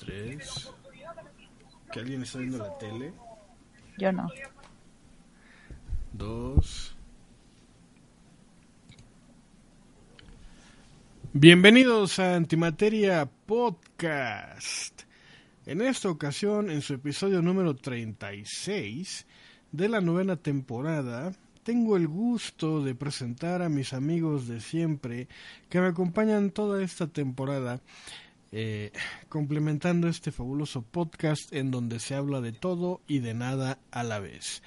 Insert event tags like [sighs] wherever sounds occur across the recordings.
tres. ¿Que alguien está viendo la tele? Yo no. Dos. Bienvenidos a Antimateria Podcast. En esta ocasión, en su episodio número 36 de la novena temporada, tengo el gusto de presentar a mis amigos de siempre que me acompañan toda esta temporada, eh, complementando este fabuloso podcast en donde se habla de todo y de nada a la vez.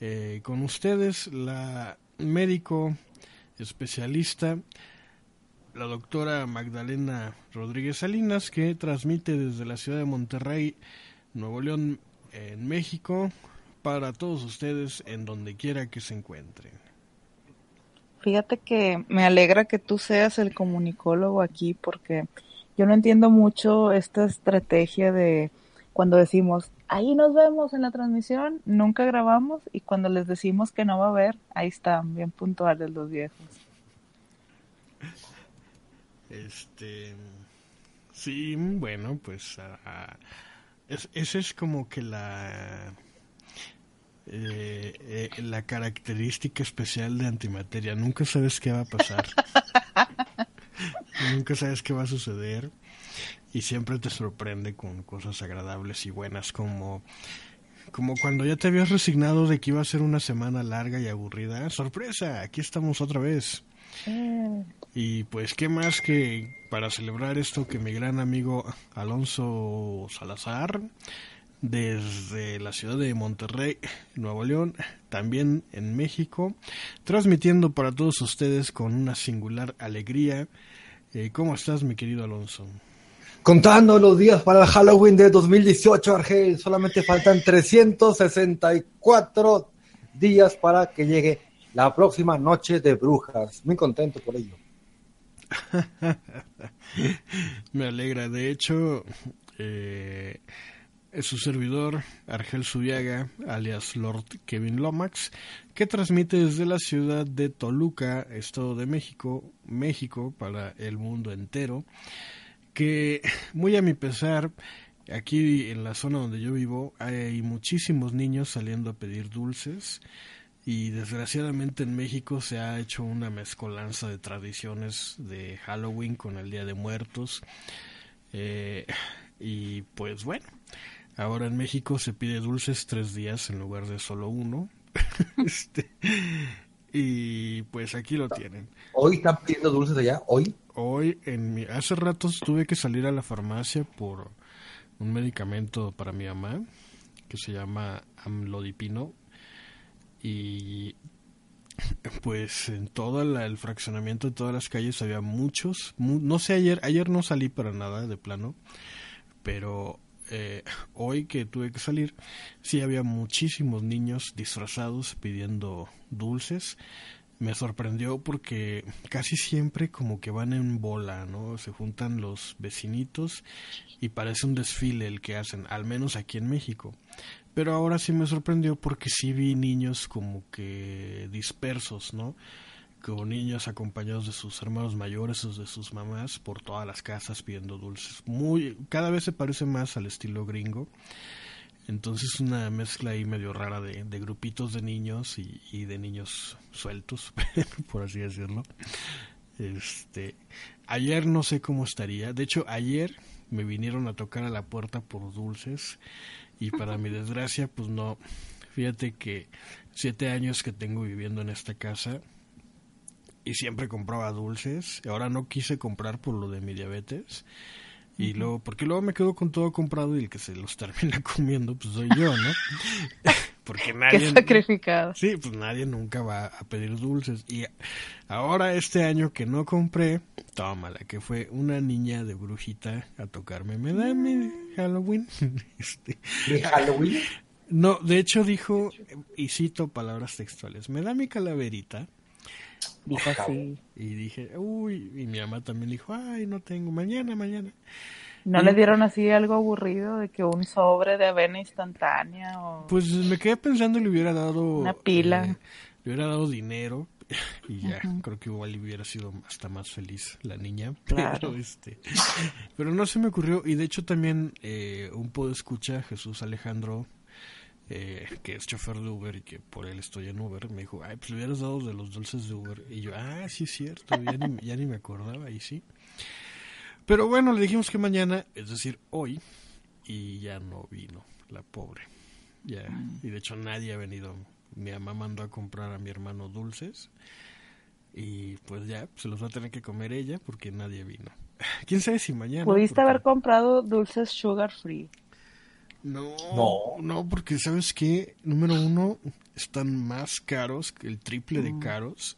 Eh, con ustedes, la médico especialista, la doctora Magdalena Rodríguez Salinas, que transmite desde la ciudad de Monterrey, Nuevo León, en México, para todos ustedes en donde quiera que se encuentren. Fíjate que me alegra que tú seas el comunicólogo aquí porque yo no entiendo mucho esta estrategia de cuando decimos, ahí nos vemos en la transmisión, nunca grabamos y cuando les decimos que no va a haber, ahí están, bien puntuales los viejos. Este, sí, bueno, pues esa es como que la eh, eh, la característica especial de antimateria. Nunca sabes qué va a pasar. [laughs] Nunca sabes qué va a suceder. Y siempre te sorprende con cosas agradables y buenas como como cuando ya te habías resignado de que iba a ser una semana larga y aburrida. ¡Sorpresa! Aquí estamos otra vez. Mm. Y pues, ¿qué más que para celebrar esto que mi gran amigo Alonso Salazar desde la ciudad de Monterrey, Nuevo León, también en México, transmitiendo para todos ustedes con una singular alegría. Eh, ¿Cómo estás, mi querido Alonso? Contando los días para el Halloween de 2018, Argel, solamente faltan 364 días para que llegue la próxima noche de brujas. Muy contento por ello. [laughs] Me alegra. De hecho, eh, su servidor, Argel Subiaga, alias Lord Kevin Lomax, que transmite desde la ciudad de Toluca, Estado de México, México para el mundo entero, que muy a mi pesar, aquí en la zona donde yo vivo, hay muchísimos niños saliendo a pedir dulces y desgraciadamente en México se ha hecho una mezcolanza de tradiciones de Halloween con el Día de Muertos. Eh, y pues bueno, Ahora en México se pide dulces tres días en lugar de solo uno. [laughs] este, y pues aquí lo tienen. ¿Hoy están pidiendo dulces allá? ¿Hoy? Hoy, en mi, hace rato tuve que salir a la farmacia por un medicamento para mi mamá que se llama amlodipino y [laughs] pues en todo el fraccionamiento de todas las calles había muchos, no sé ayer, ayer no salí para nada de plano, pero eh, hoy que tuve que salir, sí había muchísimos niños disfrazados pidiendo dulces. Me sorprendió porque casi siempre como que van en bola, ¿no? Se juntan los vecinitos y parece un desfile el que hacen, al menos aquí en México. Pero ahora sí me sorprendió porque sí vi niños como que dispersos, ¿no? Con niños acompañados de sus hermanos mayores o de sus mamás por todas las casas pidiendo dulces. Muy, cada vez se parece más al estilo gringo. Entonces una mezcla ahí medio rara de, grupitos de niños y, de niños sueltos, [laughs] por así decirlo. Este, ayer no sé cómo estaría. De hecho, ayer me vinieron a tocar a la puerta por dulces y para mi [laughs] desgracia, pues no. Fíjate que siete años que tengo viviendo en esta casa, y siempre compraba dulces. Ahora no quise comprar por lo de mi diabetes. Y luego, porque luego me quedo con todo comprado y el que se los [laughs] termina comiendo, pues soy yo, ¿no? [laughs] porque nadie. Qué sacrificado. Sí, pues nadie nunca va a pedir dulces. Y ahora, este año que no compré, tómala, que fue una niña de brujita a tocarme. ¿Me da mi Halloween? [laughs] este, ¿Mi Halloween? No, de hecho dijo, y cito palabras textuales: Me da mi calaverita Dijo así. Y dije, uy, y mi mamá también dijo, ay, no tengo, mañana, mañana. ¿No le dieron así algo aburrido de que un sobre de avena instantánea o... Pues me quedé pensando y le hubiera dado... Una pila. Eh, le hubiera dado dinero [laughs] y ya, creo que igual hubiera sido hasta más feliz la niña, [laughs] Claro. pero este, pero no se me ocurrió y de hecho también eh, un poco escucha Jesús Alejandro eh, que es chofer de Uber y que por él estoy en Uber, me dijo, ay, pues le hubieras dado de los dulces de Uber. Y yo, ah, sí es cierto, ya ni, ya ni me acordaba, y sí. Pero bueno, le dijimos que mañana, es decir, hoy, y ya no vino, la pobre. Ya, y de hecho nadie ha venido. Mi mamá mandó a comprar a mi hermano dulces, y pues ya, se los va a tener que comer ella porque nadie vino. [sighs] ¿Quién sabe si mañana? Pudiste porque- haber comprado dulces sugar free. No, No. no, porque sabes que, número uno, están más caros, que el triple Mm. de caros.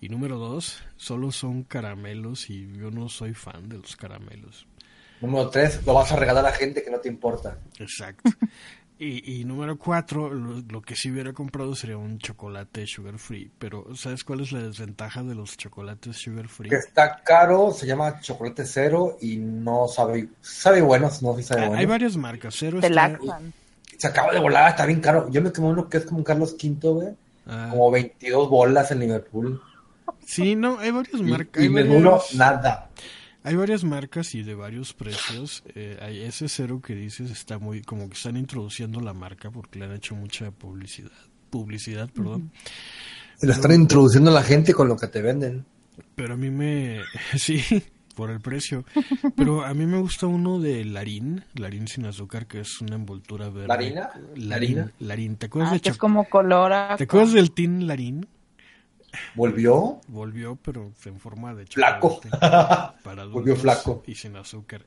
Y número dos, solo son caramelos y yo no soy fan de los caramelos. Número tres, lo vas a regalar a gente que no te importa. Exacto. [laughs] y, y número cuatro, lo, lo que sí hubiera comprado sería un chocolate sugar free. Pero ¿sabes cuál es la desventaja de los chocolates sugar free? Que está caro, se llama chocolate cero y no sabe, sabe bueno, no sí sabe Ah, bueno. Hay varias marcas. Cero Te está... Se acaba de volar, está bien caro. Yo me tomé uno que es como un Carlos V, güey. Ah, Como 22 bolas en Liverpool. sí, no, hay varias Y, marcas. y hay ninguno, varias- nada. Hay varias marcas y de varios precios. Eh, hay ese cero que dices está muy como que están introduciendo la marca porque le han hecho mucha publicidad. Publicidad, perdón. Se lo están introduciendo a la gente con lo que te venden. Pero a mí me [laughs] sí, por el precio. Pero a mí me gusta uno de Larín, Larín sin azúcar que es una envoltura verde. ¿Larina? Larín, ¿Larina? Larín. ¿Te acuerdas Ah, de que es como color ¿Te acuerdas del tin Larín? ¿Volvió? Volvió, pero en forma de Flaco. chocolate. [laughs] Para adultos Volvió flaco. Y sin azúcar.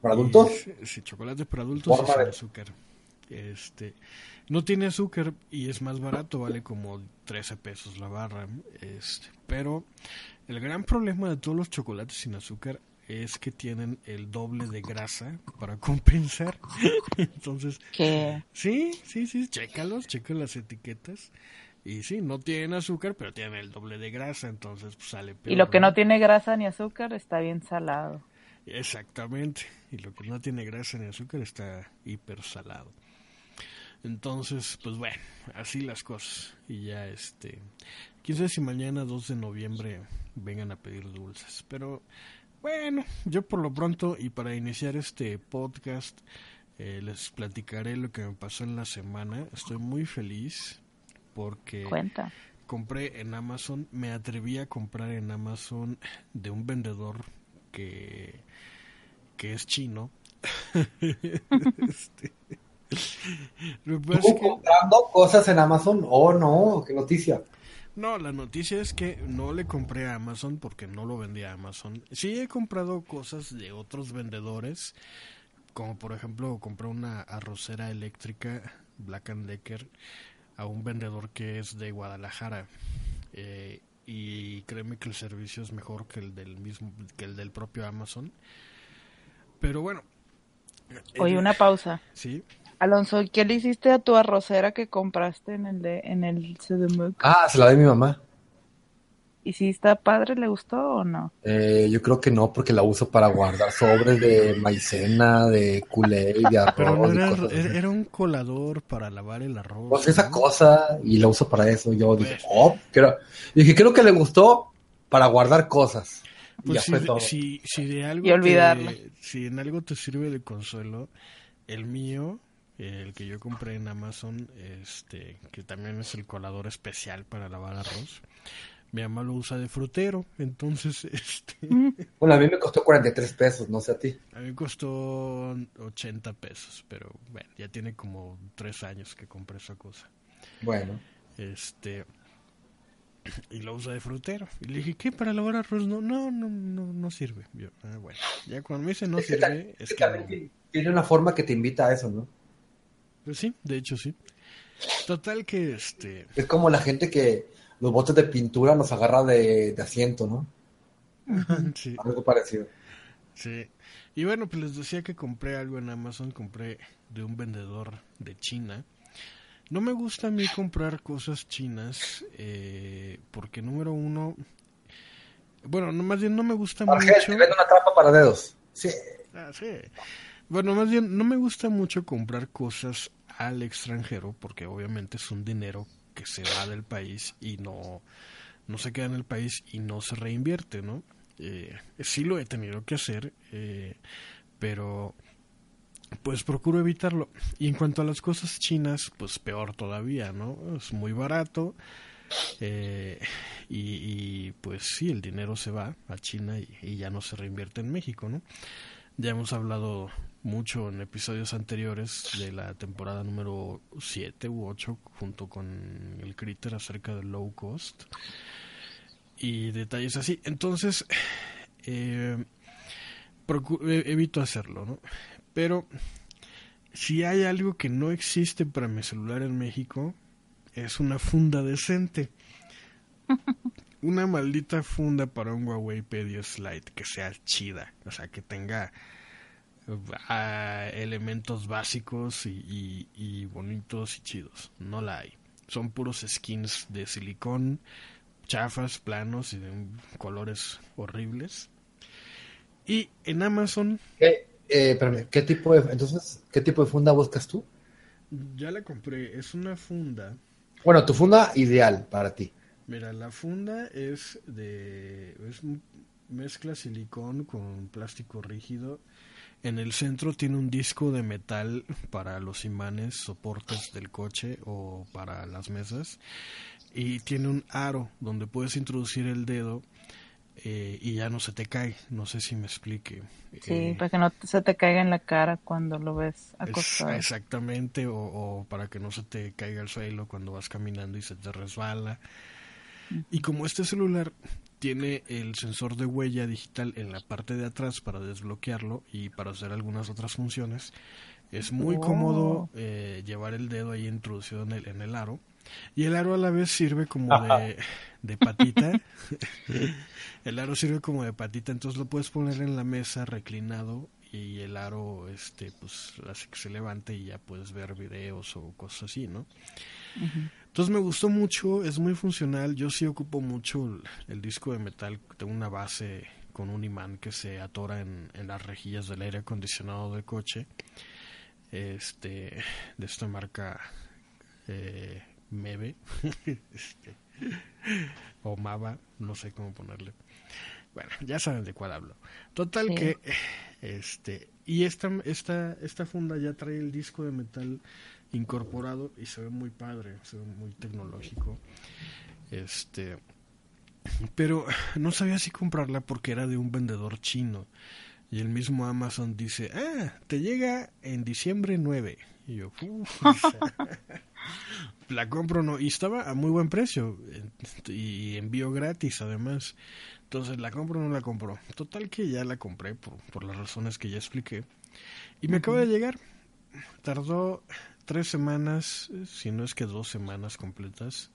¿Para adultos? Y, sí, chocolate para adultos y sin de- azúcar. Este, no tiene azúcar y es más barato, vale como 13 pesos la barra. Este, pero el gran problema de todos los chocolates sin azúcar es que tienen el doble de grasa para [laughs] compensar. Entonces, que sí, sí, sí, chécalos, checa las etiquetas. Y sí, no tienen azúcar, pero tienen el doble de grasa, entonces pues, sale peor. y lo que no tiene grasa ni azúcar está bien salado. Exactamente. Y lo que no tiene grasa ni azúcar está hiper salado. Entonces, pues bueno, así las cosas. Y ya este. Quién sabe si mañana 2 de noviembre vengan a pedir dulces. Pero bueno, yo por lo pronto y para iniciar este podcast eh, les platicaré lo que me pasó en la semana. Estoy muy feliz porque Cuenta. compré en Amazon, me atreví a comprar en Amazon de un vendedor que, que es chino. [laughs] Este, ¿Tú que- comprando cosas en Amazon? Oh, no, qué noticia. no, la noticia es que no le compré a Amazon porque no lo vendía a Amazon. Sí he comprado cosas de otros vendedores, como por ejemplo compré una arrocera eléctrica Black and Decker a un vendedor que es de Guadalajara. Eh, y créeme que el servicio es mejor que el del mismo que el del propio Amazon. Pero bueno. Oye, eh, una pausa. Sí. Alonso, ¿qué le hiciste a tu arrocera que compraste en el de en el CDMUC? Ah, se la di a mi mamá. ¿Y si está padre, le gustó o no? Eh, yo creo que no, porque la uso para guardar sobres de maicena, de culé de Pero no arroz. y era, cosas así. era, era un colador para lavar el arroz. Pues esa cosa y la uso para eso. Yo dije, Pues. oh, creo, dije, creo que le gustó para guardar cosas. Y Pues ya si, fue de- todo. si, si de algo Y olvidarla. te- si en algo te sirve de consuelo, el mío, el que yo compré en Amazon, este, que también es el colador especial para lavar arroz, mi mamá lo usa de frutero, entonces [laughs] este, Bueno, a mí me costó 43 pesos, no sé a ti. a mí costó 80 pesos, pero bueno, ya tiene como tres años que compré esa cosa. Bueno, Este [clears throat] y lo usa de frutero. Y le dije, ¿qué? ¿Para lavar arroz? No, no, no, no, no sirve. Yo, ah, bueno, ya cuando me dice no es sirve, es que no. tiene una forma que te invita a eso, ¿no? Pues sí, de hecho sí. Total que este, Es como la gente que los botes de pintura los agarra de, de asiento, ¿no? [laughs] sí, Algo parecido. sí. Y bueno, pues les decía que compré algo en Amazon, compré de un vendedor de China. No me gusta a mí comprar cosas chinas eh, porque número uno, bueno, no, más bien no me gusta mucho. te vende una trampa para dedos. Sí. Ah, sí. Bueno, más bien, no me gusta mucho comprar cosas al extranjero porque obviamente es un dinero que se va del país y no, no se queda en el país y no se reinvierte, ¿no? Eh, sí lo he tenido que hacer, eh, pero pues procuro evitarlo. Y en cuanto a las cosas chinas, pues peor todavía, ¿no? Es muy barato. Eh, y, pues sí, el dinero se va a China y, ya no se reinvierte en México, ¿no? Ya hemos hablado mucho en episodios anteriores de la temporada número 7 u 8 junto con el Critter acerca del low cost y detalles así. Entonces, eh, evito hacerlo, ¿no? Pero si hay algo que no existe para mi celular en México, es una funda decente. [laughs] una maldita funda para un Huawei P10 Lite que sea chida, o sea, que tenga ah, elementos básicos y, bonitos y chidos. No la hay. Son puros skins de silicón, chafas, planos y de colores horribles. Y en Amazon eh, ¿qué tipo de, entonces, ¿qué tipo de funda buscas tú? Ya la compré, es una funda. Bueno, tu funda ideal para ti. Mira, la funda es de es mezcla silicón con plástico rígido. En el centro tiene un disco de metal para los imanes, soportes del coche o para las mesas. Y tiene un aro donde puedes introducir el dedo eh, y ya no se te cae. No sé si me explique. Sí, eh, para que no se te caiga en la cara cuando lo ves acostado. exactamente, o, para que no se te caiga al suelo cuando vas caminando y se te resbala. Y como este celular tiene el sensor de huella digital en la parte de atrás para desbloquearlo y para hacer algunas otras funciones, es muy oh. cómodo eh, llevar el dedo ahí introducido en el, en el aro y el aro a la vez sirve como de, patita. [laughs] el aro sirve como de patita, entonces lo puedes poner en la mesa reclinado y el aro este pues hace que se levante y ya puedes ver videos o cosas así, ¿no? Entonces me gustó mucho, es muy funcional, yo sí ocupo mucho el, disco de metal, tengo una base con un imán que se atora en, en las rejillas del aire acondicionado del coche, este, de esta marca eh, Mebe [laughs] este, o Mava, no sé cómo ponerle. Bueno, ya saben de cuál hablo. Total que este y esta esta esta funda ya trae el disco de metal incorporado y se ve muy padre, se ve muy tecnológico. Este pero no sabía si comprarla porque era de un vendedor chino. Y el mismo Amazon dice, ah, te llega en diciembre 9. Y yo, [laughs] la compro no y estaba a muy buen precio y envío gratis además. Entonces la compro o no la compro total que ya la compré por, por las razones que ya expliqué. Y me acaba de llegar. Tardó tres semanas si no es que dos semanas completas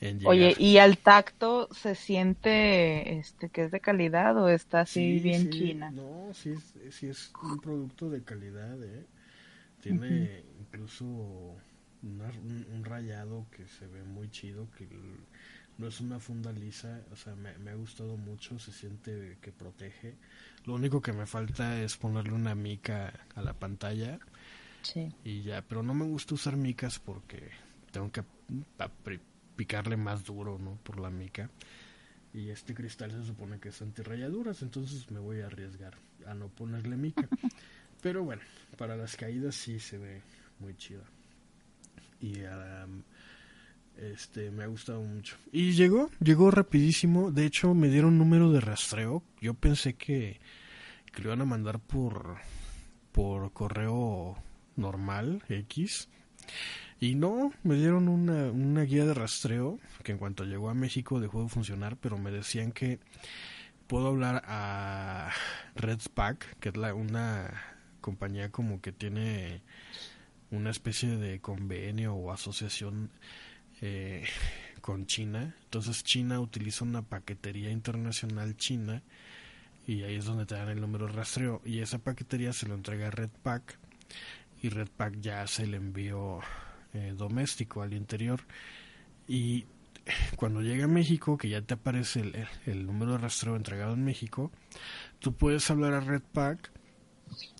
en. Oye, ¿y al tacto se siente este que es de calidad o está así bien china? No, sí, sí es un producto de calidad, ¿eh? Tiene incluso un, rayado que se ve muy chido, que no es una funda lisa, o sea, me, ha gustado mucho, se siente que protege. Lo único que me falta es ponerle una mica a la pantalla. Y ya, pero no me gusta usar micas porque tengo que picarle más duro, ¿no? Por la mica. Y este cristal se supone que es antirrayaduras, entonces me voy a arriesgar a no ponerle mica. [laughs] Pero bueno, para las caídas sí se ve muy chida y este me ha gustado mucho. Y llegó, llegó rapidísimo. De hecho, me dieron número de rastreo. Yo pensé que, que lo iban a mandar por por correo normal X. Y no, me dieron una, una guía de rastreo que en cuanto llegó a México dejó de funcionar, pero me decían que puedo hablar a Redspack, que es la, una compañía como que tiene una especie de convenio o asociación eh, con China. Entonces China utiliza una paquetería internacional china y ahí es donde te dan el número de rastreo y esa paquetería se lo entrega a Redpack y Redpack ya hace el envío eh, doméstico al interior y cuando llega a México, que ya te aparece el, el, número de rastreo entregado en México, tú puedes hablar a Redpack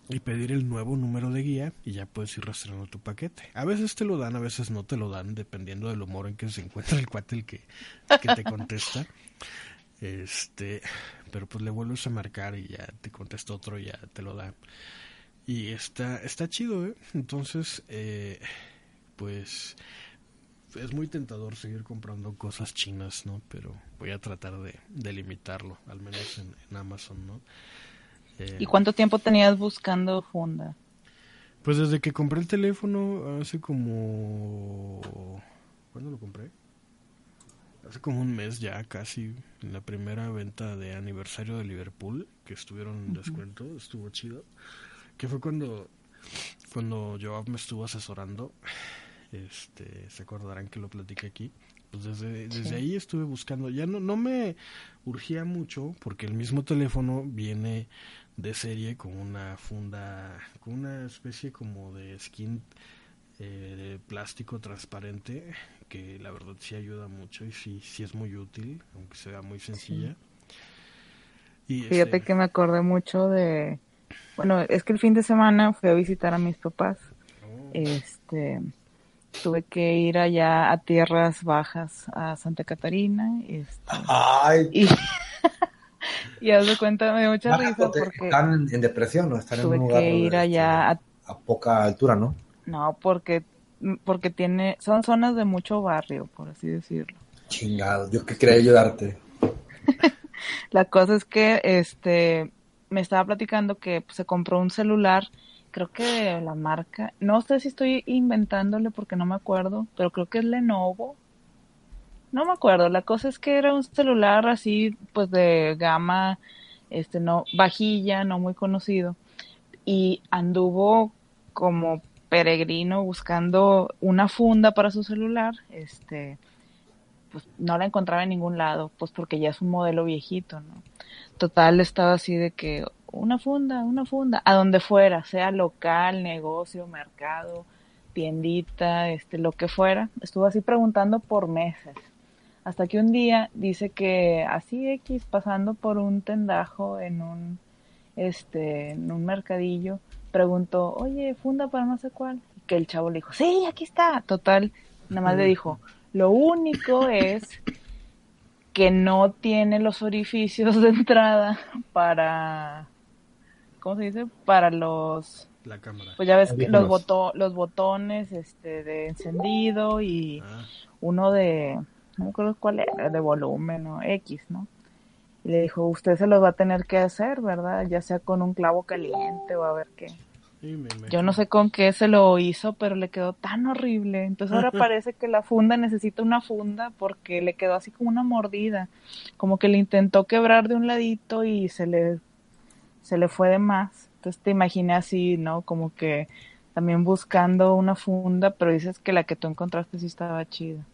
y pedir el nuevo número de guía y ya puedes ir rastreando tu paquete. A veces te lo dan, a veces no te lo dan, dependiendo del humor en que se encuentra el cuate el que, que te contesta. Este, pero pues le vuelves a marcar y ya te contesta otro y ya te lo da. Y está, está chido, ¿eh? Entonces, eh, pues es muy tentador seguir comprando cosas chinas, ¿no? Pero voy a tratar de, de limitarlo, al menos en, en Amazon, ¿no? Eh, ¿Y cuánto tiempo tenías buscando funda? Pues desde que compré el teléfono hace como... ¿Cuándo lo compré? Hace como un mes ya, casi, en la primera venta de aniversario de Liverpool, que estuvieron en descuento, estuvo chido. Que fue cuando, cuando Joab me estuvo asesorando. Este, se acordarán que lo platiqué aquí. Pues desde, desde ahí estuve buscando. Ya no, no me urgía mucho porque el mismo teléfono viene de serie con una funda, con una especie como de skin eh, de plástico transparente que la verdad sí ayuda mucho y sí, sí es muy útil, aunque sea muy sencilla. Y Fíjate este que me acordé mucho de, bueno, es que el fin de semana fui a visitar a mis papás. Oh. Este, tuve que ir allá a tierras bajas a Santa Catarina. Este, Ay. Y, [laughs] y haz de cuenta, me dio mucha risa porque... Están en depresión, ¿no? Están tuve en un lugar que ir allá a, a, poca altura, ¿no? No, porque porque tiene son zonas de mucho barrio, por así decirlo. Chingado, yo que quería ayudarte. [laughs] La cosa es que este me estaba platicando que se compró un celular, creo que la marca, no sé si estoy inventándole porque no me acuerdo, pero creo que es Lenovo. No me acuerdo, la cosa es que era un celular así pues de gama este no bajilla, no muy conocido y anduvo como peregrino buscando una funda para su celular, este, pues no la encontraba en ningún lado, pues porque ya es un modelo viejito, ¿no? Total estaba así de que una funda, una funda, a donde fuera, sea local, negocio, mercado, tiendita, este, lo que fuera, estuvo así preguntando por meses. Hasta que un día dice que así X pasando por un tendajo en un este en un mercadillo preguntó, oye, funda para no sé cuál. que el chavo le dijo, sí, aquí está. Total, nada más le dijo, lo único es que no tiene los orificios de entrada para, ¿cómo se dice? Para los... La cámara. Pues ya ves que los, boto, los botones este, de encendido y ah. uno de, no me acuerdo cuál era, de volumen o X, ¿no? Y le dijo, usted se los va a tener que hacer, ¿verdad? Ya sea con un clavo caliente o a ver qué. Yo no sé con qué se lo hizo, pero le quedó tan horrible. Entonces ahora [laughs] parece que la funda necesita una funda porque le quedó así como una mordida. Como que le intentó quebrar de un ladito y se le, se le fue de más. Entonces te imaginé así, ¿no? Como que también buscando una funda, pero dices que la que tú encontraste sí estaba chida.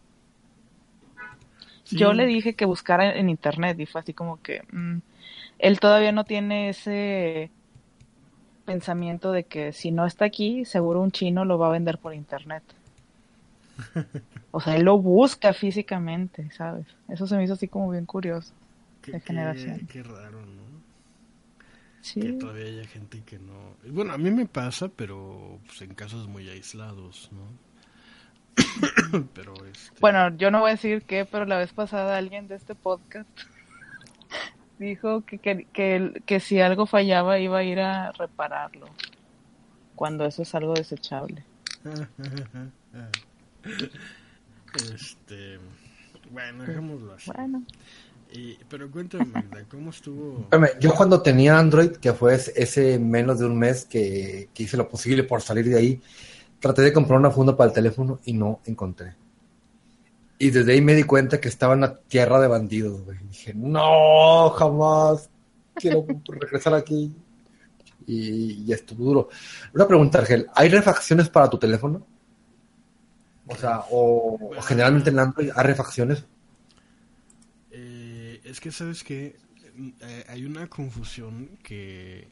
Yo le dije que buscara en internet y fue así como que mm, él todavía no tiene ese pensamiento de que si no está aquí, seguro un chino lo va a vender por internet. O sea, él lo busca físicamente, ¿sabes? Eso se me hizo así como bien curioso. de generación. Qué, raro, ¿no? Sí. Que todavía haya gente que no... Bueno, a mí me pasa, pero pues, en casos muy aislados, ¿no? [coughs] pero este... Bueno, yo no voy a decir qué, pero la vez pasada alguien de este podcast dijo que, que, que, que, si algo fallaba iba a ir a repararlo, cuando eso es algo desechable. [laughs] este, bueno, dejémoslo así. Bueno. Y, pero cuéntame, ¿cómo estuvo? Yo cuando tenía Android, que fue ese menos de un mes que, que hice lo posible por salir de ahí, traté de comprar una funda para el teléfono y no encontré. Y desde ahí me di cuenta que estaba en la tierra de bandidos, güey. Dije, no, jamás quiero [laughs] regresar aquí. Y, ya estuvo duro. Una pregunta, Argel. ¿Hay refacciones para tu teléfono? O sea, o, generalmente en Android hay refacciones. Eh, es que sabes que eh, hay una confusión que,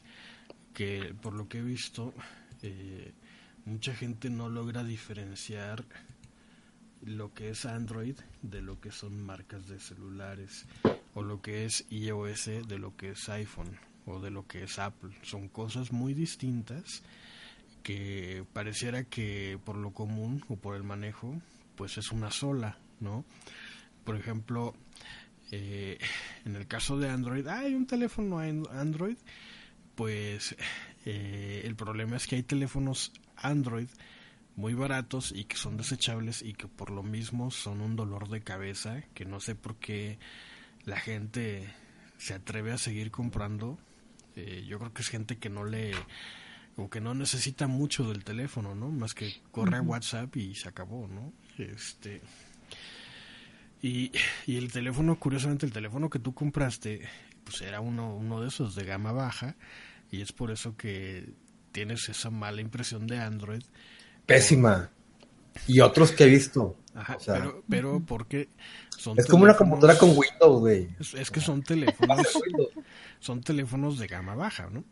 que por lo que he visto, eh, mucha gente no logra diferenciar lo que es Android de lo que son marcas de celulares o lo que es iOS de lo que es iPhone. o de lo que es Apple. Son cosas muy distintas que pareciera que por lo común o por el manejo, pues es una sola, ¿no? Por ejemplo, eh, en el caso de Android, hay un teléfono Android, pues eh, el problema es que hay teléfonos Android muy baratos y que son desechables y que por lo mismo son un dolor de cabeza que no sé por qué la gente se atreve a seguir comprando. Eh, yo creo que es gente que no le o que no necesita mucho del teléfono, ¿no? Más que corre a WhatsApp y se acabó, ¿no? Este y, y el teléfono, curiosamente, el teléfono que tú compraste, pues era uno, uno de esos de gama baja y es por eso que tienes esa mala impresión de Android. Pésima. Y otros que he visto. Ajá, pero, pero porque son es como una computadora con Windows, güey. Es, que son teléfonos, [laughs] son teléfonos de gama baja, ¿no?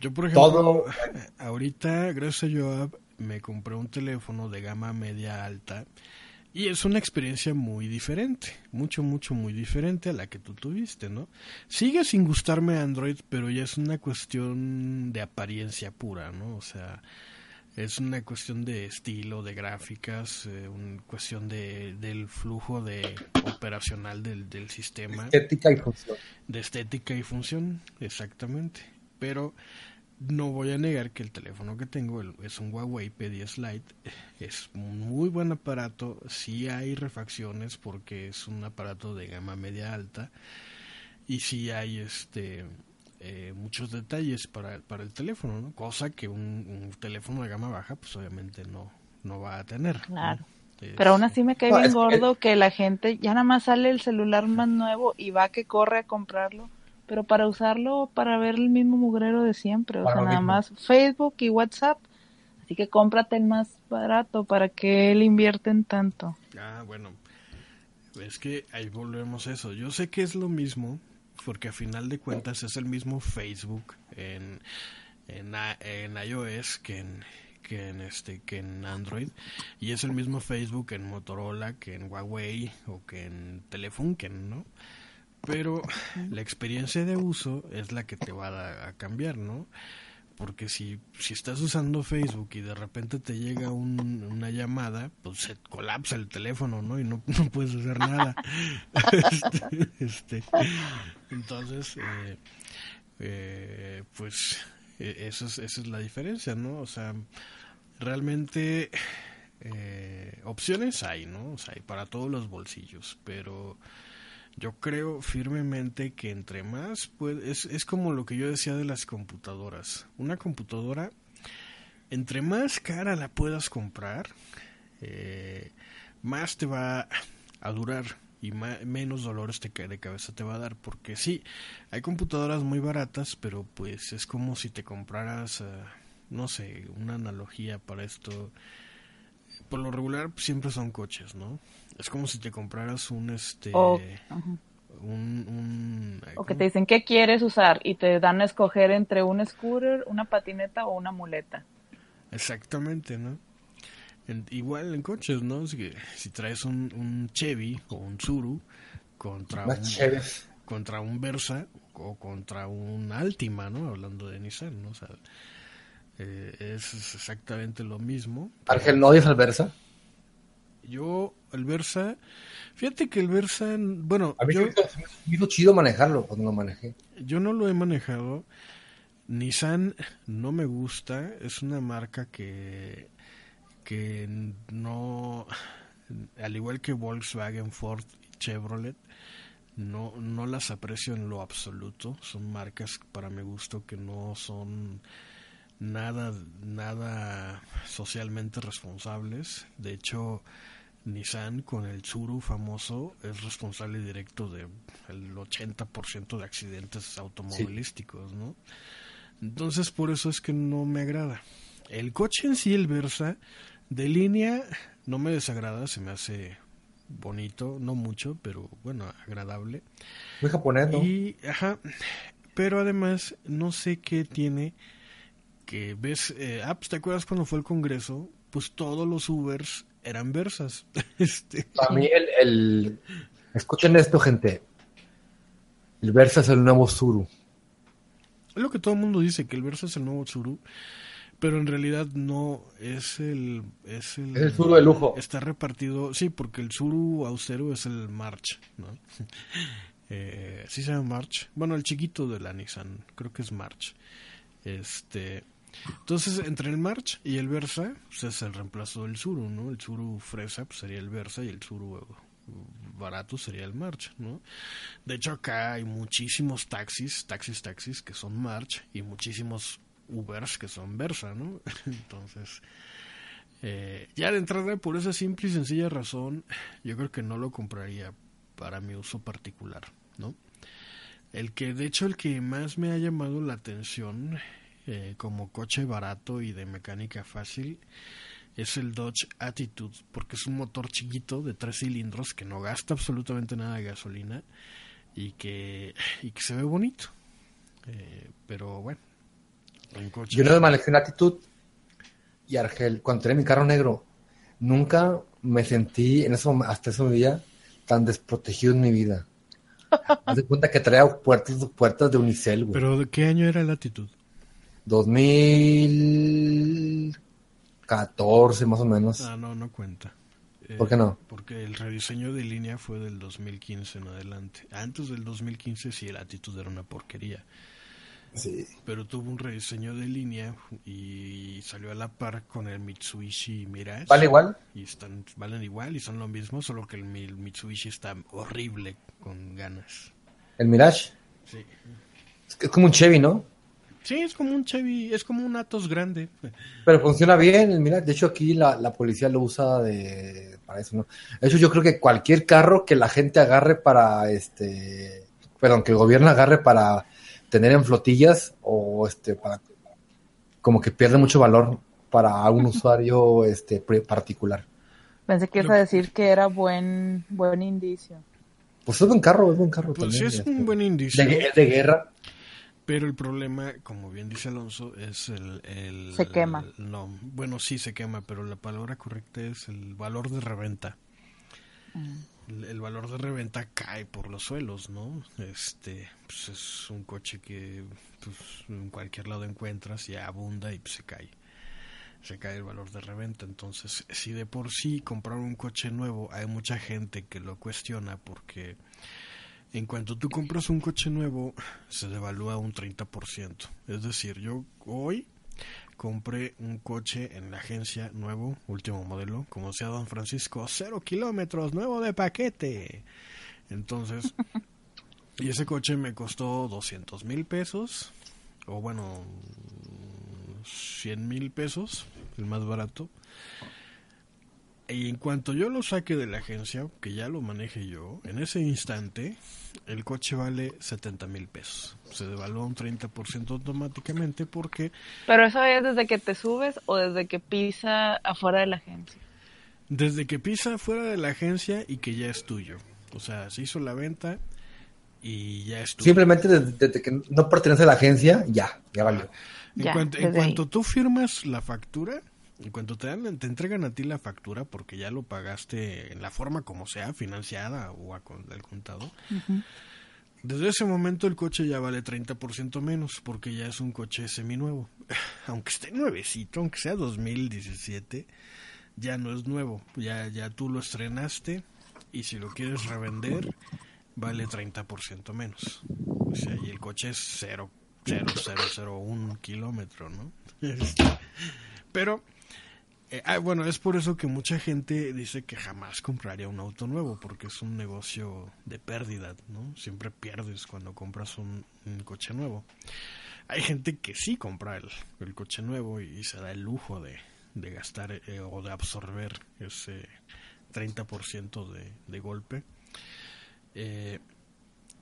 Yo, por ejemplo, [laughs] ahorita, gracias a Joab, me compré un teléfono de gama media alta y es una experiencia muy diferente, mucho, mucho, muy diferente a la que tú tuviste, ¿no? Sigue sin gustarme Android, pero ya es una cuestión de apariencia pura, ¿no? O sea, es una cuestión de estilo, de gráficas, eh, una cuestión de, del flujo de operacional del, del sistema. Estética y función. De estética y función, exactamente. Pero no voy a negar que el teléfono que tengo es un Huawei P10 Lite. Es un muy buen aparato. Sí hay refacciones porque es un aparato de gama media alta. Y sí hay este eh, muchos detalles para, para el teléfono, ¿no? Cosa que un, teléfono de gama baja pues obviamente no, no va a tener. Claro. Pero aún así me cae bien gordo que... que la gente ya nada más sale el celular más nuevo y va que corre a comprarlo pero para usarlo para ver el mismo mugrero de siempre, o sea, nada más Facebook y WhatsApp. Así que cómprate el más barato para que él invierten tanto. Ah, bueno. Es que ahí volvemos a eso. Yo sé que es lo mismo, porque a final de cuentas es el mismo Facebook en, en, en iOS que en, que en este que en Android y es el mismo Facebook en Motorola que en Huawei o que en Telefunken, ¿no? pero la experiencia de uso es la que te va a, cambiar, ¿no? Porque si, si estás usando Facebook y de repente te llega una llamada, pues se colapsa el teléfono, ¿no? Y no, [laughs] no puedes hacer nada. [laughs] este, este, entonces, eh, eh, pues e, eso es, esa es la diferencia, ¿no? O sea, realmente eh, opciones hay, ¿no? O sea, hay para todos los bolsillos, pero yo creo firmemente que entre más, pues, es, es como lo que yo decía de las computadoras. Una computadora, entre más cara la puedas comprar, eh, más te va a durar y menos dolores de cabeza te va a dar. Porque sí hay computadoras muy baratas pero pues es como si te compraras eh, no sé una analogía para esto. Por lo regular siempre son coches no es como si te compraras un este o, un, o que te dicen qué quieres usar y te dan a escoger entre un scooter, una patineta o una muleta. Exactamente, ¿no? igual en coches, ¿no? Si, si traes un, un, Chevy o un Tsuru contra un, contra un Versa o contra un Altima, ¿no? Hablando de Nissan, ¿no? O sea, eh, es exactamente lo mismo. Ángel, ¿no odias al Versa? Yo, el Versa, fíjate que el Versa, bueno, a mí yo, me hizo chido manejarlo cuando lo manejé. Yo no lo he manejado. Nissan no me gusta, es una marca que que no al igual que Volkswagen, Ford y Chevrolet no no las aprecio en lo absoluto, son marcas para mi gusto que no son nada nada socialmente responsables. De hecho, Nissan con el Tsuru famoso es responsable directo del el 80% de accidentes automovilísticos, ¿no? Entonces por eso es que no me agrada. El coche en sí, el Versa, de línea no me desagrada, se me hace bonito, no mucho, pero bueno, agradable. Muy japonés, ¿no? Y, ajá, pero además no sé qué tiene que ves, eh, ah, pues, ¿te acuerdas cuando fue el Congreso? Pues todos los Ubers eran versas. [laughs] este. A mí el, el, Escuchen esto, gente. El Versa es el nuevo Zuru. Es lo que todo el mundo dice, que el Versa es el nuevo Tsuru, pero en realidad no es el... Es el, Es el Tsuru de lujo. Está repartido, sí, porque el Tsuru austero es el March, ¿no? [laughs] eh, ¿Sí se llama March? Bueno, el chiquito de la Nissan, creo que es March. Este... Entonces, entre el March y el Versa, pues es el reemplazo del Tsuru, ¿no? El Tsuru fresa pues, sería el Versa y el Tsuru barato sería el March, ¿no? De hecho, acá hay muchísimos taxis, taxis, taxis que son March y muchísimos Ubers que son Versa, ¿no? [laughs] Entonces, eh, ya de entrada, por esa simple y sencilla razón, yo creo que no lo compraría para mi uso particular, ¿no? El que, de hecho, el que más me ha llamado la atención eh, como coche barato y de mecánica fácil es el Dodge Attitude, porque es un motor chiquito de tres cilindros que no gasta absolutamente nada de gasolina y que, y que se ve bonito. Eh, pero bueno, coche. Yo no me manejé en actitud y Argel, cuando tenía mi carro negro, nunca me sentí en eso, hasta ese día tan desprotegido en mi vida. [laughs] Me de cuenta que traía puertas, puertas de unicel, güey. ¿Pero de qué año era la actitud? 2014 más o menos. Ah, no, no cuenta. Eh, ¿Por qué no? Porque el rediseño de línea fue del 2015 en adelante. Antes del 2015 sí, la actitud era una porquería. Sí. Pero tuvo un rediseño de línea y salió a la par con el Mitsubishi Mirage. ¿Vale igual? Y están, valen igual y son lo mismo, solo que el Mi- Mitsubishi está horrible con ganas. ¿El Mirage? Sí. Es que es como un Chevy, ¿no? Sí, es como un Chevy, es como un Atos grande. Pero funciona bien el Mirage. De hecho, aquí la, la policía lo usa de, para eso, ¿no? De hecho, yo creo que cualquier carro que la gente agarre para, este, perdón, que el gobierno agarre para tener en flotillas o, este, para, como que pierde mucho valor para un [laughs] usuario, este, particular. Pensé que ibas a decir que era buen, buen indicio. Pues es buen carro, es buen carro Pues sí, también. es este. un buen indicio. de, es de guerra. Pero el problema, como bien dice Alonso, es el... el- Se quema. el- no, bueno, sí se quema, pero la palabra correcta es el valor de reventa. El, el valor de reventa cae por los suelos, ¿no? Este, pues es un coche que pues, en cualquier lado encuentras y abunda y pues, se cae. Se cae el valor de reventa. Entonces, si de por sí comprar un coche nuevo, hay mucha gente que lo cuestiona porque en cuanto tú compras un coche nuevo, se devalúa un 30%. Es decir, yo hoy compré un coche en la agencia nuevo, último modelo, como sea Don Francisco, cero kilómetros, nuevo de paquete. Entonces, y ese coche me costó 200 mil pesos, o bueno, 100 mil pesos, el más barato. Y en cuanto yo lo saque de la agencia, que ya lo maneje yo, en ese instante el coche vale 70 mil pesos. Se devalúa un 30% automáticamente porque Pero eso es desde que te subes o desde que pisa afuera de la agencia. desde que pisa fuera de la agencia y que ya es tuyo. O sea, se hizo la venta y ya es tuyo. Simplemente desde, desde que no pertenece a la agencia, ya, ya valió. En, Ya, cuanto, en cuanto tú firmas la factura, en cuanto te, dan, te entregan a ti la factura, porque ya lo pagaste en la forma como sea, financiada o a al contado, desde ese momento el coche ya vale 30% menos, porque ya es un coche seminuevo. [laughs] Aunque esté nuevecito, aunque sea 2017, ya no es nuevo. Ya, ya tú lo estrenaste y si lo quieres revender, vale 30% menos. O sea, y el coche es 0, 0,001 kilómetro, ¿no? [laughs] Este, Pero, eh, ah, bueno, es por eso que mucha gente dice que jamás compraría un auto nuevo, porque es un negocio de pérdida, ¿no? Siempre pierdes cuando compras un, coche nuevo. Hay gente que sí compra el, el coche nuevo y, se da el lujo de, de gastar eh, o de absorber ese 30% de, de golpe. Eh,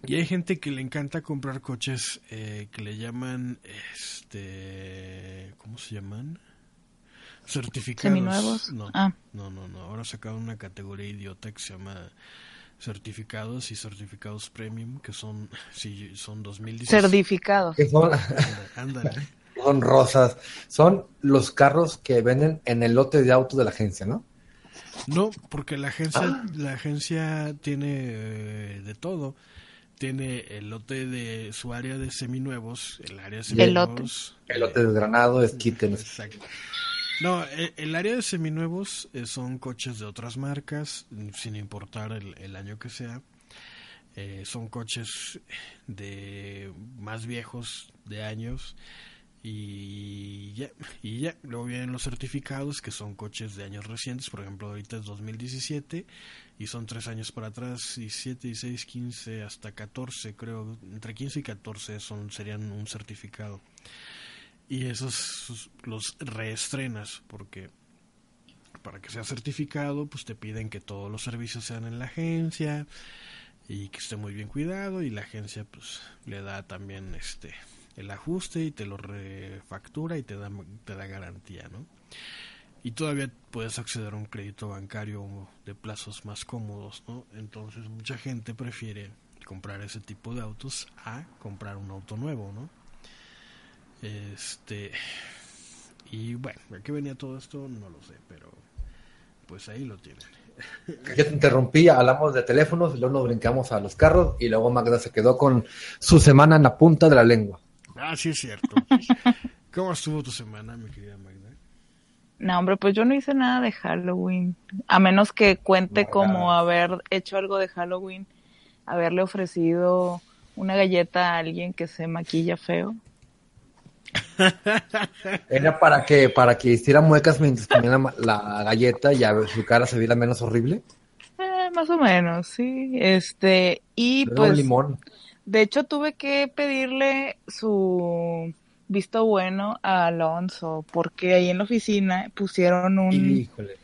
y hay gente que le encanta comprar coches que le llaman, este, ¿cómo se llaman? Certificados. ¿Seminuevos? No, Ah. no, no, no. Ahora sacaron una categoría idiota que se llama certificados y certificados premium, que son, sí, son 2016. Certificados. Que son, Ándale. [laughs] son rosas. Son los carros que venden en el lote de autos de la agencia, ¿no? No, porque la agencia, la agencia tiene eh, de todo. tiene el lote de su área de seminuevos, el área de seminuevos. El lote desgranado es quiten. Exacto. No, el, el, área de seminuevos eh, son coches de otras marcas, sin importar el, el año que sea. Eh, son coches de más viejos de años y ya, y ya, luego vienen los certificados que son coches de años recientes, por ejemplo ahorita es 2017 y son tres años para atrás, 17, 16, 15 hasta 14 creo, entre 15 y 14 son, serían un certificado y esos los reestrenas porque para que sea certificado pues te piden que todos los servicios sean en la agencia y que esté muy bien cuidado y la agencia pues le da también este el ajuste y te lo refactura y te da, te da garantía, ¿no? Y todavía puedes acceder a un crédito bancario de plazos más cómodos, ¿no? Entonces mucha gente prefiere comprar ese tipo de autos a comprar un auto nuevo, ¿no? Este y bueno, ¿a qué venía todo esto? No lo sé, pero pues ahí lo tienen. [laughs] Yo te interrumpí, hablamos de teléfonos, y luego nos brincamos a los carros y luego Magda se quedó con su semana en la punta de la lengua. Ah, sí es cierto. [laughs] ¿Cómo estuvo tu semana, mi querida Magda? No, hombre, pues yo no hice nada de Halloween. A menos que cuente como haber hecho algo de Halloween, haberle ofrecido una galleta a alguien que se maquilla feo. Era para que para que hiciera muecas mientras comía la, la galleta y a ver, su cara se viera menos horrible. Eh, más o menos, sí. Este, y un pues, limón. de hecho tuve que pedirle su visto bueno a Alonso, porque ahí en la oficina pusieron un... Híjole.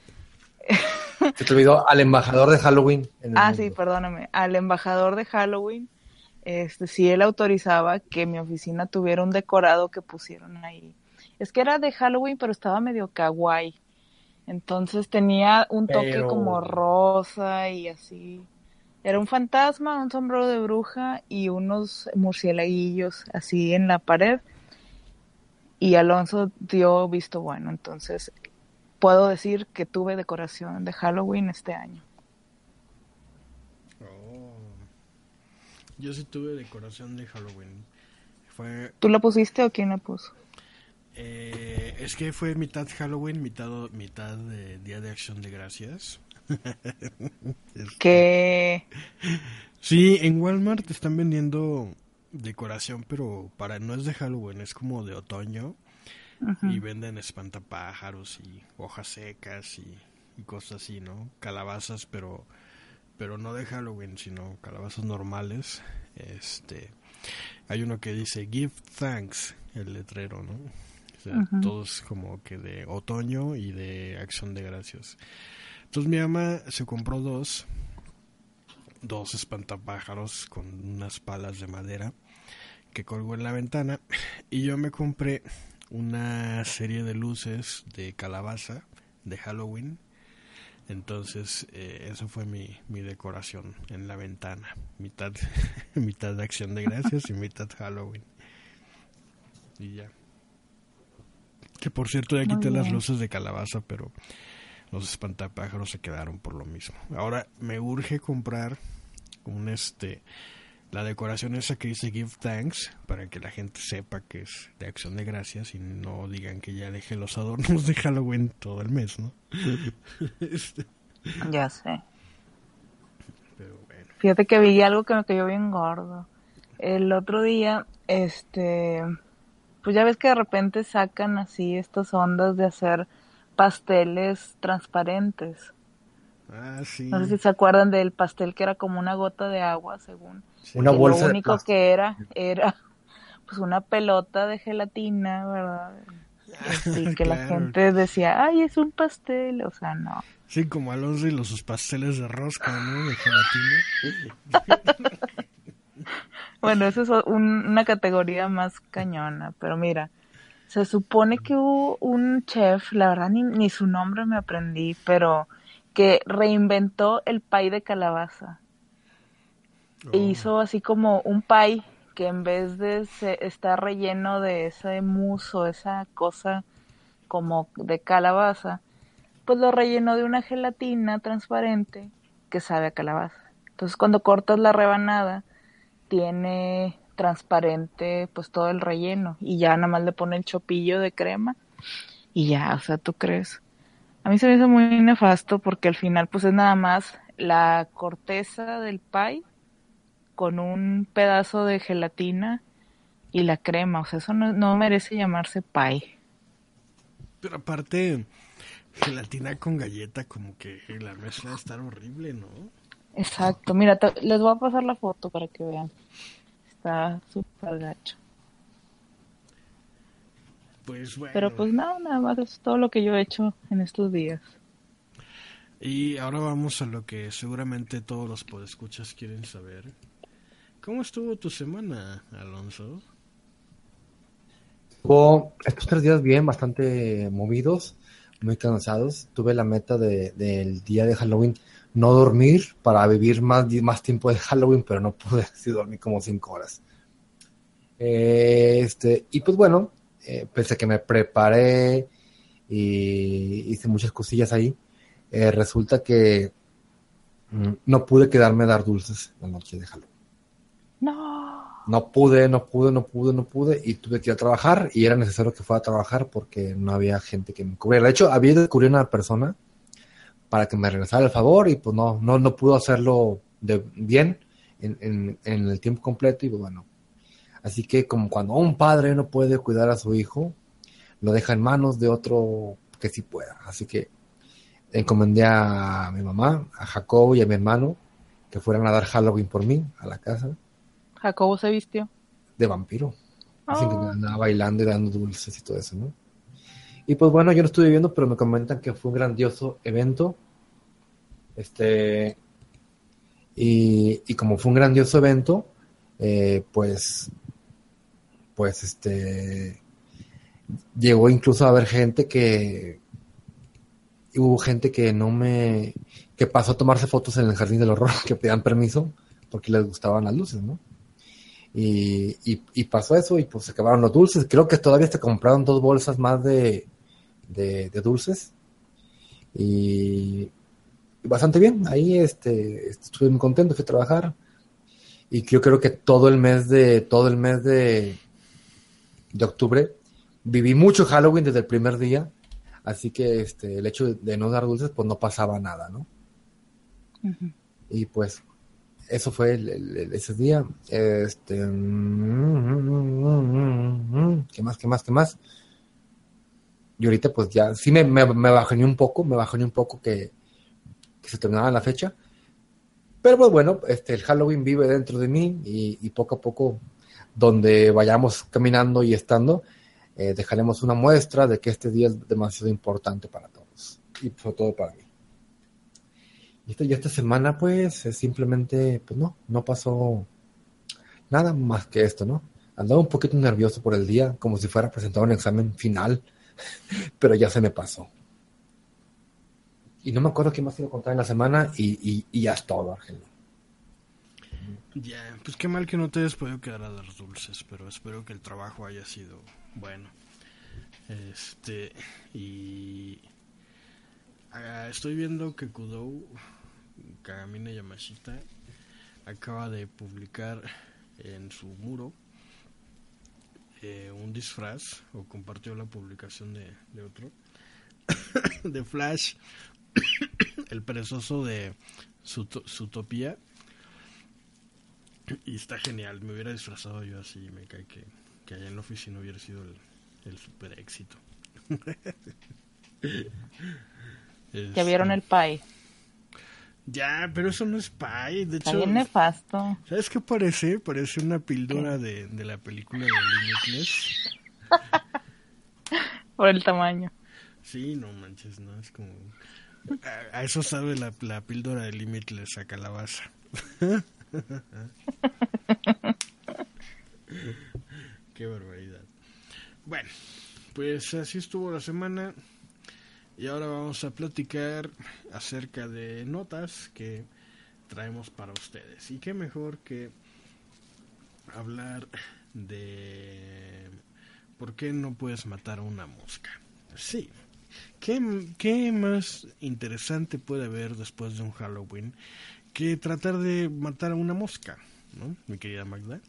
Se te olvidó al embajador de Halloween. en el Ah, mundo. sí, perdóname. Al embajador de Halloween, este, si él autorizaba que mi oficina tuviera un decorado que pusieron ahí. Es que era de Halloween, pero estaba medio kawaii. Entonces tenía un toque Pero- como rosa y así. Era un fantasma, un sombrero de bruja y unos murcielaguillos así en la pared. Y Alonso dio visto bueno. Entonces puedo decir que tuve decoración de Halloween este año. Oh. Yo sí tuve decoración de Halloween. Fue, ¿Tú la pusiste o quién la puso? eh, es que fue mitad Halloween, mitad, mitad de Día de Acción de Gracias. [laughs] Este, Que Sí, en Walmart están vendiendo decoración, pero para no es de Halloween, es como de otoño. Y venden espantapájaros y hojas secas y, y cosas así, ¿no? Calabazas, pero pero no de Halloween, sino calabazas normales. Este, hay uno que dice Give Thanks, el letrero, ¿no? O sea, todos como que de otoño y de acción de gracias. Entonces mi mamá se compró dos, dos espantapájaros con unas palas de madera que colgó en la ventana y yo me compré una serie de luces de calabaza de Halloween. Entonces, eh, eso fue mi, mi decoración en la ventana. Mitad, [laughs] mitad de acción de gracias y mitad Halloween. Y ya. Que por cierto, ya quité las luces de calabaza, pero los espantapájaros se quedaron por lo mismo. Ahora me urge comprar un este la decoración esa que dice Give Thanks para que la gente sepa que es de acción de gracias y no digan que ya dejé los adornos de Halloween todo el mes, ¿no? [laughs] Este, ya sé. pero bueno. Fíjate que vi algo que me cayó bien gordo. El otro día, este, pues ya ves que de repente sacan así estas ondas de hacer pasteles transparentes. Ah, sí. No sé si se acuerdan del pastel que era como una gota de agua, según. Una que bolsa Lo único que era, era [laughs] pues una pelota de gelatina, ¿verdad? Así [laughs] que la gente decía, ay, es un pastel, o sea, no. Sí, como Alonso y los sus pasteles de rosca, ¿no? De gelatina. [laughs] Bueno, eso es un- una categoría más cañona, pero mira, se supone que hubo un chef, la verdad ni, ni su nombre me aprendí, pero que reinventó el pie de calabaza. E Oh. hizo así como un pie que en vez de estar relleno de ese mousse o esa cosa como de calabaza, pues lo rellenó de una gelatina transparente que sabe a calabaza. Entonces cuando cortas la rebanada, tiene transparente pues todo el relleno y ya nada más le pone el chopillo de crema y ya, o sea, ¿tú crees? A mí se me hizo muy nefasto porque al final pues es nada más la corteza del pie con un pedazo de gelatina y la crema, o sea, eso no, no merece llamarse pie. Pero aparte, gelatina con galleta, como que la mezcla va a estar horrible, ¿no? Exacto, mira, te- les voy a pasar la foto para que vean. Está súper gacho. Pues bueno. Pero pues nada, nada más es todo lo que yo he hecho en estos días. Y ahora vamos a lo que seguramente todos los podescuchas quieren saber. ¿Cómo estuvo tu semana, Alonso? Estuvo estos tres días bien, bastante movidos, muy cansados. Tuve la meta de- del día de Halloween no dormir para vivir más, más tiempo de Halloween, pero no pude, [laughs] sí dormí como cinco horas. Eh, este, y pues bueno, eh, pese a que me preparé y hice muchas cosillas ahí, eh, resulta que mm, no pude quedarme a dar dulces la noche de Halloween. No. No pude, no pude, no pude, no pude y tuve que ir a trabajar y era necesario que fuera a trabajar porque no había gente que me cubriera. De hecho, había descubierto una persona para que me regresara el favor y pues no, no, no pudo hacerlo de bien en, en, en el tiempo completo y pues bueno. Así que como cuando un padre no puede cuidar a su hijo, lo deja en manos de otro que sí pueda. Así que encomendé a mi mamá, a Jacobo y a mi hermano que fueran a dar Halloween por mí a la casa Jacobo se vistió. de vampiro. Así que Oh. andaba bailando y dando dulces y todo eso, ¿no? Y pues bueno, yo no estuve viendo, pero me comentan que fue un grandioso evento. Este. Y, y como fue un grandioso evento, eh, pues. Pues este. Llegó incluso a haber gente que. Hubo gente que no me. que pasó a tomarse fotos en el jardín del horror, [laughs] que pedían permiso, porque les gustaban las luces, ¿no? Y, y, y pasó eso y pues se acabaron los dulces. Creo que todavía se compraron dos bolsas más de, de, dulces. Y, y bastante bien. Ahí este, estuve muy contento, fui a trabajar. Y yo creo que todo el mes de, todo el mes de, de octubre viví mucho Halloween desde el primer día. Así que este, el hecho de, no dar dulces, pues no pasaba nada, ¿no? Y pues eso fue el- el- el- ese día. Este, ¿qué más, qué más, qué más? Y ahorita pues ya, sí me, me, me bajoné un poco, me bajoné un poco que, que se terminaba la fecha. Pero pues bueno, este, el Halloween vive dentro de mí y, y poco a poco, donde vayamos caminando y estando, eh, dejaremos una muestra de que este día es demasiado importante para todos y sobre todo para mí. Y esta, y esta semana, pues, es simplemente, pues no, no pasó nada más que esto, ¿no? Andaba un poquito nervioso por el día, como si fuera a presentar un examen final, [laughs] pero ya se me pasó. Y no me acuerdo qué más iba a contar en la semana y, y, ya es todo, Argelio. Ya, pues qué mal que no te hayas podido quedar a dar dulces, pero espero que el trabajo haya sido bueno. Este, y ah, estoy viendo que Kudou Kagamine Yamashita acaba de publicar en su muro eh, un disfraz, o compartió la publicación de, de otro, [coughs] de Flash, [coughs] el perezoso de Zoot- Zootopia. Y está genial, me hubiera disfrazado yo así, me cae que, que allá en la oficina hubiera sido el, el super éxito. Ya vieron el pie. Ya, pero eso no es pie, de Está hecho... bien nefasto. ¿Sabes qué parece? Parece una píldora de, de la película de Limitless. [laughs] Por el tamaño. Sí, no manches, no, es como... A, a eso sabe la, la píldora de Limitless a calabaza. [laughs] [laughs] Qué barbaridad. Bueno, pues así estuvo la semana. Y ahora vamos a platicar acerca de notas que traemos para ustedes. Y qué mejor que hablar de por qué no puedes matar a una mosca. Sí. ¿Qué, qué más interesante puede haber después de un Halloween que tratar de matar a una mosca? ¿no? Mi querida Magda.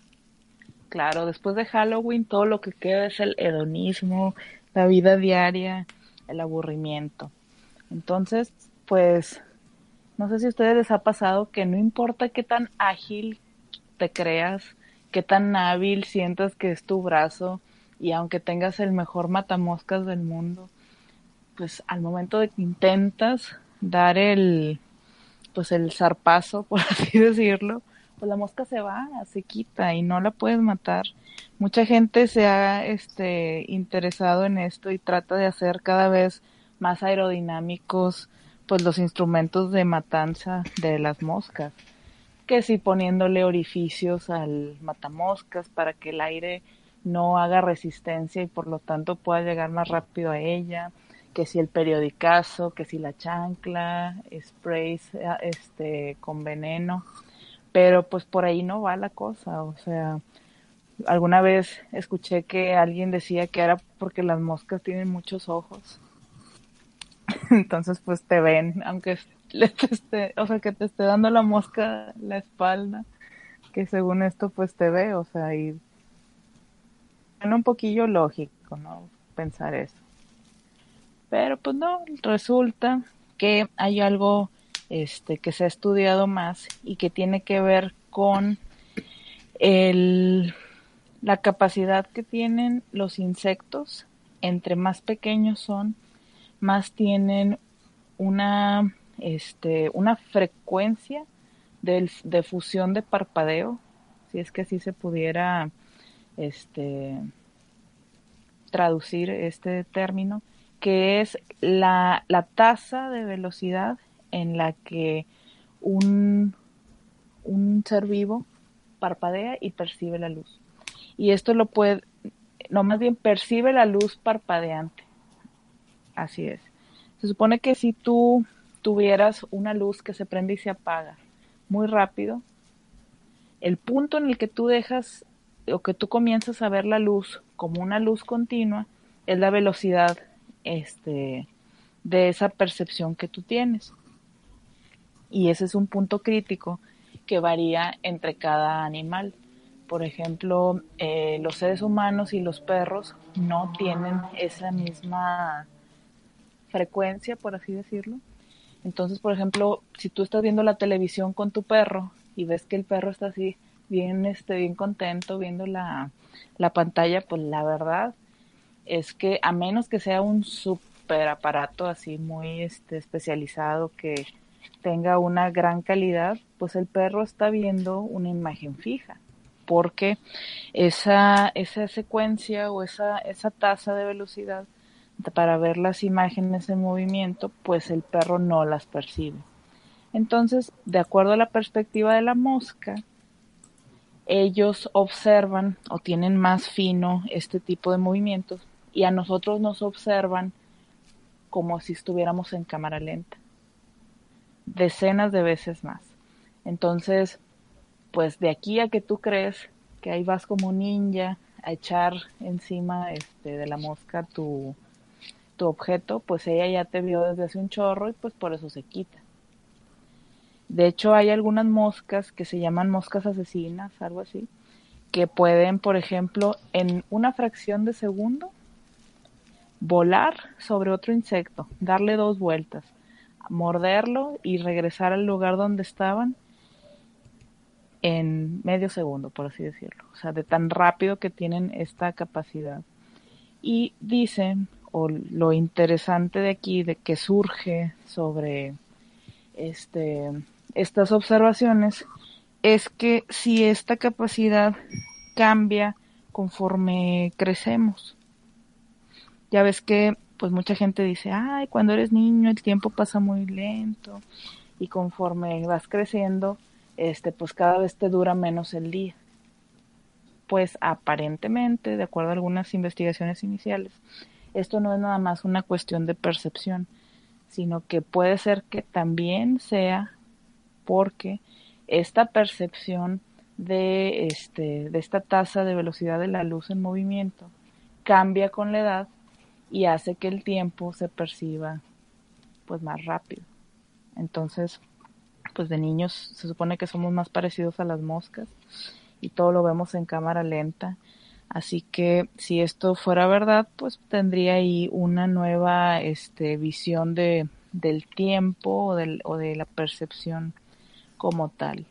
Claro, después de Halloween todo lo que queda es el hedonismo, la vida diaria, el aburrimiento. Entonces, pues, no sé si a ustedes les ha pasado que no importa qué tan ágil te creas, qué tan hábil sientas que es tu brazo, y aunque tengas el mejor matamoscas del mundo, pues al momento de que intentas dar el, pues el zarpazo, [laughs] por así decirlo, pues la mosca se va, se quita y no la puedes matar. Mucha gente se ha este, interesado en esto y trata de hacer cada vez más aerodinámicos pues los instrumentos de matanza de las moscas. Que si poniéndole orificios al matamoscas para que el aire no haga resistencia y por lo tanto pueda llegar más rápido a ella, que si el periodicazo, que si la chancla, sprays este con veneno, pero pues por ahí no va la cosa, o sea, alguna vez escuché que alguien decía que era porque las moscas tienen muchos ojos. [laughs] Entonces pues te ven, aunque esté, o sea, que te esté dando la mosca la espalda, que según esto pues te ve, o sea, y un poquillo lógico, ¿no? Pensar eso. Pero pues no, resulta que hay algo este, que se ha estudiado más y que tiene que ver con el, la capacidad que tienen los insectos. Entre más pequeños son, más tienen una, este, una frecuencia de, de fusión de parpadeo, si es que así se pudiera este, traducir este término, que es la, la tasa de velocidad en la que un, un ser vivo parpadea y percibe la luz. Y esto lo puede, no más bien percibe la luz parpadeante. Así es. Se supone que si tú tuvieras una luz que se prende y se apaga muy rápido, el punto en el que tú dejas o que tú comienzas a ver la luz como una luz continua es la velocidad este, de esa percepción que tú tienes. Y ese es un punto crítico que varía entre cada animal. Por ejemplo, eh, los seres humanos y los perros no tienen esa misma frecuencia, por así decirlo. Entonces, por ejemplo, si tú estás viendo la televisión con tu perro y ves que el perro está así bien, este, bien contento viendo la, la pantalla, pues la verdad es que a menos que sea un super aparato así muy este, especializado que tenga una gran calidad, pues el perro está viendo una imagen fija, porque esa, esa secuencia o esa, esa tasa de velocidad para ver las imágenes en movimiento, pues el perro no las percibe. Entonces, de acuerdo a la perspectiva de la mosca, ellos observan o tienen más fino este tipo de movimientos y a nosotros nos observan como si estuviéramos en cámara lenta. Decenas de veces más. Entonces, pues de aquí a que tú crees que ahí vas como ninja a echar encima este, de la mosca tu, tu objeto, pues ella ya te vio desde hace un chorro y pues por eso se quita. De hecho, hay algunas moscas que se llaman moscas asesinas, algo así, que pueden, por ejemplo, en una fracción de segundo, volar sobre otro insecto, darle dos vueltas, morderlo y regresar al lugar donde estaban en medio segundo, por así decirlo. O sea, de tan rápido que tienen esta capacidad. Y dicen, o lo interesante de aquí, de que surge sobre este estas observaciones es que si esta capacidad cambia conforme crecemos. Ya ves que pues mucha gente dice, ay, cuando eres niño el tiempo pasa muy lento y conforme vas creciendo, este, pues cada vez te dura menos el día. Pues aparentemente, de acuerdo a algunas investigaciones iniciales, esto no es nada más una cuestión de percepción, sino que puede ser que también sea porque esta percepción de, este, de esta tasa de velocidad de la luz en movimiento cambia con la edad y hace que el tiempo se perciba pues más rápido. Entonces, pues de niños se supone que somos más parecidos a las moscas y todo lo vemos en cámara lenta. Así que si esto fuera verdad, pues tendría ahí una nueva este, visión de, del tiempo o, del, o de la percepción como tal.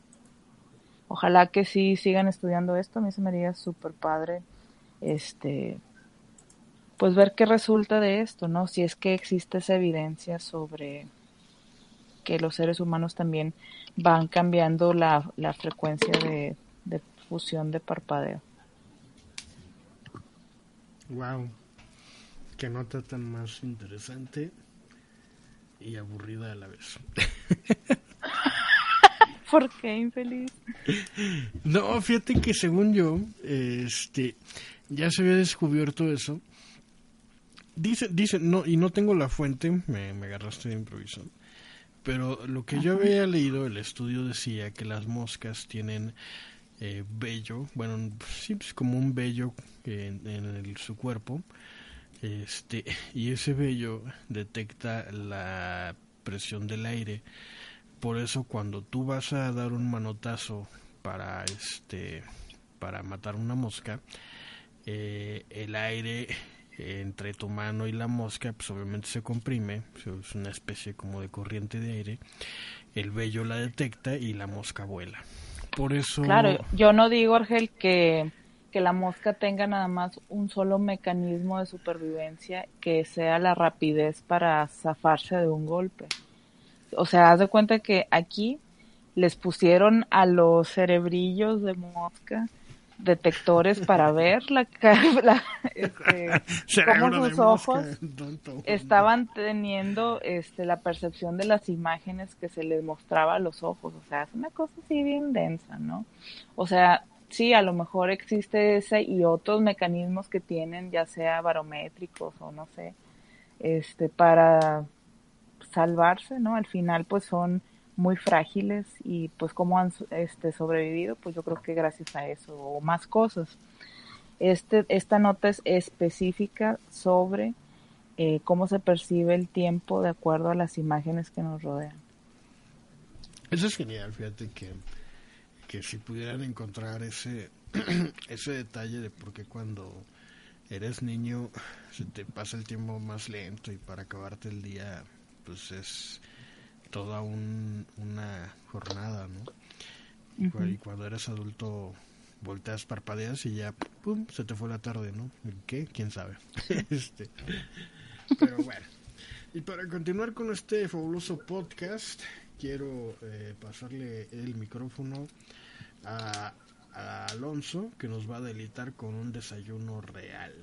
Ojalá que sí sigan estudiando esto, a mí se me haría súper padre, este, pues ver qué resulta de esto, ¿no? Si es que existe esa evidencia sobre que los seres humanos también van cambiando la, la frecuencia de, de fusión de parpadeo. Wow, qué nota tan más interesante y aburrida a la vez. [laughs] ¿Por qué infeliz? No, fíjate que según yo, este, ya se había descubierto eso. Dice, dice, no, y no tengo la fuente, me, me agarraste de improviso. Pero lo que yo había leído, el estudio decía que las moscas tienen eh, vello, bueno, sí, pues como un vello en, en el- su cuerpo, este, [laughs] y ese vello detecta la presión del aire. Por eso cuando tú vas a dar un manotazo para este para matar una mosca, eh, el aire entre tu mano y la mosca, pues obviamente se comprime, es una especie como de corriente de aire, el vello la detecta y la mosca vuela. Por eso... Claro, yo no digo, Argel, que, que la mosca tenga nada más un solo mecanismo de supervivencia que sea la rapidez para zafarse de un golpe. O sea, haz de cuenta que aquí les pusieron a los cerebrillos de mosca detectores [laughs] para ver la, [laughs] la este, [laughs] cómo sus ojos estaban teniendo este la percepción de las imágenes que se les mostraba a los ojos, o sea, es una cosa así bien densa, ¿no? O sea, sí, a lo mejor existe ese y otros mecanismos que tienen, ya sea barométricos o no sé, este para salvarse, ¿no? Al final pues son muy frágiles y pues cómo han este sobrevivido, pues yo creo que gracias a eso o más cosas. Este esta nota es específica sobre eh, cómo se percibe el tiempo de acuerdo a las imágenes que nos rodean. Eso es genial, fíjate que, que si pudieran encontrar ese, [clears throat] ese detalle de por qué cuando eres niño se te pasa el tiempo más lento y para acabarte el día pues es toda un, una jornada, ¿no? Y, cu- y cuando eres adulto volteas, parpadeas y ya, pum, se te fue la tarde, ¿no? ¿El ¿Qué? ¿Quién sabe? [laughs] este, pero bueno. Y para continuar con este fabuloso podcast, quiero eh, pasarle el micrófono a, a Alonso, que nos va a delitar con un desayuno real.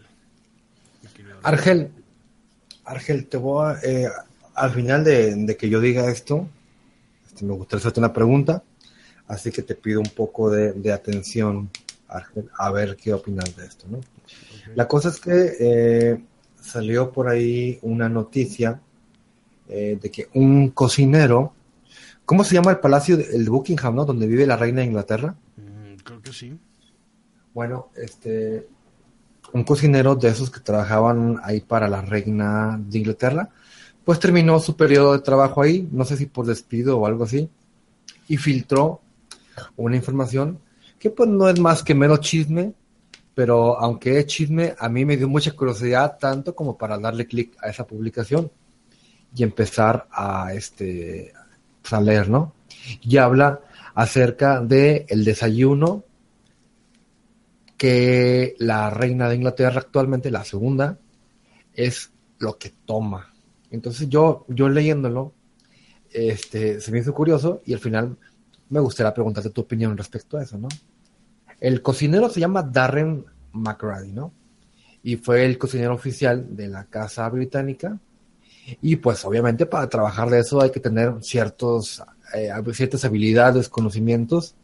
Argel, Argel, te voy a, eh, al final de, de que yo diga esto, este, me gustaría hacerte una pregunta, así que te pido un poco de, de atención, Argel, a ver qué opinas de esto, ¿no? La cosa es que eh, salió por ahí una noticia eh, de que un cocinero, ¿cómo se llama el palacio? de- El Buckingham, ¿no? Donde vive la reina de Inglaterra. Mm, creo que sí. Bueno, este, un cocinero de esos que trabajaban ahí para la reina de Inglaterra, pues terminó su periodo de trabajo ahí, no sé si por despido o algo así, y filtró una información que pues no es más que mero chisme, pero aunque es chisme, a mí me dio mucha curiosidad tanto como para darle clic a esa publicación y empezar a este pues, a leer, ¿no? Y habla acerca de el desayuno que la reina de Inglaterra actualmente, la segunda, es lo que toma. Entonces yo, yo leyéndolo, este, se me hizo curioso y al final me gustaría preguntarte tu opinión respecto a eso, ¿no? El cocinero se llama Darren McGrady, ¿no? Y fue el cocinero oficial de la Casa Británica. Y pues obviamente para trabajar de eso hay que tener ciertos, eh, ciertas habilidades, conocimientos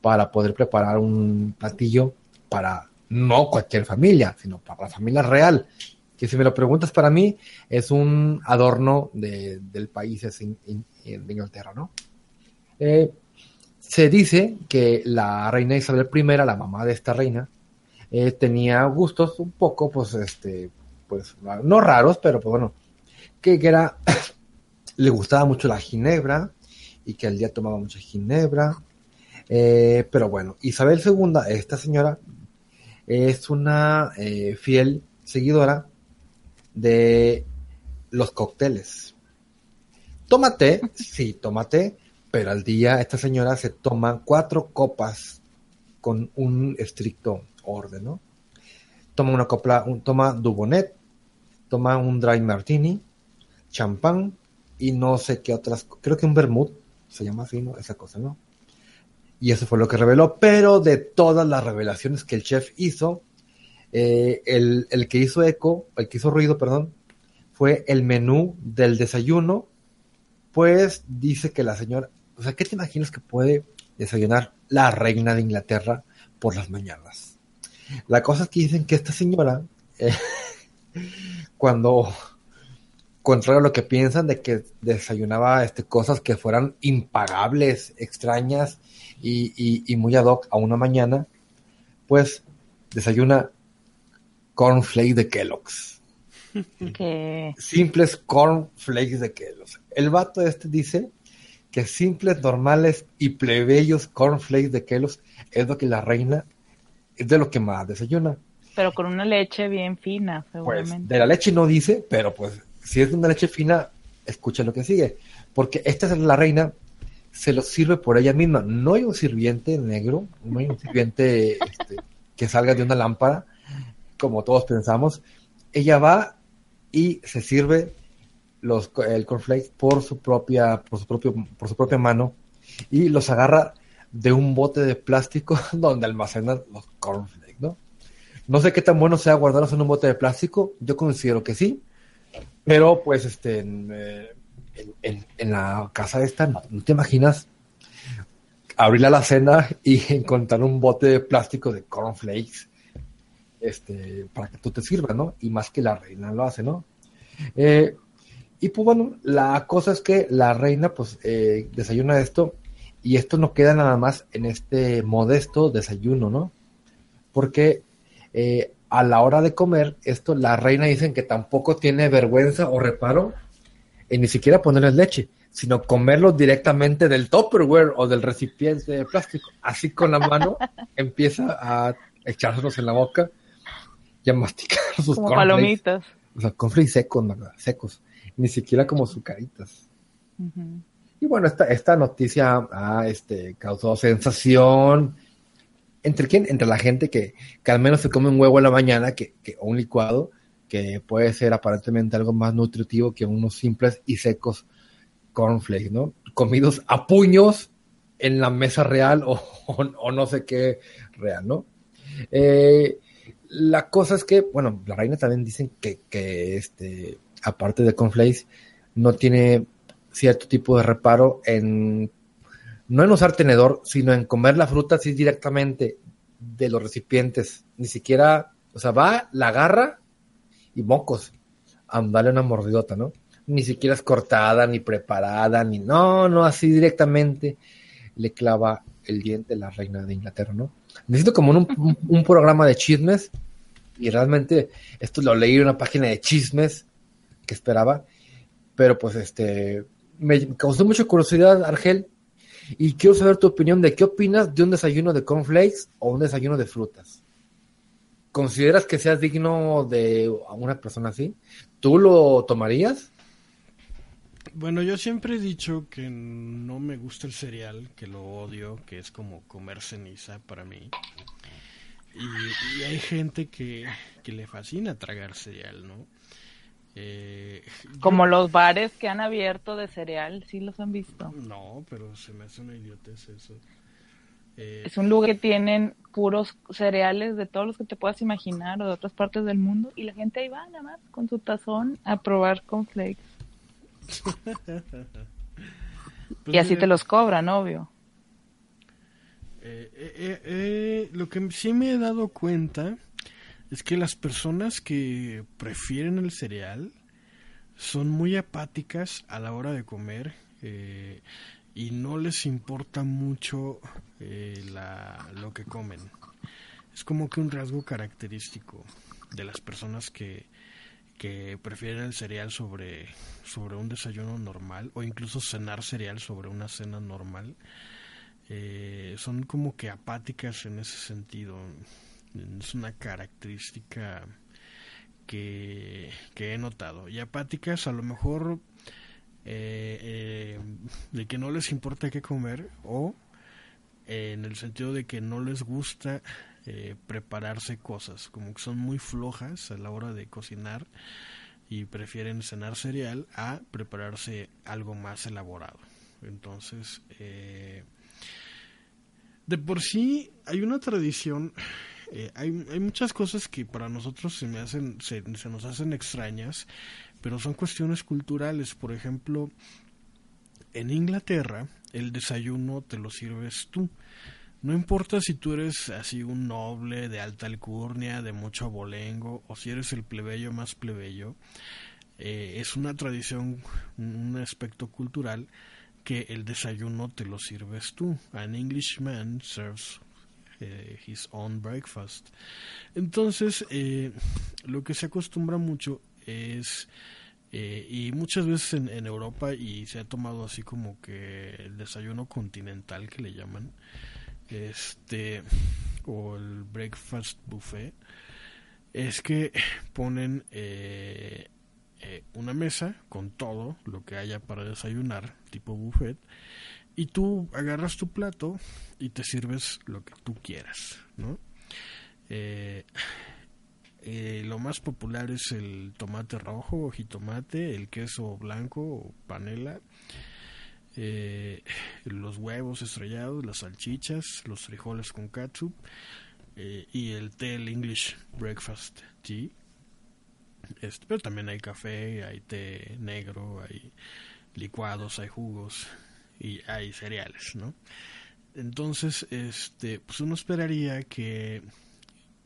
para poder preparar un platillo para no cualquier familia, sino para la familia real. Que si me lo preguntas para mí, es un adorno de, del país de Inglaterra, ¿no? Eh, se dice que la reina Isabel I, la mamá de esta reina, eh, tenía gustos un poco, pues, este, pues, no raros, pero pues bueno, que, era, [coughs] le gustaba mucho la ginebra y que al día tomaba mucha ginebra. Eh, pero bueno, Isabel II, esta señora, es una fiel seguidora de los cócteles. Tómate, sí, tómate, pero al día esta señora se toma cuatro copas con un estricto orden, ¿no? Toma una copla, un, toma Dubonet, toma un dry martini, champán y no sé qué otras, creo que un vermouth, se llama así. Esa cosa, ¿no? Y eso fue lo que reveló, pero de todas las revelaciones que el chef hizo, eh, el, que hizo eco, el que hizo ruido, perdón, fue el menú del desayuno, pues dice que la señora, o sea, ¿qué te imaginas que puede desayunar la reina de Inglaterra por las mañanas? La cosa es que dicen que esta señora, eh, [laughs] cuando, contrario a lo que piensan de que desayunaba este, cosas que fueran impagables, extrañas y, y, y muy ad hoc a una mañana, pues desayuna cornflakes de Kellogg's. Que Simples cornflakes de Kellogg's. El vato este dice que simples, normales y plebeyos cornflakes de Kellogg's es lo que la reina es de lo que más desayuna. pero con una leche bien fina, Pues seguramente. de la leche no dice, pero pues si es de una leche fina, escucha lo que sigue. Porque esta es la reina, se lo sirve por ella misma. No hay un sirviente negro, no hay un sirviente este, que salga de una lámpara, como todos pensamos. Ella va y se sirve los, el cornflakes por su propia, por su propio, por su propia mano y los agarra de un bote de plástico [laughs] donde almacenan los cornflakes, ¿no? No sé qué tan bueno sea guardarlos en un bote de plástico, yo considero que sí, pero pues este en, eh, la casa esta, no, no te imaginas abrir la alacena y [laughs] encontrar un bote de plástico de cornflakes este, para que tú te sirvas, ¿no? Y más que la reina lo hace, ¿no? Eh, y pues bueno, la cosa es que la reina pues eh, desayuna esto y esto no queda nada más en este modesto desayuno, ¿no? Porque eh, a la hora de comer esto, la reina dicen que tampoco tiene vergüenza o reparo en ni siquiera ponerles leche, sino comerlo directamente del Tupperware o del recipiente de plástico. Así con la mano [laughs] empieza a echárselos en la boca y a masticar [laughs] sus Como palomitas. O sea, cornflakes secos, ¿verdad? secos. Ni siquiera como sucaritas. Y bueno, esta, esta noticia ah, este, causó sensación. ¿Entre quién? Entre la gente que, que al menos se come un huevo en la mañana que, que, o un licuado, que puede ser aparentemente algo más nutritivo que unos simples y secos cornflakes, ¿no? Comidos a puños en la mesa real o, [laughs] o, o no sé qué real, ¿no? Eh, la cosa es que, bueno, la reina también dicen que, que este, aparte de cornflakes, no tiene cierto tipo de reparo en no en usar tenedor, sino en comer la fruta así directamente de los recipientes. Ni siquiera, o sea, va, la agarra y mocos a una mordidota, ¿no? Ni siquiera es cortada, ni preparada, ni no, no, así directamente le clava el diente la reina de Inglaterra, ¿no? Necesito como un, un, programa de chismes y realmente esto lo leí en una página de chismes que esperaba, pero pues este me causó mucha curiosidad, Argel, y quiero saber tu opinión de qué opinas de un desayuno de cornflakes o un desayuno de frutas. ¿Consideras que seas digno de una persona así? ¿Tú lo tomarías? Bueno, yo siempre he dicho que no me gusta el cereal, que lo odio, que es como comer ceniza para mí. Y, y hay gente que, que, le fascina tragar cereal, ¿no? Eh, Como yo... los bares que han abierto de cereal, ¿sí los han visto? No, pero se me hace una idiotez eso. Eh... Es un lugar que tienen puros cereales de todos los que te puedas imaginar o de otras partes del mundo y la gente ahí va nada más con su tazón a probar cornflakes. Pues y así mira, te los cobran, obvio. Eh, eh, lo que sí me he dado cuenta es que las personas que prefieren el cereal son muy apáticas a la hora de comer eh, y no les importa mucho eh, la, lo que comen. Es como que un rasgo característico de las personas que, que prefieren el cereal sobre, sobre un desayuno normal o incluso cenar cereal sobre una cena normal. Eh, son como que apáticas en ese sentido. Es una característica que, que he notado. Y apáticas a lo mejor eh, eh, de que no les importa qué comer o en el sentido de que no les gusta eh, prepararse cosas, como que son muy flojas a la hora de cocinar y prefieren cenar cereal a prepararse algo más elaborado. Entonces, eh, de por sí hay una tradición, eh, hay, hay, muchas cosas que para nosotros se, me hacen, se, se nos hacen extrañas, pero son cuestiones culturales. Por ejemplo, en Inglaterra el desayuno te lo sirves tú. No importa si tú eres así un noble de alta alcurnia, de mucho abolengo, o si eres el plebeyo más plebeyo, eh, es una tradición, un aspecto cultural que el desayuno te lo sirves tú. An Englishman serves eh, his own breakfast. Entonces, eh, lo que se acostumbra mucho es eh, y muchas veces en, en, Europa y se ha tomado así como que el desayuno continental que le llaman este o el breakfast buffet es que ponen eh, eh, una mesa con todo lo que haya para desayunar tipo buffet y tú agarras tu plato y te sirves lo que tú quieras no eh, eh, lo más popular es el tomate rojo o jitomate, el queso blanco o panela, eh, los huevos estrellados, las salchichas, los frijoles con ketchup eh, y el té, el English breakfast tea. Este, pero también hay café, hay té negro, hay licuados, hay jugos y hay cereales, ¿no? Entonces, este, pues uno esperaría que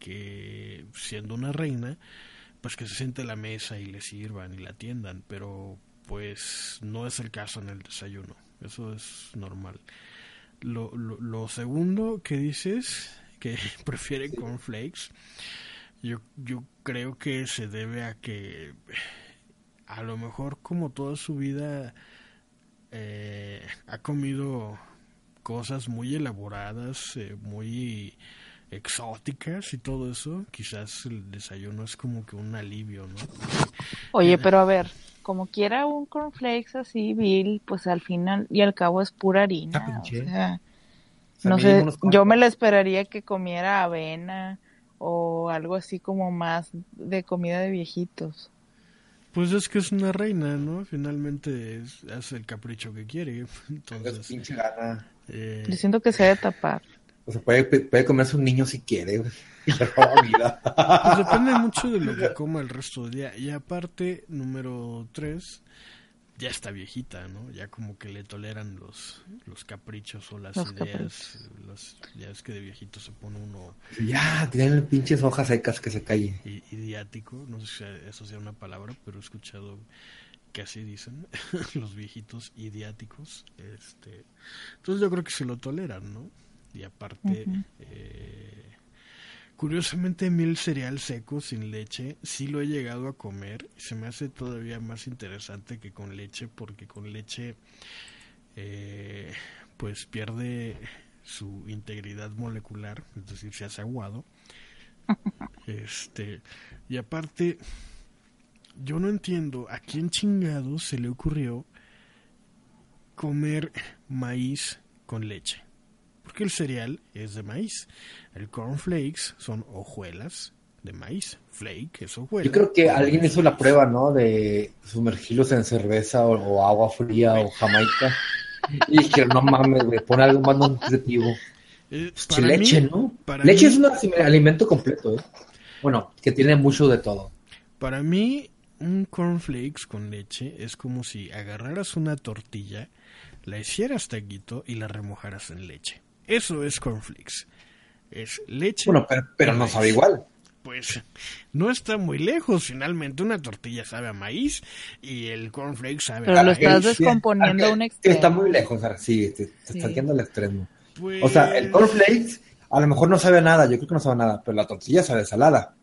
que siendo una reina, pues que se siente a la mesa y le sirvan y la atiendan, pero pues no es el caso en el desayuno, eso es normal. Lo, lo, lo segundo que dices, que [laughs] prefiere cornflakes, yo, yo creo que se debe a que a lo mejor como toda su vida eh, ha comido cosas muy elaboradas, eh, muy exóticas y todo eso, quizás el desayuno es como que un alivio, ¿no? Oye, pero a ver, como quiera un cornflakes así, Bill, pues al final y al cabo es pura harina. Ah, o sea, no sé, yo me lo esperaría que comiera avena o algo así como más de comida de viejitos. Pues es que es una reina, ¿no? Finalmente es, hace el capricho que quiere. [laughs] Entonces, pinche gana. eh, Yo siento que se debe tapar. O sea, puede, puede comerse un niño si quiere. Y le roba vida. Pues depende mucho de lo que coma el resto del día. Y aparte, número tres, ya está viejita, ¿no? Ya como que le toleran los, los caprichos o las Los ideas. Los, ya es que de viejito se pone uno Ya, tienen pinches hojas secas que se caen. i- idiático. No sé si eso sea una palabra, pero he escuchado que así dicen [laughs] los viejitos idiáticos. Este, entonces yo creo que se lo toleran, ¿no? Y aparte, eh, curiosamente el cereal seco sin leche sí lo he llegado a comer. y Se me hace todavía más interesante que con leche porque con leche eh, pues pierde su integridad molecular, es decir, se hace aguado. [laughs] Este, y aparte, yo no entiendo a quién chingado se le ocurrió comer maíz con leche. Porque el cereal es de maíz. El cornflakes son hojuelas de maíz. Flake es hojuela. Yo creo que alguien hizo la prueba, ¿no? De sumergirlos en cerveza o, o agua fría o jamaica. Y dijeron, no mames, güey, pon algo más nutritivo. Eh, Pues leche, mí- ¿no? leche mí- es un alimento completo, ¿eh? Bueno, que tiene mucho de todo. Para mí, un cornflakes con leche es como si agarraras una tortilla, la hicieras taquito y la remojaras en leche. Eso es cornflakes. Es leche. Bueno, pero, pero no sabe igual. Pues no está muy lejos. Finalmente, una tortilla sabe a maíz y el cornflakes sabe Pero a lo maíz. estás Sí, descomponiendo a un extremo. Está muy lejos, o sea, sí, te, te Sí. estás yendo al extremo. Pues, O sea, el cornflakes a lo mejor no sabe a nada, yo creo que no sabe a nada, pero la tortilla sabe salada.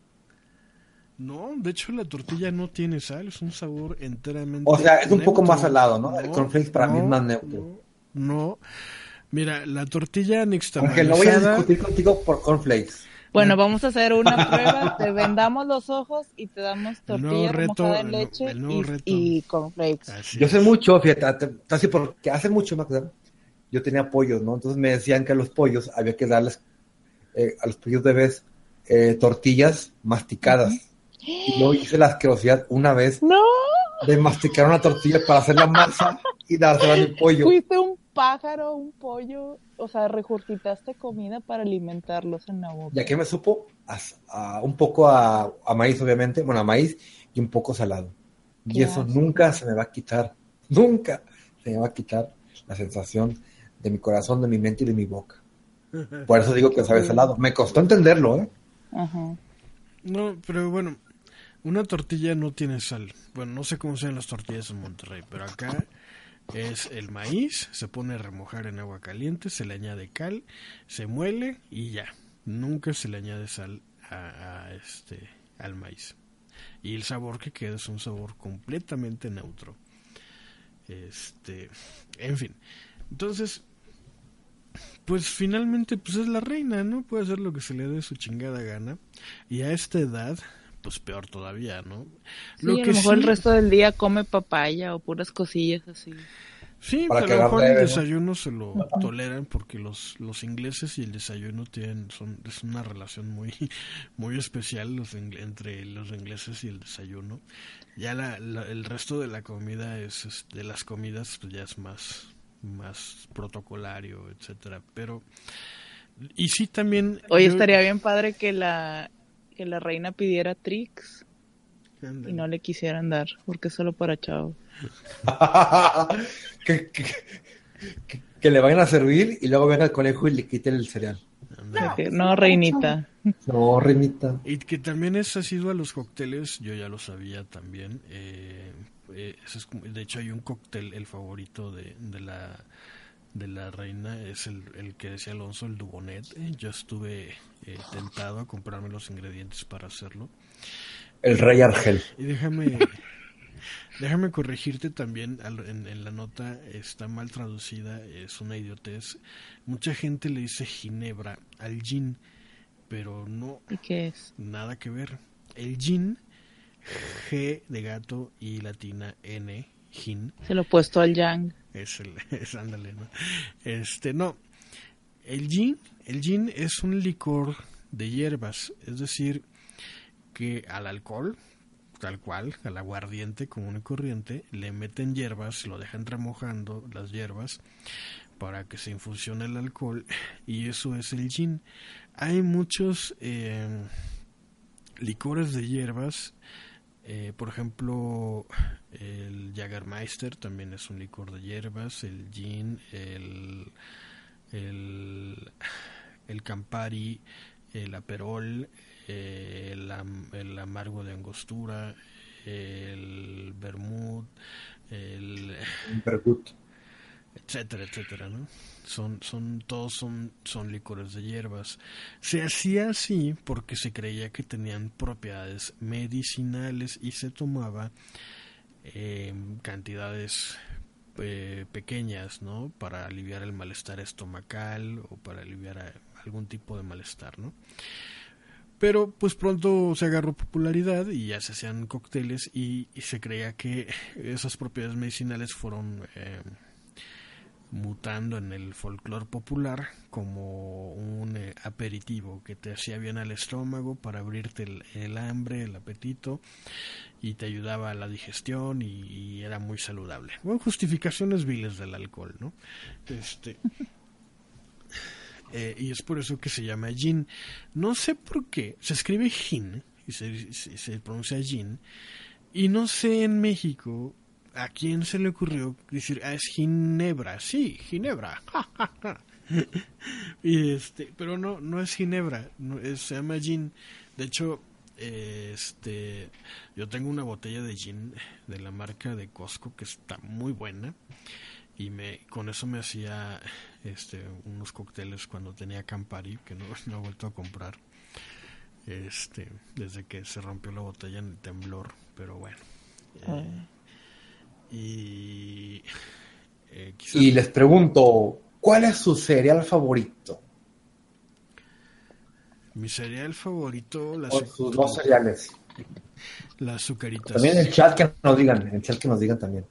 No, de hecho la tortilla no tiene sal, es un sabor enteramente. O sea, es un poco más salado, ¿no? El cornflakes para mí es más neutro. No, no. Mira, la tortilla Aunque no voy a nixtamalizada. discutir contigo por cornflakes. Bueno, vamos a hacer una prueba. Te vendamos los ojos y te damos tortilla reto, en leche el nuevo y, y cornflakes. Así Yo es. sé mucho, fíjate, así porque hace mucho, Magda, yo tenía pollos, ¿no? Entonces me decían que a los pollos había que darles, eh, a los pollos bebés, eh, tortillas masticadas. Y yo hice la asquerosidad una vez No, de masticar una tortilla para hacer la masa y dársela a mi pollo. fuiste un pájaro, un pollo, o sea, regurgitaste comida para alimentarlos en la boca. Ya que me supo a, a- un poco a, a maíz, obviamente, bueno, a maíz y un poco salado. Y Qué eso asco. nunca se me va a quitar, [laughs] nunca se me va a quitar la sensación de mi corazón, de mi mente y de mi boca. [laughs] Por eso digo que sabe salado. Me costó entenderlo, ¿eh? Ajá. No, pero bueno, una tortilla no tiene sal. Bueno, no sé cómo sean las tortillas en Monterrey, pero acá es el maíz, se pone a remojar en agua caliente, se le añade cal, se muele y ya. Nunca se le añade sal a, a este al maíz. Y el sabor que queda es un sabor completamente neutro. Este, en fin. Entonces, pues finalmente pues es la reina, ¿no? Puede hacer lo que se le dé su chingada gana. Y a esta edad, pues peor todavía, ¿no? Sí, a lo mejor el resto del día come papaya o puras cosillas así. Sí, Para pero a que lo mejor el ¿no? desayuno se lo toleran porque los, los ingleses y el desayuno tienen son es una relación muy [laughs] muy especial los entre los ingleses y el desayuno. Ya la, la- el resto de la comida es, es- de las comidas pues ya es más más protocolario, etcétera, pero y sí también Oye, yo- estaría bien padre que la que la reina pidiera tricks y no le quisieran dar, porque es solo para chavos. [laughs] que, que- que- que le vayan a servir y luego venga el conejo y le quiten el cereal. No, reinita. No, reinita. Y que también es asiduo a los cócteles, yo ya lo sabía también. eh, eh, es como- de hecho, hay un cóctel, el favorito de, de la de la reina, es el, el que decía Alonso, el Dubonet. Eh, Yo estuve eh, tentado a comprarme los ingredientes para hacerlo. El rey Argel. Y déjame [laughs] déjame corregirte también al- en, en la nota está mal traducida, es una idiotez. Mucha gente le dice ginebra al gin, pero no ¿Y qué es? nada que ver. El gin, G de gato y latina N, gin, Se lo he puesto al yang. es el, [laughs] es ándale, ¿no? Este, no. El gin, el gin es un licor de hierbas, es decir, que al alcohol, tal cual, al aguardiente común y corriente, le meten hierbas, lo dejan remojando las hierbas para que se infusione el alcohol y eso es el gin. Hay muchos eh, licores de hierbas, eh, por ejemplo, el Jagermeister también es un licor de hierbas, el gin, el, el, el Campari, el Aperol, el, el amargo de angostura, el vermut, el. Etcétera, etcétera, ¿no? Son, son, todos son, son licores de hierbas. Se hacía así porque se creía que tenían propiedades medicinales y se tomaba en cantidades eh, pequeñas, ¿no? Para aliviar el malestar estomacal o para aliviar a- algún tipo de malestar, ¿no? Pero pues pronto se agarró popularidad y ya se hacían cócteles y, se creía que esas propiedades medicinales fueron eh, mutando en el folclore popular como un eh, aperitivo que te hacía bien al estómago para abrirte el, hambre, el apetito y te ayudaba a la digestión y, era muy saludable. Bueno, justificaciones viles del alcohol, ¿no? Este, eh, y es por eso que se llama gin. No sé por qué, se escribe gin y se, se, se pronuncia gin y no sé en México a quién se le ocurrió decir, ah, es Ginebra, sí, Ginebra. [laughs] y este, pero no, no es Ginebra, no, es- se llama gin. De hecho, este, yo tengo una botella de gin de la marca de Costco que está muy buena y me con eso me hacía este unos cócteles cuando tenía Campari que no, no he vuelto a comprar Este, desde que se rompió la botella en el temblor, pero bueno. Ah. Y eh, quizás- Y les pregunto, ¿cuál es su cereal favorito? mi cereal favorito, las, O sus dos cereales. las azucaritas. También en el chat que nos digan, en el chat que nos digan también.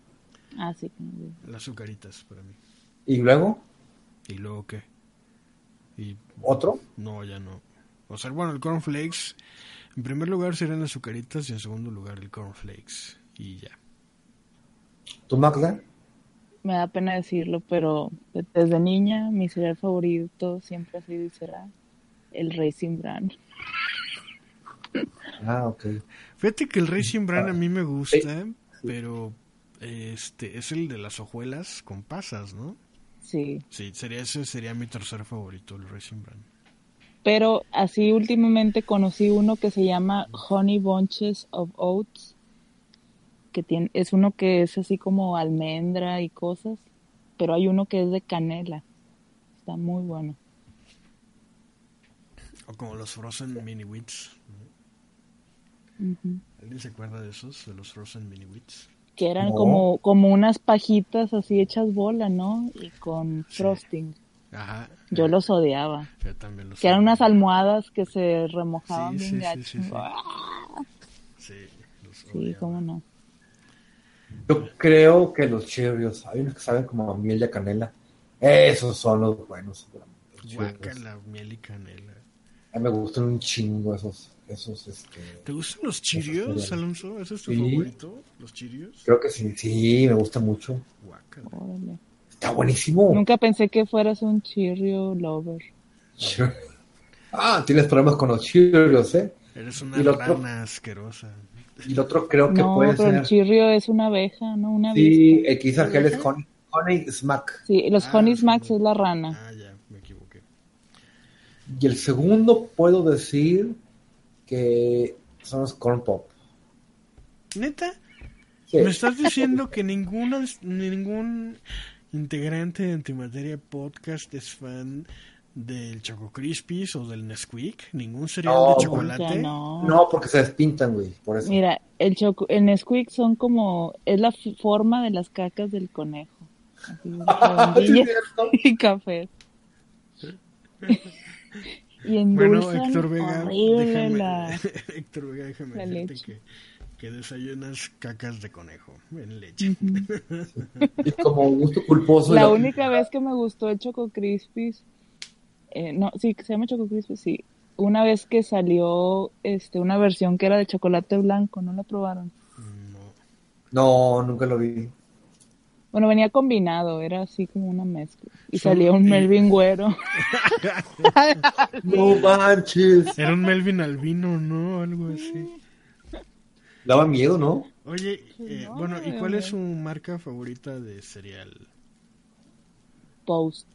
Ah, sí. Las azucaritas para mí. Y luego, ¿Y luego qué? Y otro. no, ya no. O sea, bueno, el cornflakes. En primer lugar serían las azucaritas y en segundo lugar el cornflakes. Y ya. ¿Tú, Magda? Me da pena decirlo, pero desde niña mi cereal favorito siempre ha sido y será el Racing Bran. Ah, ok. Fíjate que el Racing Bran a mí me gusta, pero este es el de las hojuelas con pasas, ¿no? Sí. Sí, sería ese sería mi tercer favorito, el Racing Bran. Pero así últimamente conocí uno que se llama Honey Bunches of Oats, que tiene, es uno que es así como almendra y cosas, pero hay uno que es de canela. Está muy bueno. O como los Frozen Mini Wheats. Ujú. ¿Alguien se acuerda de esos, de los Frozen Mini Wheats? Que eran No. como, como unas pajitas así hechas bola, ¿no? Y con Sí. frosting. Ajá. Yo eh, los odiaba. yo también los Que eran unas almohadas que se remojaban Sí, bien sí, sí, gacho. sí, sí. ¡Ah! Sí, los Sí, odiaba. cómo no. Yo creo que los Cheerios, hay unos que saben como a miel de canela. Esos son los buenos. seguramente. Guácala, miel y canela. A mí me gustan un chingo esos, esos, este... ¿Te gustan los chirios. Alonso? ¿Ese es tu Sí. favorito? ¿Los chirios? Creo que sí, sí, me gusta mucho. Guácala. Órale. Está buenísimo. Nunca pensé que fueras un Cheerio lover. [laughs] Ah, tienes problemas con los Cheerios, ¿eh? Eres una Y lo otro- rana asquerosa. Y el otro creo que No, puede pero el ser... Cheerio es una abeja, ¿no? Una Sí, avispa. el que dice Argel es Honey, honey Smack. Sí, los Ah, Honey Smacks es la rana. Ah, ya, me equivoqué. Y el segundo puedo decir que son los Corn Pop. ¿Neta? Sí. ¿Me estás diciendo que ninguna, ningún integrante de Antimateria Podcast es fan del Choco Crispies o del Nesquik? ¿Ningún cereal No, de chocolate? No. No, porque se despintan, güey, por eso. Mira, el choco, el Nesquik son como, es la forma de las cacas del conejo. Así, es [laughs] [laughs] y café. y Bueno, endulzan Héctor Vega, horrible déjame, la... [laughs] Héctor Vega, déjame la decirte leche. que, que desayunas cacas de conejo en leche. Y como gusto culposo. La única vez que me gustó el Choco Crispies, eh, no, sí, que se llama Choco Crispies, sí. Una vez que salió este, una versión que era de chocolate blanco, ¿no la probaron? No. No, nunca lo vi. Bueno, venía combinado, era así como una mezcla. Y salió un Melvin Güero. [laughs] No manches. Era un Melvin Albino, ¿no? Algo así. Daba miedo, ¿no? Oye, eh, no, bueno, ¿y cuál es su marca favorita de cereal? Post,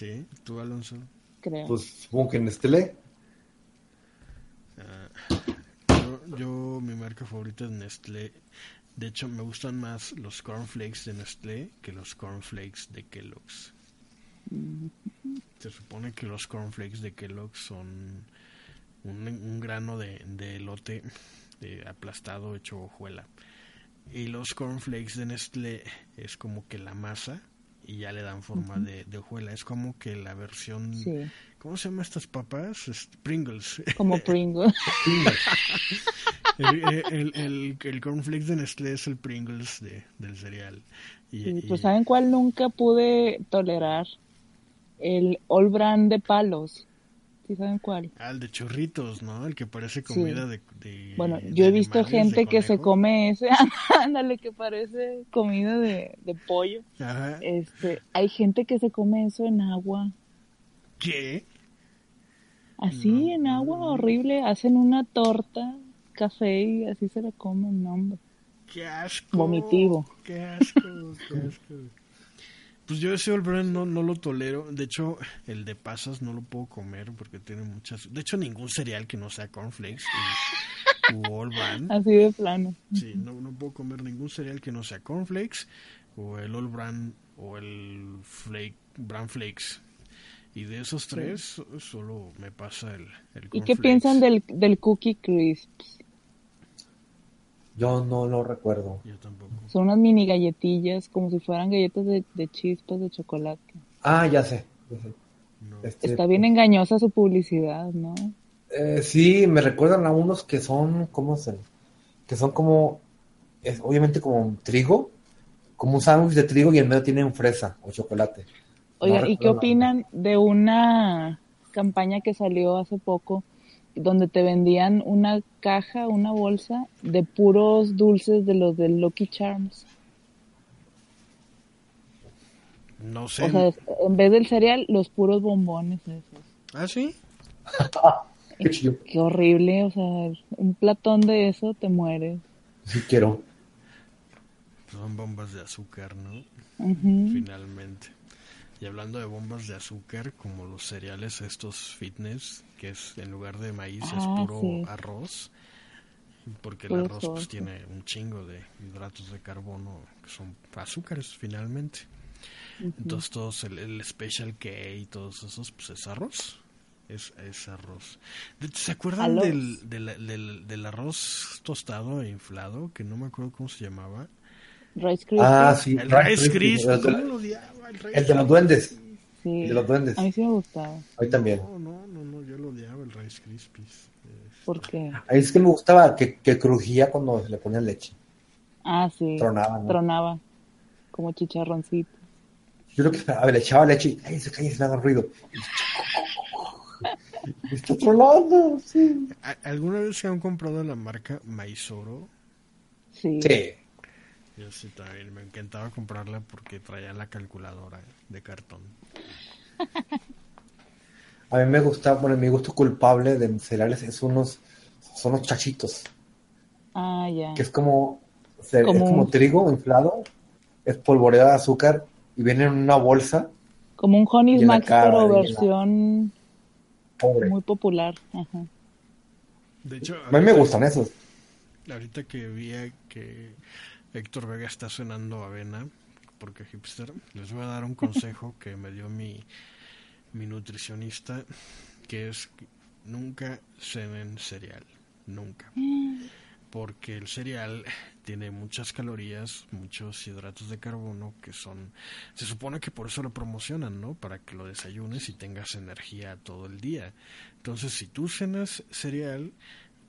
¿Sí? ¿Tú, Alonso? creo. Pues supongo que Nestlé. Yo, yo, mi marca favorita es Nestlé. De hecho, me gustan más los cornflakes de Nestlé que los cornflakes de Kellogg's. Se supone que los cornflakes de Kellogg's son un, un grano de, de elote aplastado hecho hojuela. Y los cornflakes de Nestlé es como que la masa y ya le dan forma de, de hojuela. Es como que la versión... Sí, ¿Cómo se llaman estas papas? Es- Pringles. como [laughs] Pringles. El, el, el, el cornflakes de Nestlé es el Pringles de, del cereal. Y, Sí, y- pues ¿saben cuál nunca pude tolerar? El All Brand de palos. ¿Sí saben cuál? ah, el de churritos, ¿no? El que parece Sí. comida de, de- Bueno, de yo he visto gente que se come ese, [laughs] ándale, que parece comida de, de pollo. Ajá. Este, hay gente que se come eso en agua. ¿Qué? Así, No, en agua, no. horrible. Hacen una torta, café y así se la comen, hombre. ¡Qué asco! Vomitivo. ¡Qué asco! ¡Qué asco! Pues yo ese All Brand no, no lo tolero. De hecho, el de pasas no lo puedo comer porque tiene muchas... De hecho, ningún cereal que no sea cornflakes u, u All Brand. Así de plano. Sí, no, no puedo comer ningún cereal que no sea cornflakes o el All Bran o el flake, Bran Flakes. Y de esos tres, solo me pasa el, el ¿Y qué piensan del, del Cookie Crisps? Yo no lo recuerdo. Yo tampoco. Son unas mini galletillas, como si fueran galletas de, de chispas de chocolate. Ah, ya sé. ya sé. No. Este, Está bien engañosa su publicidad, ¿no? eh, sí, me recuerdan a unos que son, ¿cómo se? Que son como, es, obviamente como trigo, como un sándwich de trigo y en medio tienen fresa o chocolate. No Oigan, ¿y qué opinan de una campaña que salió hace poco donde te vendían una caja, una bolsa de puros dulces de los de Lucky Charms? No sé. O sea, en vez del cereal, los puros bombones esos. ¿Ah, sí? [laughs] Qué chido. Qué horrible, o sea, un platón de eso te mueres. Sí quiero. Son bombas de azúcar, ¿no? Finalmente. Y hablando de bombas de azúcar, como los cereales estos fitness, que es en lugar de maíz es Ah, puro sí. arroz, porque el arroz pues tiene un chingo de hidratos de carbono que son azúcares finalmente. Entonces todos el, el Special K y todos esos, pues es arroz. Es, es arroz. ¿Se acuerdan del, del, del, del arroz tostado e inflado? Que no me acuerdo cómo se llamaba. Rice Krispies. Ah, sí. El Rice Rice Krispies. El de, ¿Cómo lo odiaba el Rice el de los duendes. sí. el de los duendes. A mí sí me gustaba. A mí también. No, no, no, no, yo lo odiaba el Rice Krispies. Eh, Porque, Ahí es que me gustaba que, que crujía cuando se le ponía leche. ah, sí. Tronaba, ¿no? Tronaba. Como chicharroncito. Yo creo que a ver, le echaba leche y ay, se cae, se me haga ruido. Está tronando, sí. ¿a- ¿Alguna vez se han comprado la marca Maizoro? Sí. Sí. Yo sí también, me encantaba comprarla porque traía la calculadora de cartón. A mí me gusta, bueno, mi gusto culpable de cereales es unos, son los chachitos, Ah, ya. que es como, es como trigo inflado, es polvoreado de azúcar y viene en una bolsa Como un Honey la Max, pero la- versión pobre. muy popular. Ajá. De hecho, A mí me gustan esos. ahorita que vi que Héctor Vega está cenando avena, porque hipster, les voy a dar un consejo [laughs] que me dio mi, mi nutricionista, que es nunca cenen cereal, nunca. Porque el cereal tiene muchas calorías, muchos hidratos de carbono que son, se supone que por eso lo promocionan, ¿no? Para que lo desayunes y tengas energía todo el día. Entonces, si tú cenas cereal,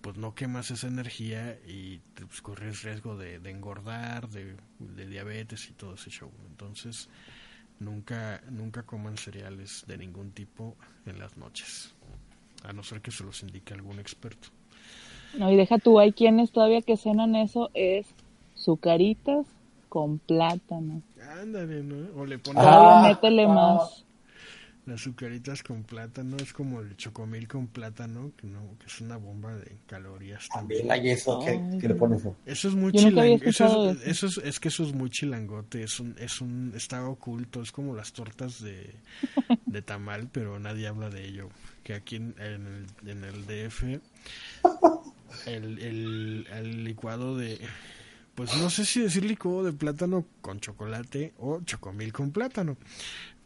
pues no quemas esa energía y pues, corres riesgo de, de engordar, de, de diabetes y todo ese show. Entonces, nunca, nunca coman cereales de ningún tipo en las noches, a no ser que se los indique algún experto. No, y deja tú, hay quienes todavía que cenan eso, es sucaritas con plátano. Ándale, ¿no? O le ponen Ah, métele ah. más. Las azucaritas con plátano, es como el chocomil con plátano, que no, que es una bomba de calorías también. También hay eso, que, Ay, que le pones eso. Eso es muy chilangote. Eso, es, eso es, es que eso es muy chilangote. Es un, es un, está oculto. Es como las tortas de, de tamal, pero nadie habla de ello. Que aquí en, en el, en el DF, el, el, el licuado de. Pues no sé si decir licuado de plátano con chocolate o chocomil con plátano.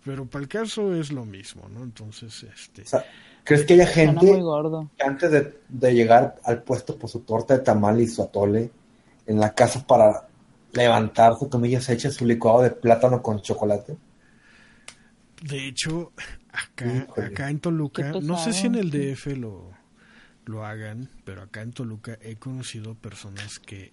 Pero para el caso es lo mismo, ¿no? Entonces, este. O sea, ¿crees que haya gente muy gordo. que antes de, de llegar al puesto por su torta de tamal y su atole en la casa para levantar su comida se echa su licuado de plátano con chocolate? De hecho, acá, Híjole. acá en Toluca, no sé si en el. DF lo, lo hagan, pero acá en Toluca he conocido personas que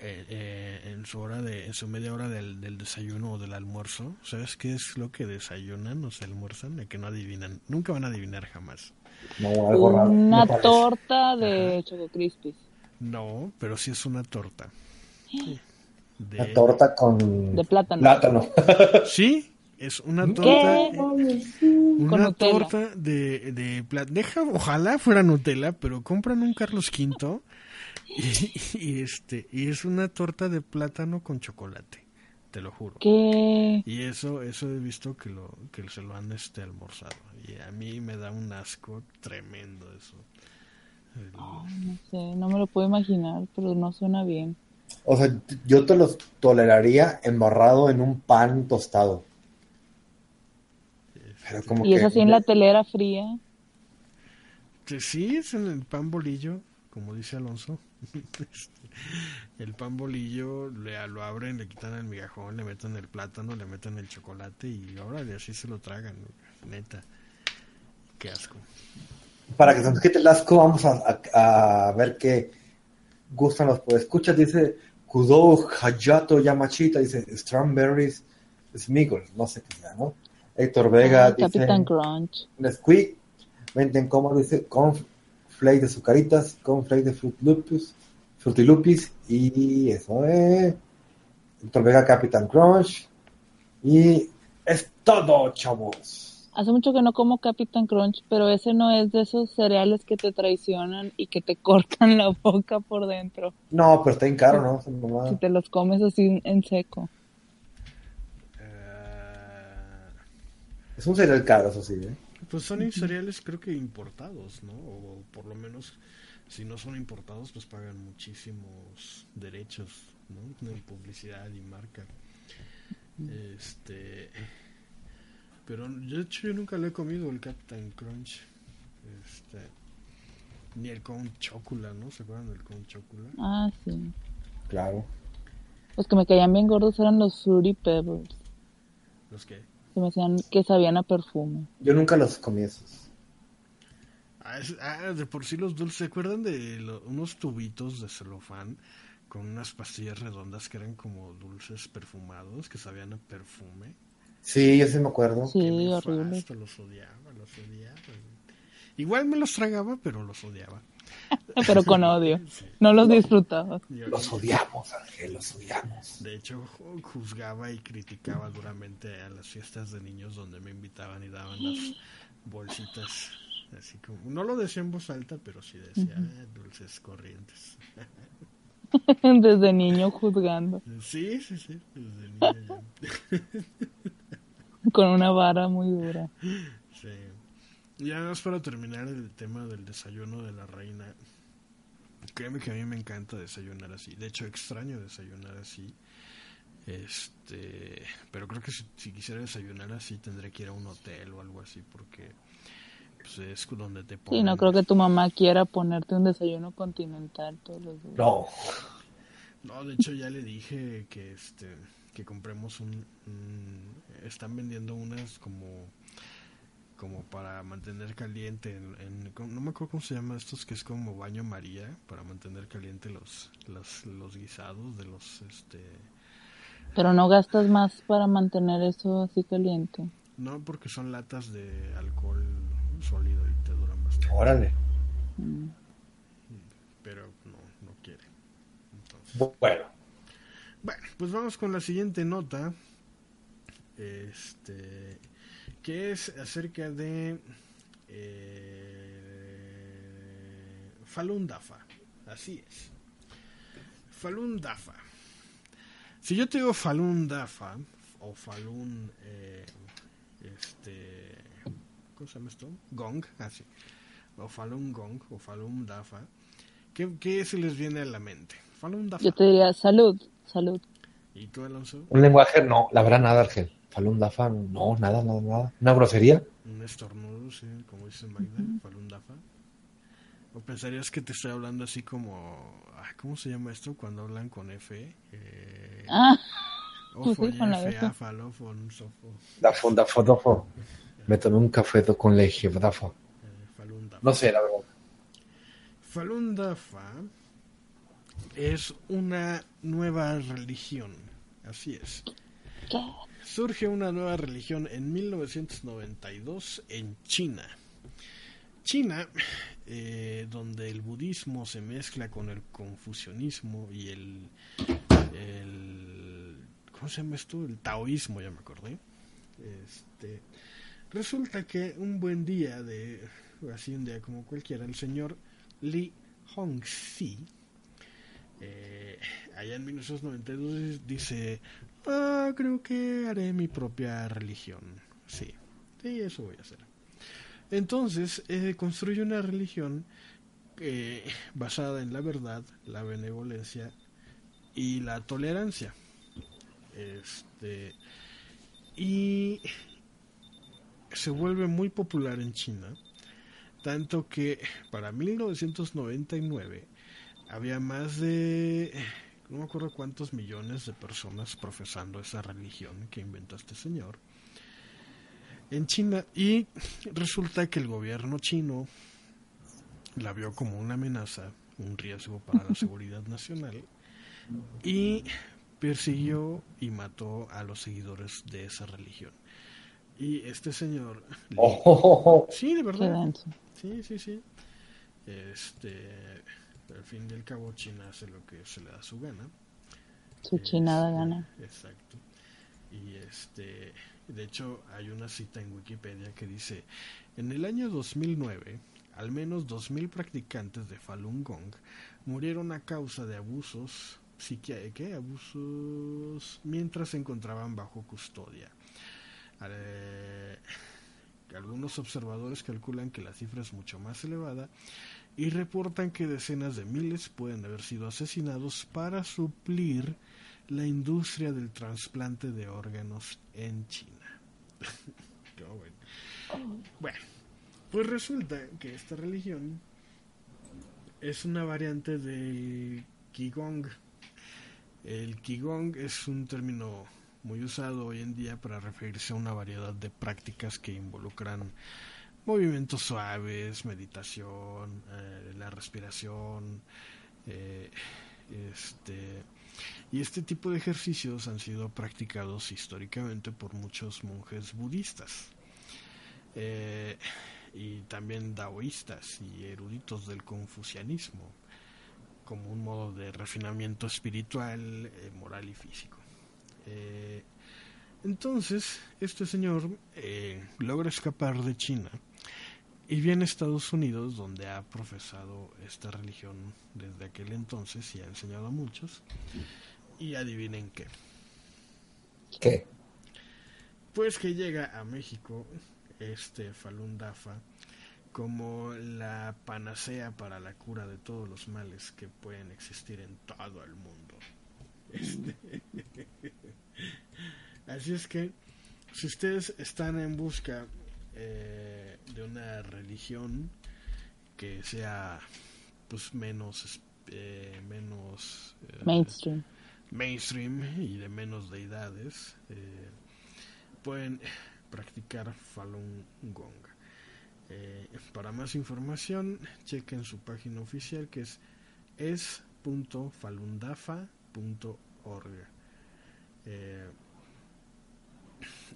eh, eh, en su hora de, en su media hora del, del desayuno o del almuerzo, ¿sabes qué es lo que desayunan o se almuerzan? De que no adivinan, nunca van a adivinar jamás. No, algo raro. Una torta de Choco Crispies. No, pero sí es una torta. [gasps] De- Una torta con De plátano. plátano. [laughs] Sí, es una torta. ¿Qué? Una torta de, de pla- Deja, ojalá fuera Nutella, pero compran un Carlos V [laughs] y, y este y es una torta de plátano con chocolate, te lo juro. ¿Qué? Y eso eso he visto que lo que se lo han este almorzado y a mí me da un asco tremendo eso. El- No sé, no me lo puedo imaginar, pero no suena bien. O sea, yo te los toleraría embarrado en un pan tostado. Pero como Y que es así en la telera fría. Que sí, es en el pan bolillo, como dice Alonso. [laughs] Este, el pan bolillo le, lo abren, le quitan el migajón, le meten el plátano, le meten el chocolate y ahora así se lo tragan, neta. Qué asco. para que se nos quite el asco, vamos a, a- a ver qué gustan los pues escuchas dice Kudo Hayato Yamachita, dice Strawberries Smigol, no sé qué sea, ¿no? Héctor Vega Ah, dice Capitán Crunch. Nesquik, venden como dice Cornflake de Zucaritas, Cornflake de Fruit Lupus, Frutilupis y eso es Héctor Vega Capitán Crunch y es todo, chavos. Hace mucho que no como Capitán Crunch, pero ese no es de esos cereales que te traicionan y que te [laughs] cortan la boca por dentro. No, pero está bien caro, ¿no? Si te los comes así en seco. Eh, Es un cereal caro, eso sí, ¿eh? Pues son cereales creo que importados, ¿no? O por lo menos si no son importados pues pagan muchísimos derechos, ¿no? De publicidad y marca. Este pero yo de hecho yo nunca lo he comido el Captain Crunch. Este ni el con chocula, ¿no? ¿Se acuerdan del con chocula? Ah, sí. Claro. Los que me caían bien gordos eran los Fruity Pebbles. Los que Se me hacían que sabían a perfume. Yo nunca los comí esos. Ah, es- ah, de por sí los dulces, ¿se acuerdan de lo- unos tubitos de celofán con unas pastillas redondas que eran como dulces perfumados que sabían a perfume? Sí, yo sí me acuerdo. Sí, nefasto, horrible. los odiaba, los odiaba. Igual me los tragaba, pero los odiaba. [laughs] Pero con odio. [laughs] Sí. No los disfrutaba. Los odiamos, Ángel, los odiamos. De hecho, ju- juzgaba y criticaba duramente a las fiestas de niños donde me invitaban y daban las [laughs] bolsitas. Así como, no lo decía en voz alta, pero sí decía "Ah, dulces corrientes. Desde niño juzgando. Sí, sí, sí, desde niño. Con una vara muy dura. Sí. Y además para terminar el tema del desayuno de la reina, créeme que a mí me encanta desayunar así. De hecho, extraño desayunar así. Este, pero creo que si, si quisiera desayunar así tendré que ir a un hotel o algo así porque pues, es donde te ponen. Sí, no creo que tu mamá quiera ponerte un desayuno continental todos los días. No. No, de hecho ya le dije que este que compremos un, un- están vendiendo unas como como para mantener caliente en, en- ¿cómo- no me acuerdo cómo se llama estos que es como baño María para mantener caliente los los, los guisados de los este Pero no gastas más para mantener eso así caliente. no porque son latas de alcohol sólido y te duran bastante Órale. Mm. pero no no quiere entonces Bueno. Bueno, pues vamos con la siguiente nota. Este. Que es acerca de. Eh, Falun Dafa. Así es. Falun Dafa. Si yo te digo Falun Dafa. O Falun. eh, este. ¿Cómo se llama esto? Gong. Así. o Falun Gong. O Falun Dafa. ¿Qué, ¿Qué se les viene a la mente? Falun Dafa. Yo te diría salud, salud. ¿Y tú, Alonso? Un lenguaje, no. La verdad, nada, Ángel. Falun Dafa, no, nada, nada, nada. ¿Una grosería? Un estornudo, sí, como dice Magda, Falun Dafa. ¿O pensarías que te estoy hablando así como... ay, ¿Cómo se llama esto cuando hablan con F? Eh, Ah, ofo, sí, [laughs] con la F, sofo, Dafo, dafo, dafo. Me tomé un café con leche, dafo. eh, Falun Dafa. No sé, la verdad. Falun Dafa es una nueva religión, así es. ¿qué? Surge una nueva religión en 1992 en China. China, eh, donde el budismo se mezcla con el confucianismo y el, ¿cómo se llama esto? El taoísmo, ya me acordé. Este, resulta que un buen día de así un día como cualquiera, el señor Li Hongxi eh, allá en 1992 dice, ah, creo que haré mi propia religión. Sí, sí, eso voy a hacer. Entonces, eh, construye una religión eh, basada en la verdad, la benevolencia y la tolerancia. Este, y se vuelve muy popular en China, tanto que para 1999 había más de no me acuerdo cuántos millones de personas profesando esa religión que inventó este señor en China y resulta que el gobierno chino la vio como una amenaza, un riesgo para la [laughs] seguridad nacional y persiguió y mató a los seguidores de esa religión. Y este señor... Oh. [laughs] Sí, de verdad. Sí, sí, sí. Este, al fin y al cabo China hace lo que se le da su gana. Su chinada Este, gana. Exacto. Y este, de hecho hay una cita en Wikipedia que dice, en el año 2009, al menos 2.000 practicantes de Falun Gong murieron a causa de abusos psiqui- ¿qué? abusos mientras se encontraban bajo custodia. Eh, algunos observadores calculan que la cifra es mucho más elevada y reportan que decenas de miles pueden haber sido asesinados para suplir la industria del trasplante de órganos en China. [laughs] Bueno, pues resulta que esta religión es una variante del Qigong. El Qigong es un término muy usado hoy en día para referirse a una variedad de prácticas que involucran movimientos suaves, meditación, eh, la respiración, eh, este y este tipo de ejercicios han sido practicados históricamente por muchos monjes budistas eh, y también daoístas y eruditos del confucianismo como un modo de refinamiento espiritual, moral y físico. Entonces, este señor logra escapar de China y viene Estados Unidos, donde ha profesado esta religión desde aquel entonces y ha enseñado a muchos. Y adivinen qué. ¿Qué? Pues que llega a México este Falun Dafa como la panacea para la cura de todos los males que pueden existir en todo el mundo. Este, [laughs] Así es que si ustedes están en busca eh, de una religión que sea pues menos eh, menos eh, Mainstream. mainstream y de menos deidades eh, pueden practicar Falun Gong. Eh, para más información, chequen su página oficial que es es.falundafa.org.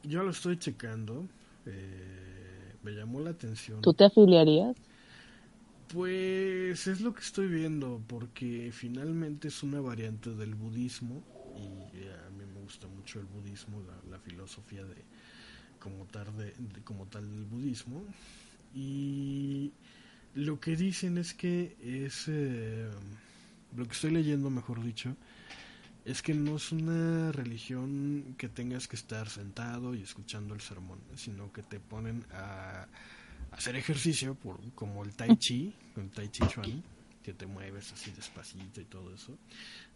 Yo lo estoy checando. eh, me llamó la atención. ¿Tú te afiliarías? Pues es lo que estoy viendo, porque finalmente es una variante del budismo y eh, a mí me gusta mucho el budismo, la, la filosofía de como tal de, de- como tal del budismo y lo que dicen es que es eh, lo que estoy leyendo, mejor dicho, es que no es una religión que tengas que estar sentado y escuchando el sermón, sino que te ponen a hacer ejercicio por como el tai chi, [laughs] el tai chi chuan, que te mueves así despacito y todo eso.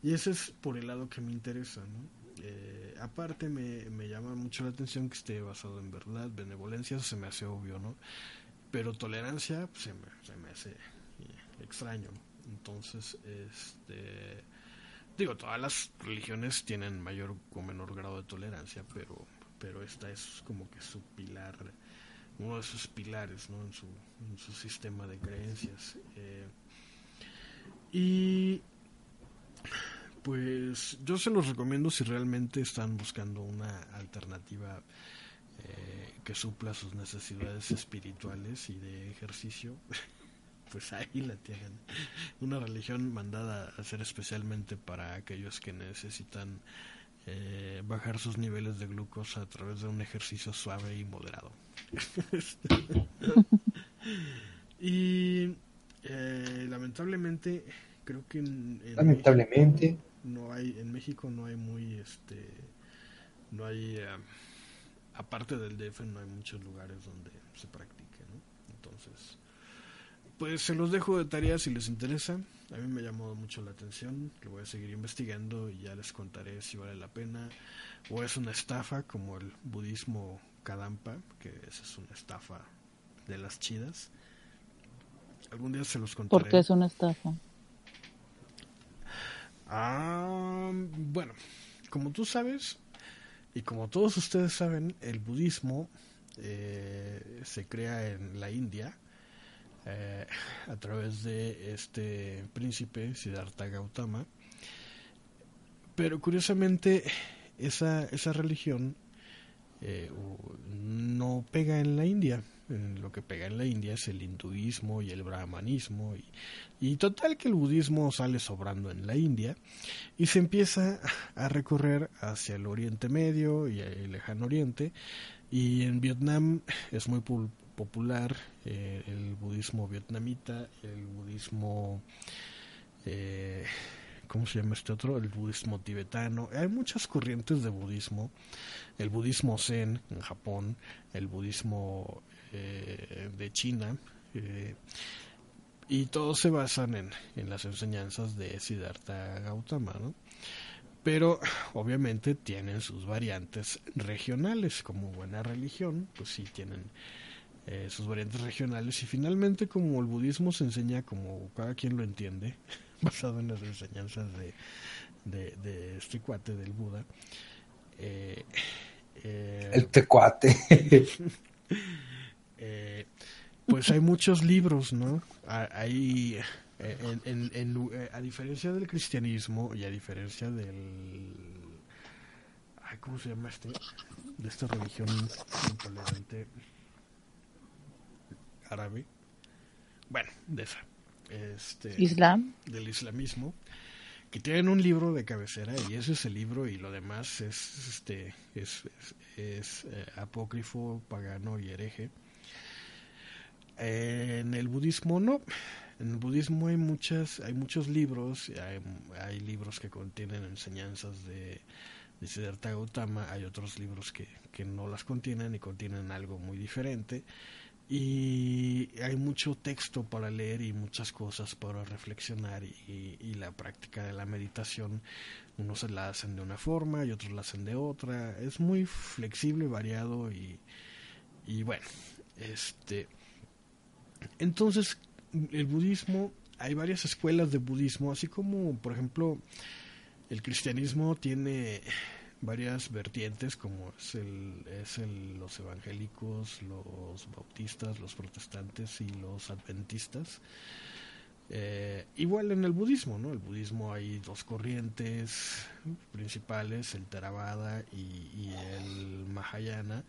Y ese es por el lado que me interesa, ¿no? Eh, aparte me, me llama mucho la atención que esté basado en verdad, benevolencia, eso se me hace obvio, ¿no? Pero tolerancia pues, se, me, se me hace eh, extraño. Entonces, este digo, todas las religiones tienen mayor o menor grado de tolerancia, pero pero esta es como que su pilar, uno de sus pilares, ¿no? En su, sistema de creencias. Eh, y pues yo se los recomiendo si realmente están buscando una alternativa eh, que supla sus necesidades espirituales y de ejercicio. [laughs] Pues ahí la tienen. Una religión mandada a ser especialmente para aquellos que necesitan eh, bajar sus niveles de glucosa a través de un ejercicio suave y moderado. [laughs] y eh, lamentablemente creo que en, en Lamentablemente. México no hay en México no hay muy este no hay eh, aparte del DF no hay muchos lugares donde se practique ¿no? entonces pues se los dejo de tarea si les interesa a mí me llamó mucho la atención lo voy a seguir investigando y ya les contaré si vale la pena o es una estafa como el budismo Kadampa, que esa es una estafa de las chidas. Algún día se los contaré. ¿Por qué es una estafa? Ah, bueno, como tú sabes, y como todos ustedes saben, el budismo eh, se crea en la India eh, a través de este príncipe Siddhartha Gautama. Pero curiosamente, esa, esa religión eh, no pega en la India. Lo que pega en la India es el hinduismo y el brahmanismo. Y, y total que el budismo sale sobrando en la India y se empieza a recorrer hacia el Oriente Medio y el Lejano Oriente. Y en Vietnam es muy popular eh, el budismo vietnamita, el budismo... Eh, ¿cómo se llama este otro? El budismo tibetano. Hay muchas corrientes de budismo. El budismo zen en Japón, el budismo eh, de China. Eh, y todos se basan en, en, las enseñanzas de Siddhartha Gautama, ¿no? Pero obviamente tienen sus variantes regionales, como buena religión, pues sí tienen eh, sus variantes regionales. Y finalmente, como el budismo se enseña como cada quien lo entiende, [laughs] basado en las enseñanzas de, de, de este cuate del Buda. Eh, eh, el tecuate. [laughs] eh, pues hay muchos libros, ¿no? Hay, en, en, en, a diferencia del cristianismo y a diferencia del... Ay, ¿Cómo se llama este? De esta religión intolerante árabe. Bueno, de esa este, Islam. del islamismo, que tienen un libro de cabecera y ese es el libro y lo demás es este es, es, es eh, apócrifo, pagano y hereje. Eh, en el budismo no. En el budismo hay muchas, hay muchos libros, hay, hay libros que contienen enseñanzas de, de Siddhartha Gautama, hay otros libros que, que no las contienen y contienen algo muy diferente y hay mucho texto para leer y muchas cosas para reflexionar y, la práctica de la meditación unos se la hacen de una forma y otros la hacen de otra. Es muy flexible variado y, y bueno este entonces el budismo hay varias escuelas de budismo así como por ejemplo el cristianismo tiene varias vertientes como es el, es el, los evangélicos, los bautistas, los protestantes y los adventistas. Eh, igual en el budismo, ¿no? El budismo hay dos corrientes principales, el Theravada y, y el Mahayana,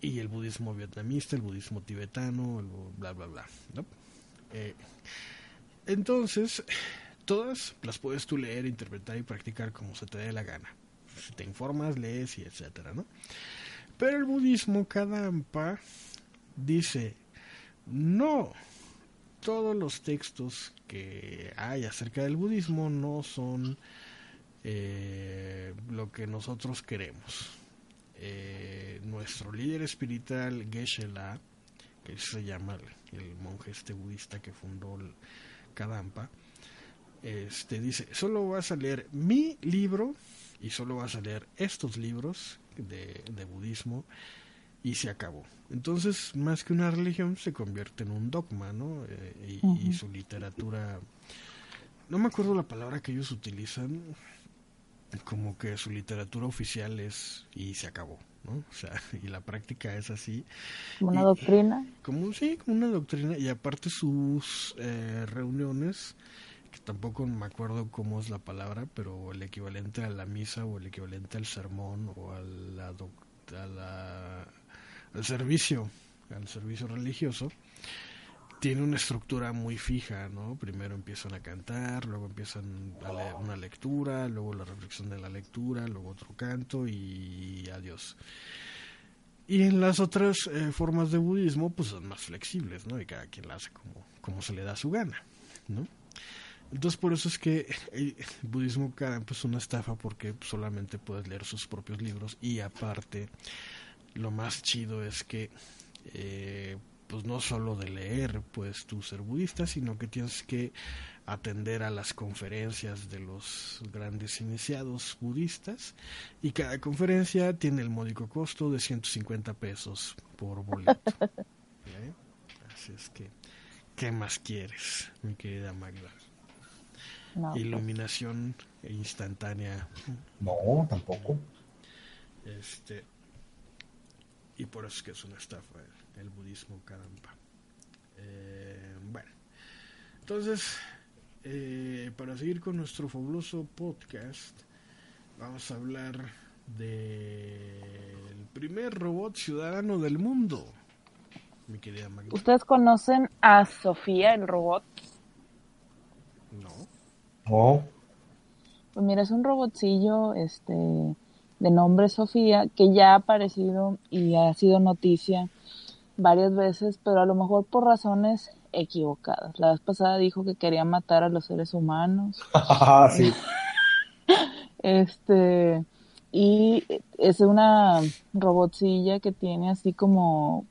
y el budismo vietnamista, el budismo tibetano, el bla, bla, bla. Eh, entonces, todas las puedes tú leer, interpretar y practicar como se te dé la gana si te informas, lees y etcétera, ¿no? Pero el budismo Kadampa dice, no, todos los textos que hay acerca del budismo no son eh, lo que nosotros queremos. Eh, nuestro líder espiritual Geshe-la, que se llama el, el, monje este budista que fundó el Kadampa, este dice, solo vas a leer mi libro y solo vas a leer estos libros de, de budismo y se acabó. Entonces, más que una religión, se convierte en un dogma, ¿no? Eh, y, uh -huh. y, su literatura, no me acuerdo la palabra que ellos utilizan, como que su literatura oficial es y se acabó, ¿no? O sea, [laughs] y la práctica es así. ¿Como una y, doctrina? Como, sí, como una doctrina, y aparte sus eh, reuniones que tampoco me acuerdo cómo es la palabra, pero el equivalente a la misa o el equivalente al sermón o a la, al servicio, al servicio religioso, tiene una estructura muy fija, ¿no? Primero empiezan a cantar, luego empiezan a leer una lectura, luego la reflexión de la lectura, luego otro canto y adiós. Y en las otras eh, formas de budismo, pues son más flexibles, ¿no? Y cada quien la hace como, como se le da su gana, ¿no? Entonces por eso es que el budismo cada pues una estafa porque solamente puedes leer sus propios libros y aparte lo más chido es que eh, pues no solo de leer puedes tú ser budista sino que tienes que atender a las conferencias de los grandes iniciados budistas y cada conferencia tiene el módico costo de 150 pesos por boleto. [laughs] ¿Eh? Así es que, ¿qué más quieres, mi querida Magda? No, pues, Iluminación instantánea. No, tampoco. Este, y por eso es que es una estafa el, el budismo, caramba. Eh, bueno, entonces, eh, para seguir con nuestro fabuloso podcast, vamos a hablar del primer robot ciudadano del mundo. Mi querida Magda. ¿Ustedes conocen a Sofía, el robot? No. No. Pues mira, es un robotcillo este, de nombre Sofía que ya ha aparecido y ha sido noticia varias veces, pero a lo mejor por razones equivocadas. La vez pasada dijo que quería matar a los seres humanos. [laughs] sí. [laughs] Este, y es una robotcilla que tiene así como,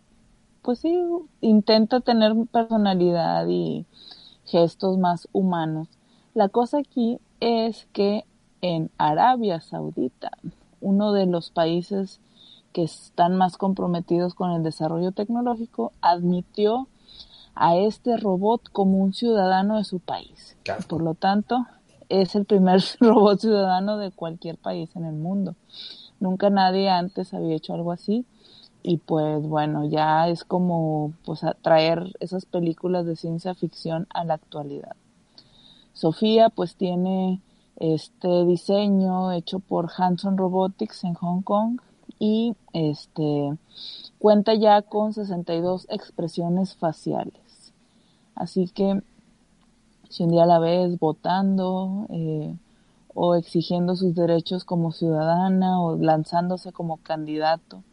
pues sí, intenta tener personalidad y gestos más humanos. La cosa aquí es que en Arabia Saudita, uno de los países que están más comprometidos con el desarrollo tecnológico, admitió a este robot como un ciudadano de su país. Claro. Por lo tanto, es el primer [laughs] robot ciudadano de cualquier país en el mundo. Nunca nadie antes había hecho algo así y pues bueno, ya es como pues traer esas películas de ciencia ficción a la actualidad. Sofía pues tiene este diseño hecho por Hanson Robotics en Hong Kong y este cuenta ya con 62 expresiones faciales. Así que si un día la ves votando eh, o exigiendo sus derechos como ciudadana o lanzándose como candidato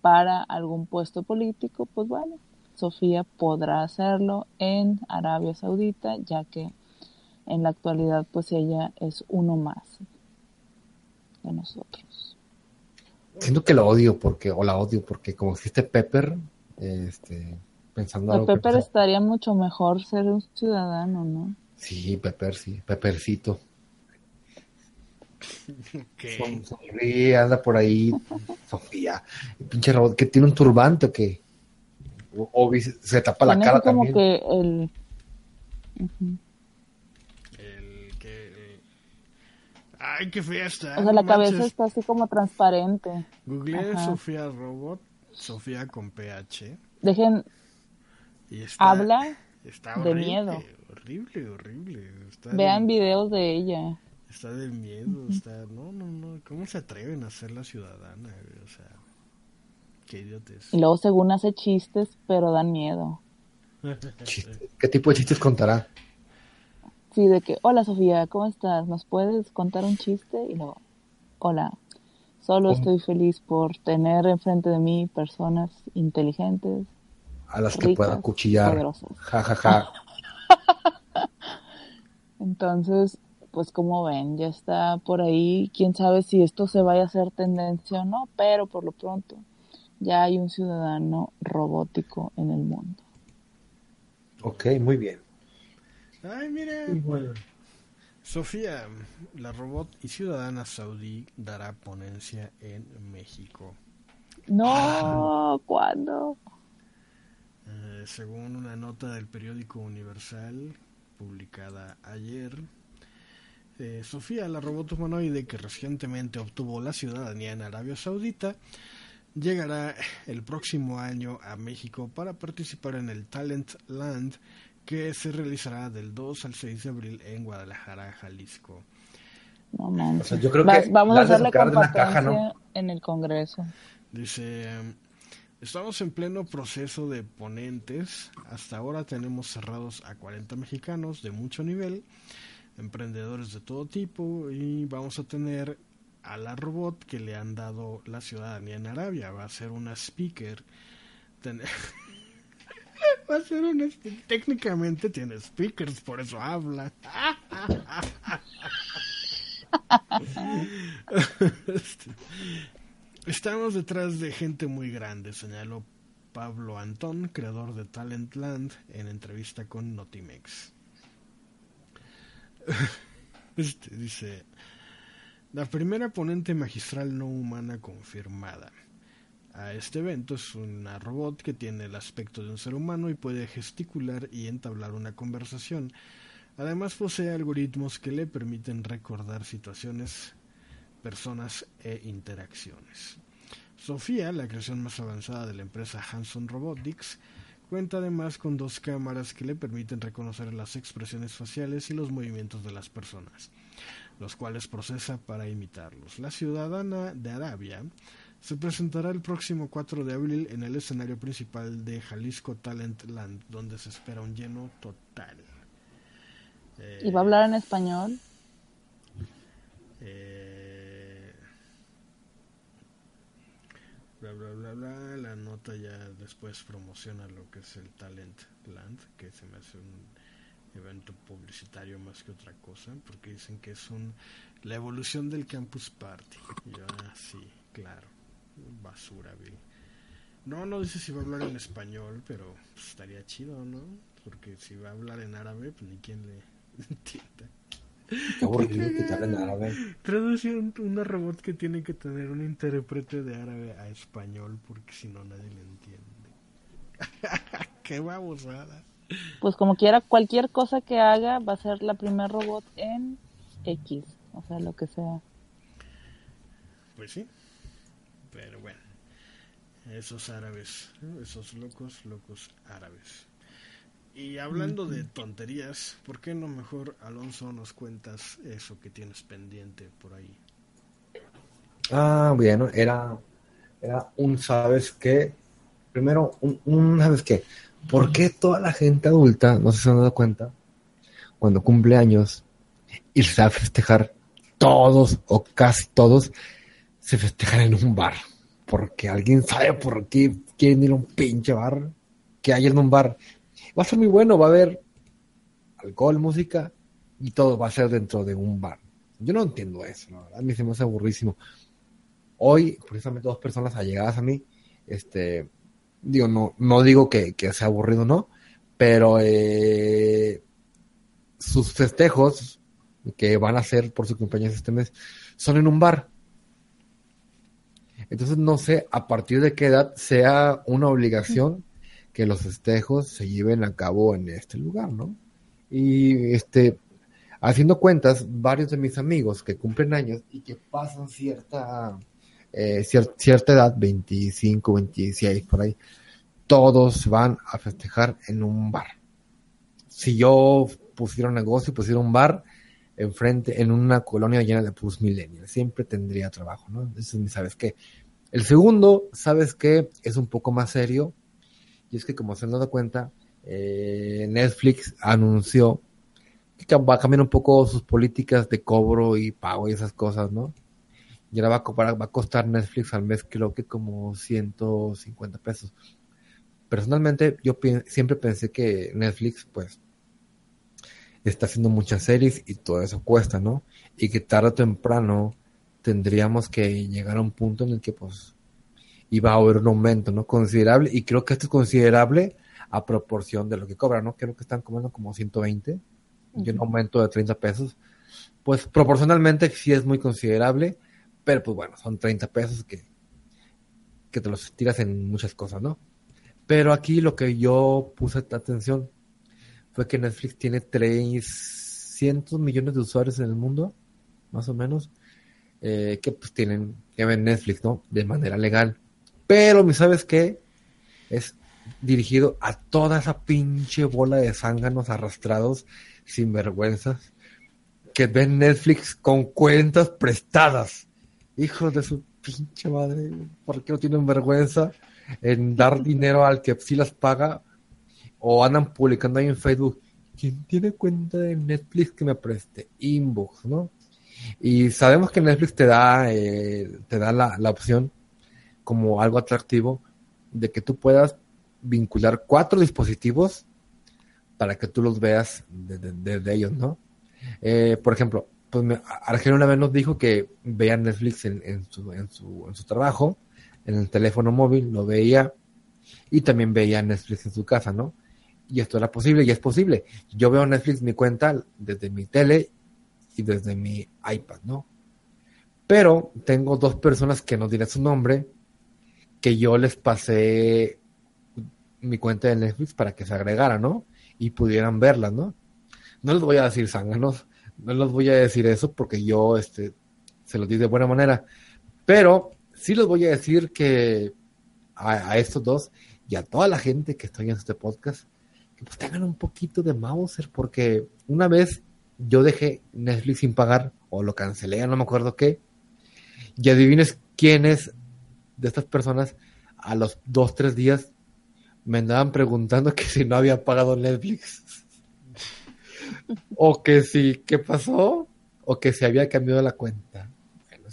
para algún puesto político, pues bueno, Sofía podrá hacerlo en Arabia Saudita, ya que en la actualidad pues ella es uno más de nosotros. Siento que lo odio porque, o la odio porque como existe Pepper, este, pensando A algo que Pepper estaría mucho mejor ser un ciudadano, ¿no? Sí, Pepper, sí, Peppercito. [laughs] ¿Qué? Son- sonríe, anda por ahí, [laughs] Sofía. El pinche robot que tiene un turbante o qué. O, se tapa la cara como también. que. El que... Ay, qué fea está. O sea, la no cabeza manches. está así como transparente. Googleé Ajá. Sofía Robot, Sofía con PH. Dejen, Y está, habla, está de horrible, miedo. Horrible, horrible. Está vean de, videos de ella. está de miedo, está... No, no, no. ¿Cómo se atreven a ser la ciudadana? O sea, qué idiotes. Y luego según hace chistes, pero dan miedo. ¿Qué tipo de chistes contará? Sí, de que, hola Sofía, ¿cómo estás? ¿Nos puedes contar un chiste? Y luego, hola, solo ¿Cómo? estoy feliz por tener enfrente de mí personas inteligentes. A las que pueda cuchillar. Ja, ja, ja. [laughs] Entonces, pues como ven, ya está por ahí. Quién sabe si esto se vaya a hacer tendencia o no, pero por lo pronto ya hay un ciudadano robótico en el mundo. Ok, muy bien. Ay, mira. Sofía, la robot y ciudadana saudí, dará ponencia en México. No, ¿cuándo? Eh, según una nota del periódico Universal publicada ayer, eh, Sofía, la robot humanoide que recientemente obtuvo la ciudadanía en Arabia Saudita, llegará el próximo año a México para participar en el Talent Land que se realizará del 2 al 6 de abril en Guadalajara, Jalisco. No manches. O sea, yo creo que vamos a hacerle sacar de una competencia caja, ¿no? en el Congreso. Dice, estamos en pleno proceso de ponentes. Hasta ahora tenemos cerrados a 40 mexicanos de mucho nivel, emprendedores de todo tipo y vamos a tener a la robot que le han dado la ciudadanía en Arabia. Va a ser una speaker. Ten- [laughs] [laughs] Va a ser spe- Técnicamente tiene speakers, por eso habla. [laughs] Estamos detrás de gente muy grande, señaló Pablo Antón, creador de Talentland, en entrevista con Notimex. [laughs] Este dice, la primera ponente magistral no humana confirmada. A este evento es una robot que tiene el aspecto de un ser humano y puede gesticular y entablar una conversación. Además posee algoritmos que le permiten recordar situaciones, personas e interacciones. Sofía, la creación más avanzada de la empresa Hanson Robotics, cuenta además con dos cámaras que le permiten reconocer las expresiones faciales y los movimientos de las personas, los cuales procesa para imitarlos. La ciudadana de Arabia se presentará el próximo 4 de abril en el escenario principal de Jalisco Talent Land, donde se espera un lleno total. ¿Y va a hablar en español? Eh, bla, bla, bla, bla. La nota ya después promociona lo que es el Talent Land, que se me hace un evento publicitario más que otra cosa, porque dicen que es un, la evolución del Campus Party. Ah, sí, claro basura, Bill. No, no dice si va a hablar en español, pero pues, estaría chido, ¿no? Porque si va a hablar en árabe, pues ni quien le [laughs] entienda. Qué aburrido que te en árabe. Traduce una robot que tiene que tener un intérprete de árabe a español, porque si no nadie le entiende. [laughs] Qué babosada. Pues como quiera, cualquier cosa que haga va a ser la primer robot en X, o sea, lo que sea. Pues sí. Pero bueno, esos árabes, esos locos, locos árabes. Y hablando de tonterías, ¿por qué no mejor, Alonso, nos cuentas eso que tienes pendiente por ahí? Ah, bueno, era, era un, ¿sabes qué? Primero, un, ¿sabes qué? ¿Por qué toda la gente adulta, no se han dado cuenta, cuando cumple años y se va a festejar, todos o casi todos se festejan en un bar. Porque alguien sabe por qué quieren ir a un pinche bar que hay en un bar. Va a ser muy bueno, va a haber alcohol, música y todo va a ser dentro de un bar. Yo no entiendo eso, A mí se me hace aburrísimo. Hoy, precisamente dos personas allegadas a mí, este, digo, no, no digo que, sea aburrido, ¿no? Pero eh, sus festejos que van a hacer por su cumpleaños este mes son en un bar. Entonces no sé a partir de qué edad sea una obligación que los festejos se lleven a cabo en este lugar, ¿no? Y este, haciendo cuentas, varios de mis amigos que cumplen años y que pasan cierta, eh, cierta edad, 25, 26, por ahí, todos van a festejar en un bar. Si yo pusiera un negocio, pusiera un bar enfrente, en una colonia llena de plus millennials, siempre tendría trabajo, ¿no? Entonces, ¿sabes qué? El segundo, ¿sabes qué? Es un poco más serio. Y es que, como se han dado cuenta, eh, Netflix anunció que va a cambiar un poco sus políticas de cobro y pago y esas cosas, ¿no? Y ahora va a, va a costar Netflix al mes, creo que como 150 pesos. Personalmente, yo siempre pensé que Netflix, pues, está haciendo muchas series y todo eso cuesta, ¿no? Y que tarde o temprano tendríamos que llegar a un punto en el que pues iba a haber un aumento, ¿no? Considerable, y creo que esto es considerable a proporción de lo que cobran, ¿no? Creo que están cobrando como 120 y un aumento de 30 pesos. Pues proporcionalmente sí es muy considerable, pero pues bueno, son 30 pesos que, que te los tiras en muchas cosas, ¿no? Pero aquí lo que yo puse atención fue que Netflix tiene 300 millones de usuarios en el mundo, más o menos, eh, que pues tienen, que ven Netflix, ¿no? De manera legal. Pero, ¿sabes qué? Es dirigido a toda esa pinche bola de zánganos arrastrados, sin vergüenzas, que ven Netflix con cuentas prestadas. Hijos de su pinche madre, ¿por qué no tienen vergüenza en dar dinero al que sí las paga? O andan publicando ahí en Facebook, ¿quién tiene cuenta de Netflix que me preste? Inbox, ¿no? Y sabemos que Netflix te da, eh, te da la, la, opción como algo atractivo de que tú puedas vincular cuatro dispositivos para que tú los veas desde ellos, ¿no? Eh, por ejemplo, pues Argelio una vez nos dijo que veía Netflix en, en, su, en, su, en su trabajo, en el teléfono móvil, lo veía y también veía Netflix en su casa, ¿no? y esto era posible y es posible. Yo veo Netflix mi cuenta desde mi tele y desde mi iPad, ¿no? Pero tengo dos personas que no diré su nombre, que yo les pasé mi cuenta de Netflix para que se agregara, ¿no? Y pudieran verla, ¿no? No les voy a decir zánganos, no les voy a decir eso porque yo este, se los di de buena manera, pero sí les voy a decir que a, estos dos y a toda la gente que está en este podcast, que pues tengan un poquito de Mauser, porque una vez yo dejé Netflix sin pagar, o lo cancelé, no me acuerdo qué, y adivines quiénes de estas personas a los dos, tres días me andaban preguntando que si no había pagado Netflix. [laughs] o que si, ¿qué pasó? O que se había cambiado la cuenta.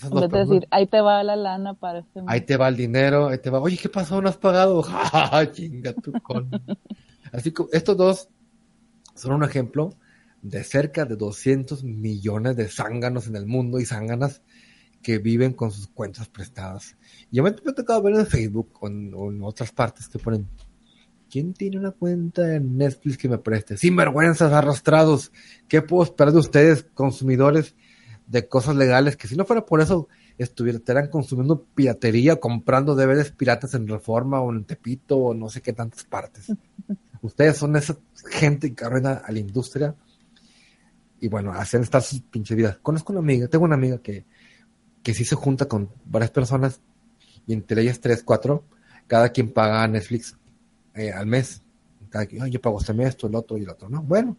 Bueno, en decir, ahí te va la lana para este Ahí te va el dinero, ahí te va, oye, ¿qué pasó? ¿No has pagado? [laughs] chinga tu con. Así que estos dos son un ejemplo de cerca de 200 millones de zánganos en el mundo y zánganas que viven con sus cuentas prestadas. Yo me he tocado ver en Facebook o en, otras partes que ponen, ¿quién tiene una cuenta en Netflix que me preste? Sinvergüenzas arrastrados. ¿Qué puedo esperar de ustedes, consumidores de cosas legales? Que si no fuera por eso, estuvieran consumiendo piratería, comprando DVDs piratas en Reforma o en Tepito o no sé qué tantas partes. ustedes son esa gente que arruina a la industria y bueno, hacen estar sus pinches vidas. Conozco una amiga, tengo una amiga que que sí se junta con varias personas y entre ellas tres, cuatro, cada quien paga Netflix eh, al mes. Cada quien, yo pago este mes, esto, el otro y el otro, ¿no? Bueno,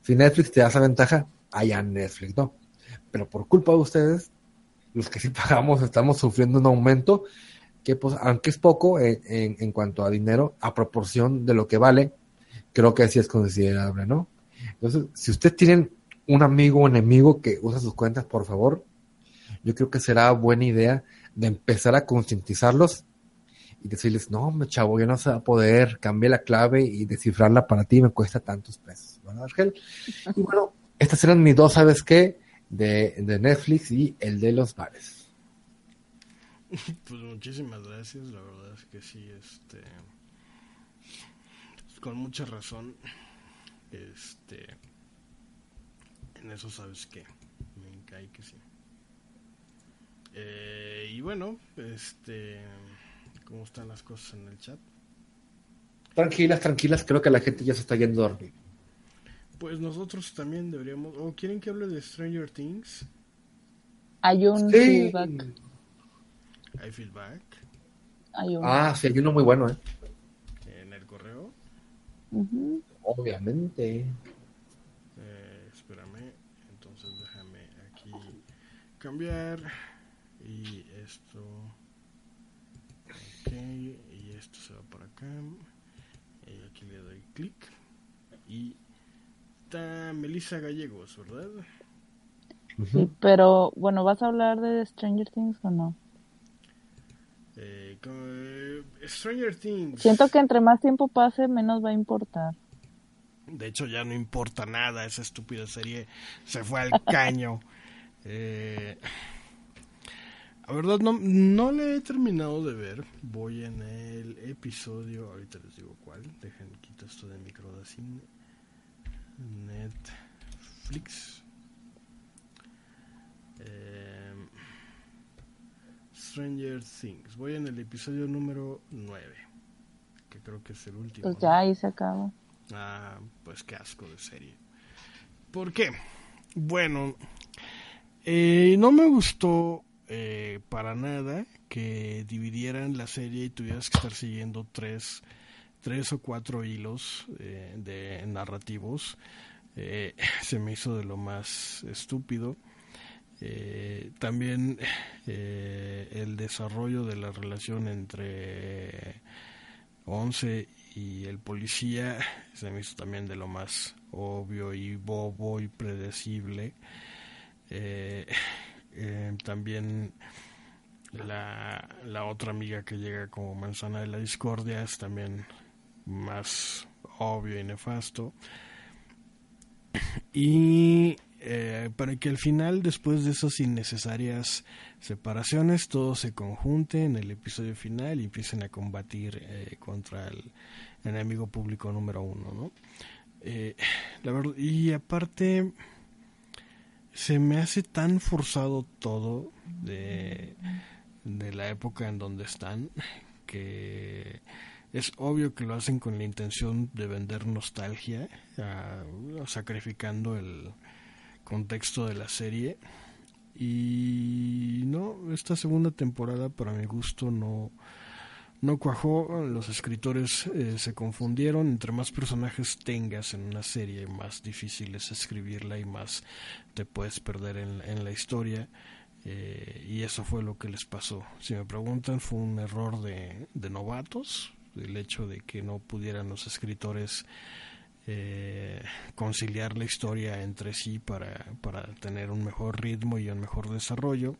si Netflix te da esa ventaja, allá Netflix, ¿no? Pero por culpa de ustedes, los que sí [laughs] pagamos estamos sufriendo un aumento que, pues, aunque es poco en, en, cuanto a dinero, a proporción de lo que vale, creo que así es considerable, ¿no? Entonces, si ustedes tienen un amigo o enemigo que usa sus cuentas, por favor, yo creo que será buena idea de empezar a concientizarlos y decirles, no, me chavo, yo no sé poder, cambiar la clave y descifrarla para ti me cuesta tantos pesos, ¿verdad, Ángel? [laughs] Y bueno, estas eran mis dos, ¿sabes qué? De, de Netflix y el de los bares. Pues muchísimas gracias, la verdad es que sí, este, con mucha razón, este, en eso sabes que me cae que sí. Eh, y bueno, este, ¿cómo están las cosas en el chat? Tranquilas, tranquilas, creo que la gente ya se está yendo a dormir. Pues nosotros también deberíamos. ¿O quieren que hable de Stranger Things? Hay un feedback. ¿Hay feedback? Ah, sí, hay uno muy bueno, ¿eh? ¿En el correo? Obviamente. Eh, espérame, entonces déjame aquí cambiar. Y esto ok y esto se va para acá. Y aquí le doy clic. Y está Melissa Gallegos verdad sí pero bueno vas a hablar de Stranger Things o no eh, eh, Stranger Things. Siento que entre más tiempo pase menos va a importar. De hecho ya no importa nada esa estúpida serie se fue al [laughs] caño eh [sighs] la verdad no, no le he terminado de ver. Voy en el episodio, ahorita les digo cuál. Dejen quitar esto de microdacine. Netflix. Em, Stranger Things. Voy en el episodio número 9. Que creo que es el último. Pues ya ahí se acaba. Ah, pues qué asco de serie. ¿Por qué? Bueno, eh, no me gustó eh, para nada que dividieran la serie y tuvieras que estar siguiendo tres, tres o cuatro hilos eh, de narrativos. Eh, [laughs] se me hizo de lo más estúpido. también el desarrollo de la relación entre Once y el policía se me hizo también de lo más obvio y bobo y predecible. Eh, [sighs] eh, también la, la otra amiga que llega como manzana de la discordia es también más obvio y nefasto. Y eh, para que al final, después de esas innecesarias separaciones, todos se conjunten en el episodio final y empiecen a combatir contra el enemigo público número uno, ¿no? La verdad, y aparte, se me hace tan forzado todo de, de la época en donde están que es obvio que lo hacen con la intención de vender nostalgia, sacrificando el contexto de la serie. Y no, esta segunda temporada para mi gusto no, no cuajó, los escritores eh, se confundieron, entre más personajes tengas en una serie, más difícil es escribirla y más te puedes perder en, la historia. Eh, y eso fue lo que les pasó. Si me preguntan, fue un error de, de novatos, el hecho de que no pudieran los escritores eh, conciliar la historia entre sí para, para tener un mejor ritmo y un mejor desarrollo.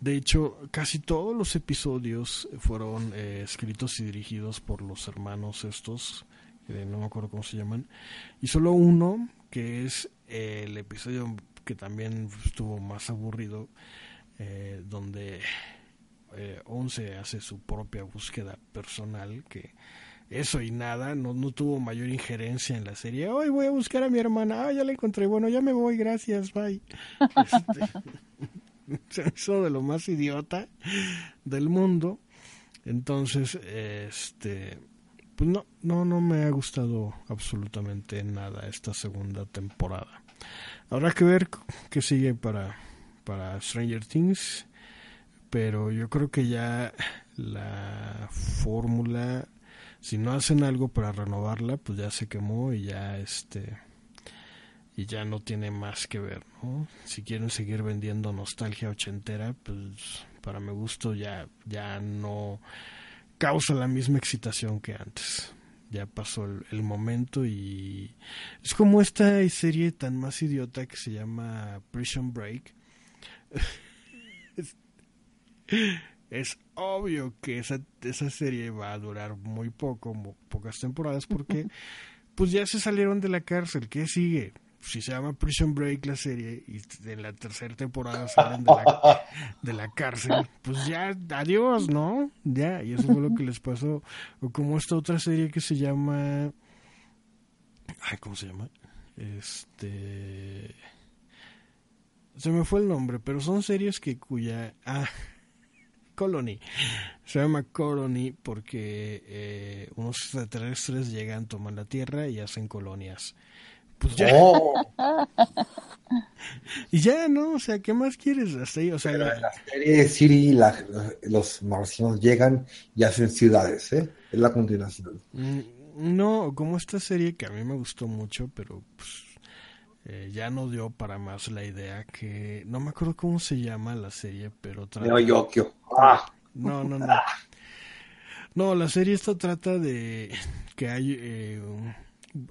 De hecho, casi todos los episodios fueron eh, escritos y dirigidos por los hermanos estos, no me acuerdo cómo se llaman, y solo uno, que es el episodio que también estuvo más aburrido, eh, donde Once hace su propia búsqueda personal, que eso y nada, no, no tuvo mayor injerencia en la serie. Hoy voy a buscar a mi hermana, ah, ya la encontré, bueno, ya me voy, gracias, bye. [laughs] Este, [laughs] eso de lo más idiota del mundo. Entonces, este, pues no, no, no me ha gustado absolutamente nada esta segunda temporada. Habrá que ver qué sigue para, para Stranger Things, pero yo creo que ya la fórmula si no hacen algo para renovarla, pues ya se quemó y ya este y ya no tiene más que ver, ¿no? Si quieren seguir vendiendo nostalgia ochentera, pues para mi gusto ya ya no causa la misma excitación que antes. Ya pasó el, el momento y es como esta serie tan más idiota que se llama Prison Break. [laughs] es obvio que esa, esa serie va a durar muy poco, pocas temporadas, porque pues ya se salieron de la cárcel. ¿Qué sigue? Si se llama Prison Break la serie y en la tercera temporada salen de la, de la cárcel, pues ya, adiós, ¿no? Ya, y eso fue lo que les pasó. O como esta otra serie que se llama... Ay, ¿cómo se llama? Este... Se me fue el nombre, pero son series que cuya... Ah, Colony. Se llama Colony porque eh, unos extraterrestres llegan, toman la Tierra y hacen colonias. Pues ya. Oh. [laughs] y ya, ¿no? O sea, ¿qué más quieres? Hasta ahí, o sea, la... serie Siri, los marcianos llegan y hacen ciudades, ¿eh? Es la continuación. Mm, no, como esta serie que a mí me gustó mucho, pero pues eh, ya no dio para más la idea que no me acuerdo cómo se llama la serie, pero trata... No, ah. no, no, no. No, la serie esta trata de [laughs] que hay eh,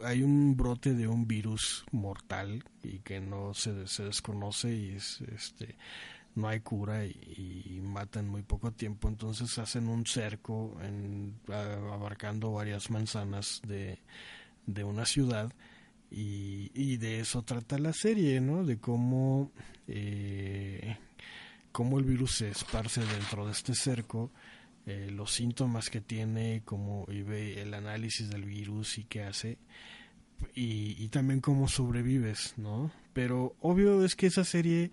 hay un brote de un virus mortal y que no se, se desconoce y es, este no hay cura y, matan muy poco tiempo entonces hacen un cerco en, abarcando varias manzanas de, de una ciudad y, de eso trata la serie, ¿no? De cómo, eh, cómo el virus se esparce dentro de este cerco, eh, los síntomas que tiene, cómo ve el análisis del virus y qué hace, y, también cómo sobrevives, ¿no? Pero obvio es que esa serie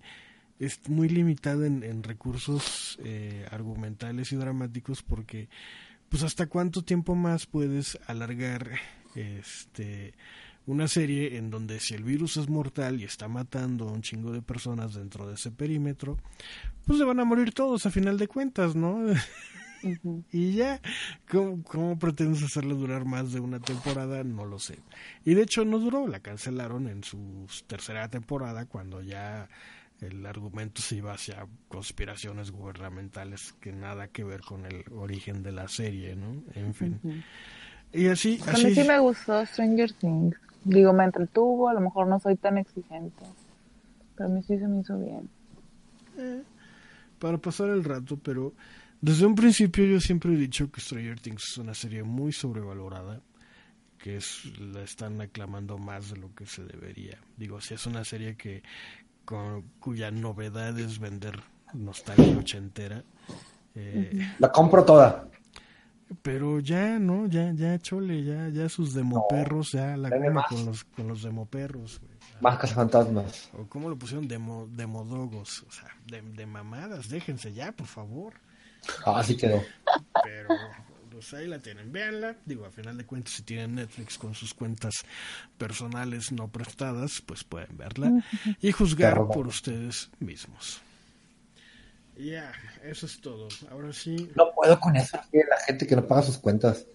es muy limitada en, en recursos eh, argumentales y dramáticos porque pues hasta cuánto tiempo más puedes alargar este una serie en donde si el virus es mortal y está matando a un chingo de personas dentro de ese perímetro, pues se van a morir todos a final de cuentas, ¿no? [laughs] y ya, ¿cómo, ¿cómo, pretendes hacerlo durar más de una temporada? No lo sé. Y de hecho no duró, la cancelaron en su tercera temporada cuando ya el argumento se iba hacia conspiraciones gubernamentales que nada que ver con el origen de la serie, ¿no? En fin. Y así, así... A mí sí me gustó Stranger Things. Digo, me entretuvo, a lo mejor no soy tan exigente, pero a mí sí se me hizo bien. Eh, para pasar el rato, pero desde un principio yo siempre he dicho que Stranger Things es una serie muy sobrevalorada, que es, la están aclamando más de lo que se debería. Digo, si es una serie que con, cuya novedad es vender nostalgia ochentera. Eh, la compro toda. Pero ya, ¿no? Ya, ya, chole, ya, ya sus demoperros, ya la goma con los, con los demoperros. Más fantasmas. O cómo lo pusieron, demo, demodogos. O sea, de, de mamadas, déjense ya, por favor. Ah, así quedó. Pero pues ahí la tienen, véanla. Digo, a final de cuentas, si tienen Netflix con sus cuentas personales no prestadas, pues pueden verla y juzgar por ustedes mismos. Ya, eso es todo. Ahora sí. No puedo con eso, la gente que no paga sus cuentas.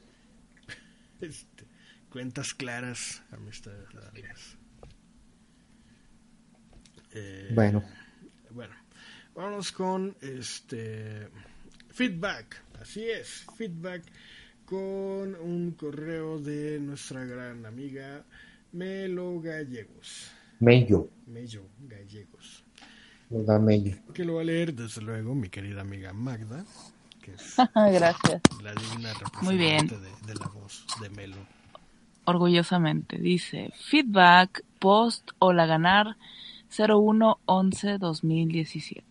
Este, cuentas claras, amistades eh, bueno. Bueno, vamos con este feedback. Así es, feedback con un correo de nuestra gran amiga Melo Gallegos. Mello. Mello Gallegos. Que lo va a leer, desde luego, mi querida amiga Magda, que es [laughs] Gracias. la divina representante Muy bien. De, de, la voz de Melo. Orgullosamente, dice, feedback post Hola Ganar 01-11-2017.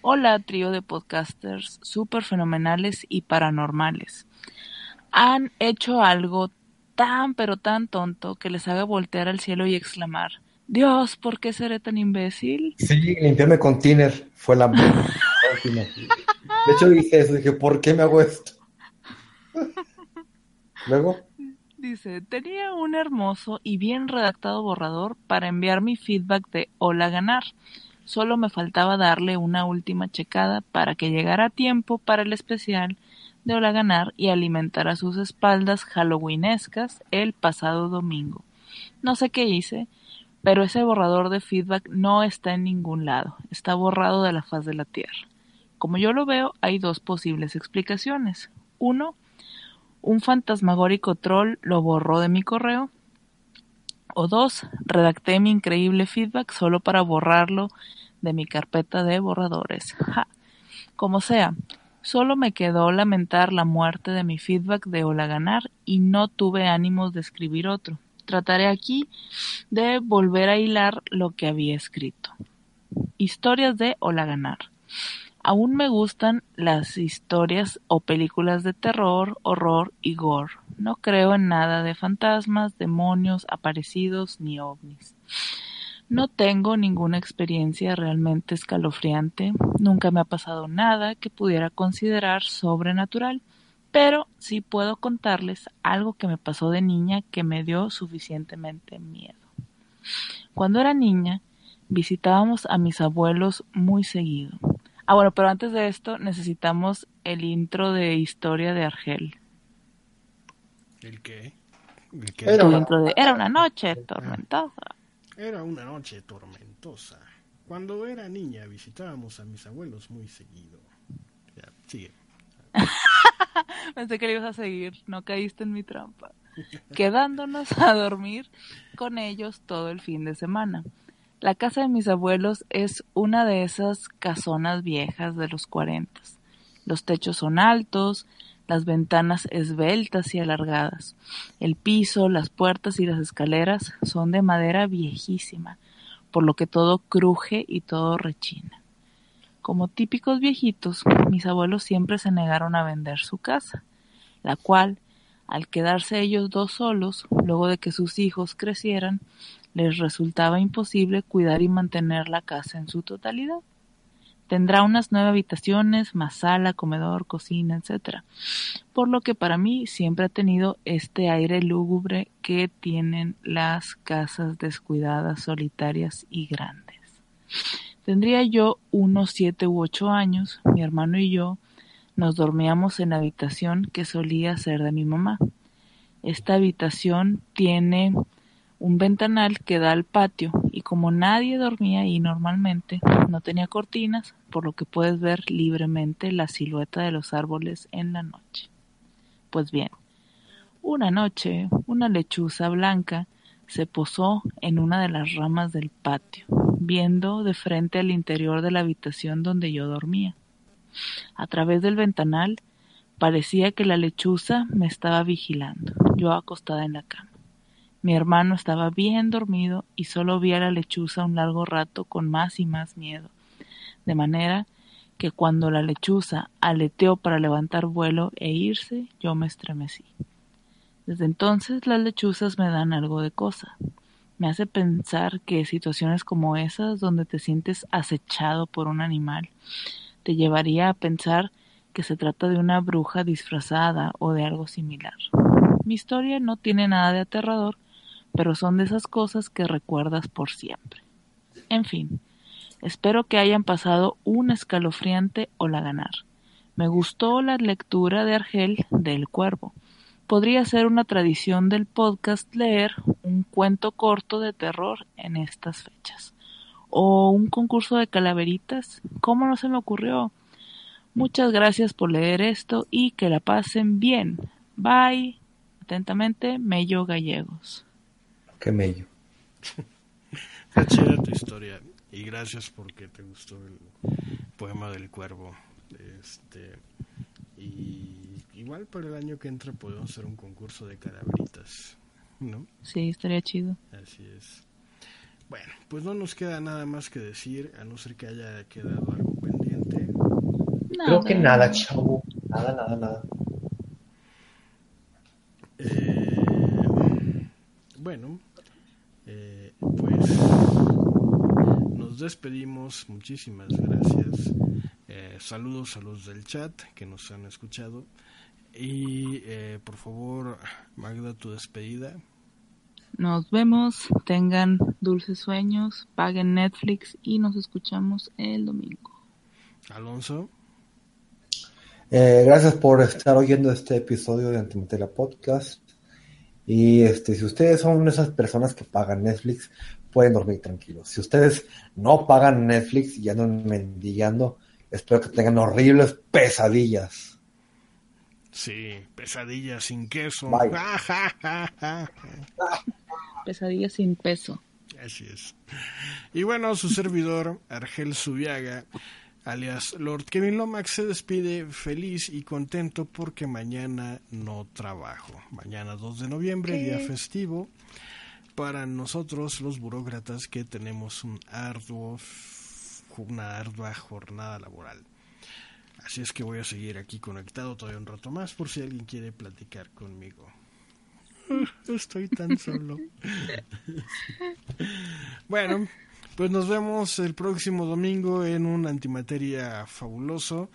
Hola, trío de podcasters super fenomenales y paranormales. Han hecho algo tan pero tan tonto que les haga voltear al cielo y exclamar, Dios, ¿por qué seré tan imbécil? Sí, limpiarme con tiner fue la... [laughs] de hecho dije eso, dije, ¿por qué me hago esto? Luego. Dice, tenía un hermoso y bien redactado borrador para enviar mi feedback de Hola Ganar. Solo me faltaba darle una última checada para que llegara a tiempo para el especial de Hola Ganar y alimentar a sus espaldas halloweenescas el pasado domingo. No sé qué hice, pero ese borrador de feedback no está en ningún lado, está borrado de la faz de la Tierra. Como yo lo veo, hay dos posibles explicaciones. Uno, un fantasmagórico troll lo borró de mi correo o dos, redacté mi increíble feedback solo para borrarlo de mi carpeta de borradores. Como sea, solo me quedó lamentar la muerte de mi feedback de Hola Ganar y no tuve ánimos de escribir otro. Trataré aquí de volver a hilar lo que había escrito. Historias de Hola Ganar. Aún me gustan las historias o películas de terror, horror y gore. No creo en nada de fantasmas, demonios, aparecidos ni ovnis. No tengo ninguna experiencia realmente escalofriante, nunca me ha pasado nada que pudiera considerar sobrenatural, pero sí puedo contarles algo que me pasó de niña que me dio suficientemente miedo. Cuando era niña, visitábamos a mis abuelos muy seguido. Ah, bueno, pero antes de esto necesitamos el intro de Historia de Argel. ¿El qué? Era, una... De, era una noche tormentosa. Era una noche tormentosa. Cuando era niña visitábamos a mis abuelos muy seguido. Ya, sigue. [laughs] [laughs] Pensé que le ibas a seguir, no caíste en mi trampa. Quedándonos a dormir con ellos todo el fin de semana. La casa de mis abuelos es una de esas casonas viejas de los cuarentas. Los techos son altos, las ventanas esbeltas y alargadas. El piso, las puertas y las escaleras son de madera viejísima, por lo que todo cruje y todo rechina. Como típicos viejitos, mis abuelos siempre se negaron a vender su casa, la cual, al quedarse ellos dos solos, luego de que sus hijos crecieran, les resultaba imposible cuidar y mantener la casa en su totalidad. Tendrá unas nueve habitaciones, más sala, comedor, cocina, etc. Por lo que para mí siempre ha tenido este aire lúgubre que tienen las casas descuidadas, solitarias y grandes. Tendría yo unos siete u ocho años, mi hermano y yo nos dormíamos en la habitación que solía ser de mi mamá. Esta habitación tiene un ventanal que da al patio y como nadie dormía ahí normalmente, no tenía cortinas, por lo que puedes ver libremente la silueta de los árboles en la noche. Pues bien, una noche una lechuza blanca se posó en una de las ramas del patio, viendo de frente al interior de la habitación donde yo dormía. A través del ventanal Parecía que la lechuza me estaba vigilando, yo acostada en la cama. Mi hermano estaba bien dormido y solo vi a la lechuza un largo rato con más y más miedo, de manera que cuando la lechuza aleteó para levantar vuelo e irse, yo me estremecí. Desde entonces las lechuzas me dan algo de cosa. Me hace pensar que situaciones como esas, donde te sientes acechado por un animal, te llevaría a pensar que se trata de una bruja disfrazada o de algo similar. Mi historia no tiene nada de aterrador, pero son de esas cosas que recuerdas por siempre. En fin, espero que hayan pasado un escalofriante la ganar. Me gustó la lectura de Argel del Cuervo. Podría ser una tradición del podcast leer un cuento corto de terror en estas fechas. O un concurso de calaveritas. ¿Cómo no se me ocurrió? Muchas gracias por leer esto y que la pasen bien. Bye. Atentamente, Mello Gallegos. Qué mello. [laughs] Qué chida tu historia. Y gracias porque te gustó el poema del cuervo. Este, y igual para el año que entra podemos hacer un concurso de calaveritas. ¿No? Sí, estaría chido. Así es. Bueno, pues no nos queda nada más que decir, a no ser que haya quedado algo pendiente. Creo que nada, chavo. Nada, nada, nada. Eh, bueno, eh, pues nos despedimos. Muchísimas gracias. Eh, saludos a los del chat que nos han escuchado. Y eh, por favor, Magda, tu despedida. Nos vemos, tengan dulces sueños, paguen Netflix y nos escuchamos el domingo. Alonso. gracias por estar oyendo este episodio de Antimatela Podcast. Y este, si ustedes son esas personas que pagan Netflix, pueden dormir tranquilos. Si ustedes no pagan Netflix y andan mendigando, espero que tengan horribles pesadillas. Sí, pesadillas sin queso. [laughs] pesadillas sin peso. Así es. Y bueno, su servidor, Argel Subiaga, alias Lord Kevin Lomax, se despide feliz y contento porque mañana no trabajo. Mañana 2 de noviembre, día festivo, para nosotros los burócratas que tenemos un arduo, una ardua jornada laboral. Así es que voy a seguir aquí conectado todavía un rato más por si alguien quiere platicar conmigo. [laughs] Estoy tan solo. [laughs] bueno, pues nos vemos el próximo domingo en un antimateria fabuloso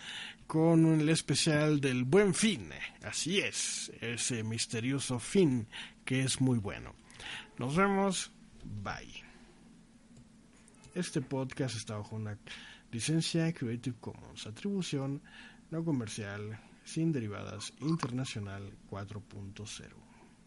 con el especial del buen fin. Así es, ese misterioso fin que es muy bueno. Nos vemos. Bye. Este podcast está bajo una licencia Creative Commons, atribución no comercial, sin derivadas, internacional 4.0.